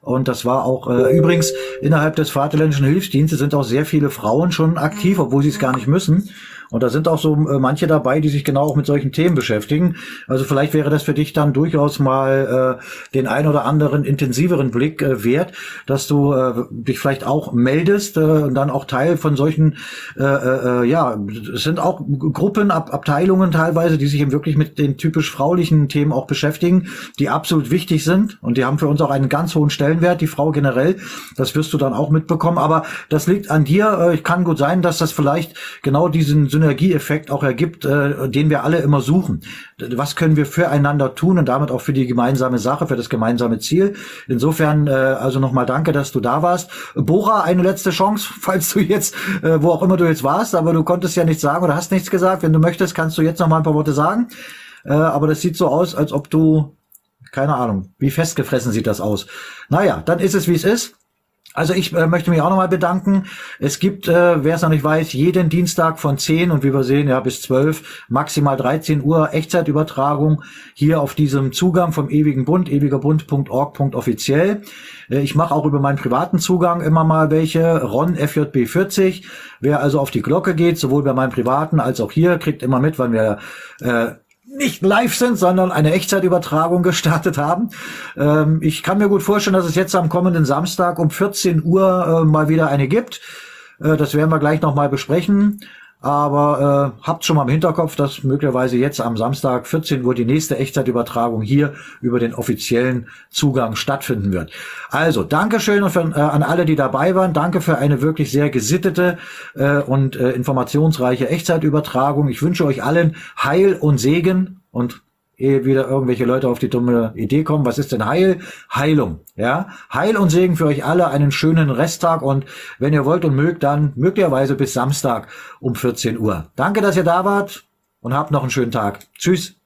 Und das war auch äh, übrigens innerhalb des Vaterländischen Hilfsdienstes sind auch sehr viele Frauen schon aktiv, obwohl sie es gar nicht müssen. Und da sind auch so äh, manche dabei, die sich genau auch mit solchen Themen beschäftigen. Also vielleicht wäre das für dich dann durchaus mal äh, den ein oder anderen intensiveren Blick äh, wert, dass du äh, dich vielleicht auch meldest äh, und dann auch Teil von solchen, äh, äh, ja, es sind auch Gruppen, Ab Abteilungen teilweise, die sich eben wirklich mit den typisch fraulichen Themen auch beschäftigen, die absolut wichtig sind und die haben für uns auch einen ganz hohen Stellenwert, die Frau generell. Das wirst du dann auch mitbekommen. Aber das liegt an dir. Äh, kann gut sein, dass das vielleicht genau diesen Synergieeffekt auch ergibt, äh, den wir alle immer suchen. Was können wir füreinander tun und damit auch für die gemeinsame Sache, für das gemeinsame Ziel. Insofern äh, also nochmal danke, dass du da warst. Bora, eine letzte Chance, falls du jetzt, äh, wo auch immer du jetzt warst, aber du konntest ja nichts sagen oder hast nichts gesagt. Wenn du möchtest, kannst du jetzt noch mal ein paar Worte sagen. Äh, aber das sieht so aus, als ob du keine Ahnung, wie festgefressen sieht das aus. Naja, dann ist es, wie es ist. Also ich äh, möchte mich auch nochmal bedanken. Es gibt, äh, wer es noch nicht weiß, jeden Dienstag von 10 und wie wir sehen, ja bis 12, maximal 13 Uhr Echtzeitübertragung hier auf diesem Zugang vom Ewigen Bund, ewigerbund.org.offiziell. Äh, ich mache auch über meinen privaten Zugang immer mal welche, Ron FJB 40. Wer also auf die Glocke geht, sowohl bei meinem privaten als auch hier, kriegt immer mit, wann wir äh, nicht live sind, sondern eine Echtzeitübertragung gestartet haben. Ähm, ich kann mir gut vorstellen, dass es jetzt am kommenden Samstag um 14 Uhr äh, mal wieder eine gibt. Äh, das werden wir gleich nochmal besprechen. Aber äh, habt schon mal im Hinterkopf, dass möglicherweise jetzt am Samstag 14 Uhr die nächste Echtzeitübertragung hier über den offiziellen Zugang stattfinden wird. Also, Dankeschön für, äh, an alle, die dabei waren. Danke für eine wirklich sehr gesittete äh, und äh, informationsreiche Echtzeitübertragung. Ich wünsche euch allen Heil und Segen und ehe wieder irgendwelche Leute auf die dumme Idee kommen. Was ist denn Heil? Heilung. Ja, Heil und Segen für euch alle, einen schönen Resttag und wenn ihr wollt und mögt, dann möglicherweise bis Samstag um 14 Uhr. Danke, dass ihr da wart und habt noch einen schönen Tag. Tschüss.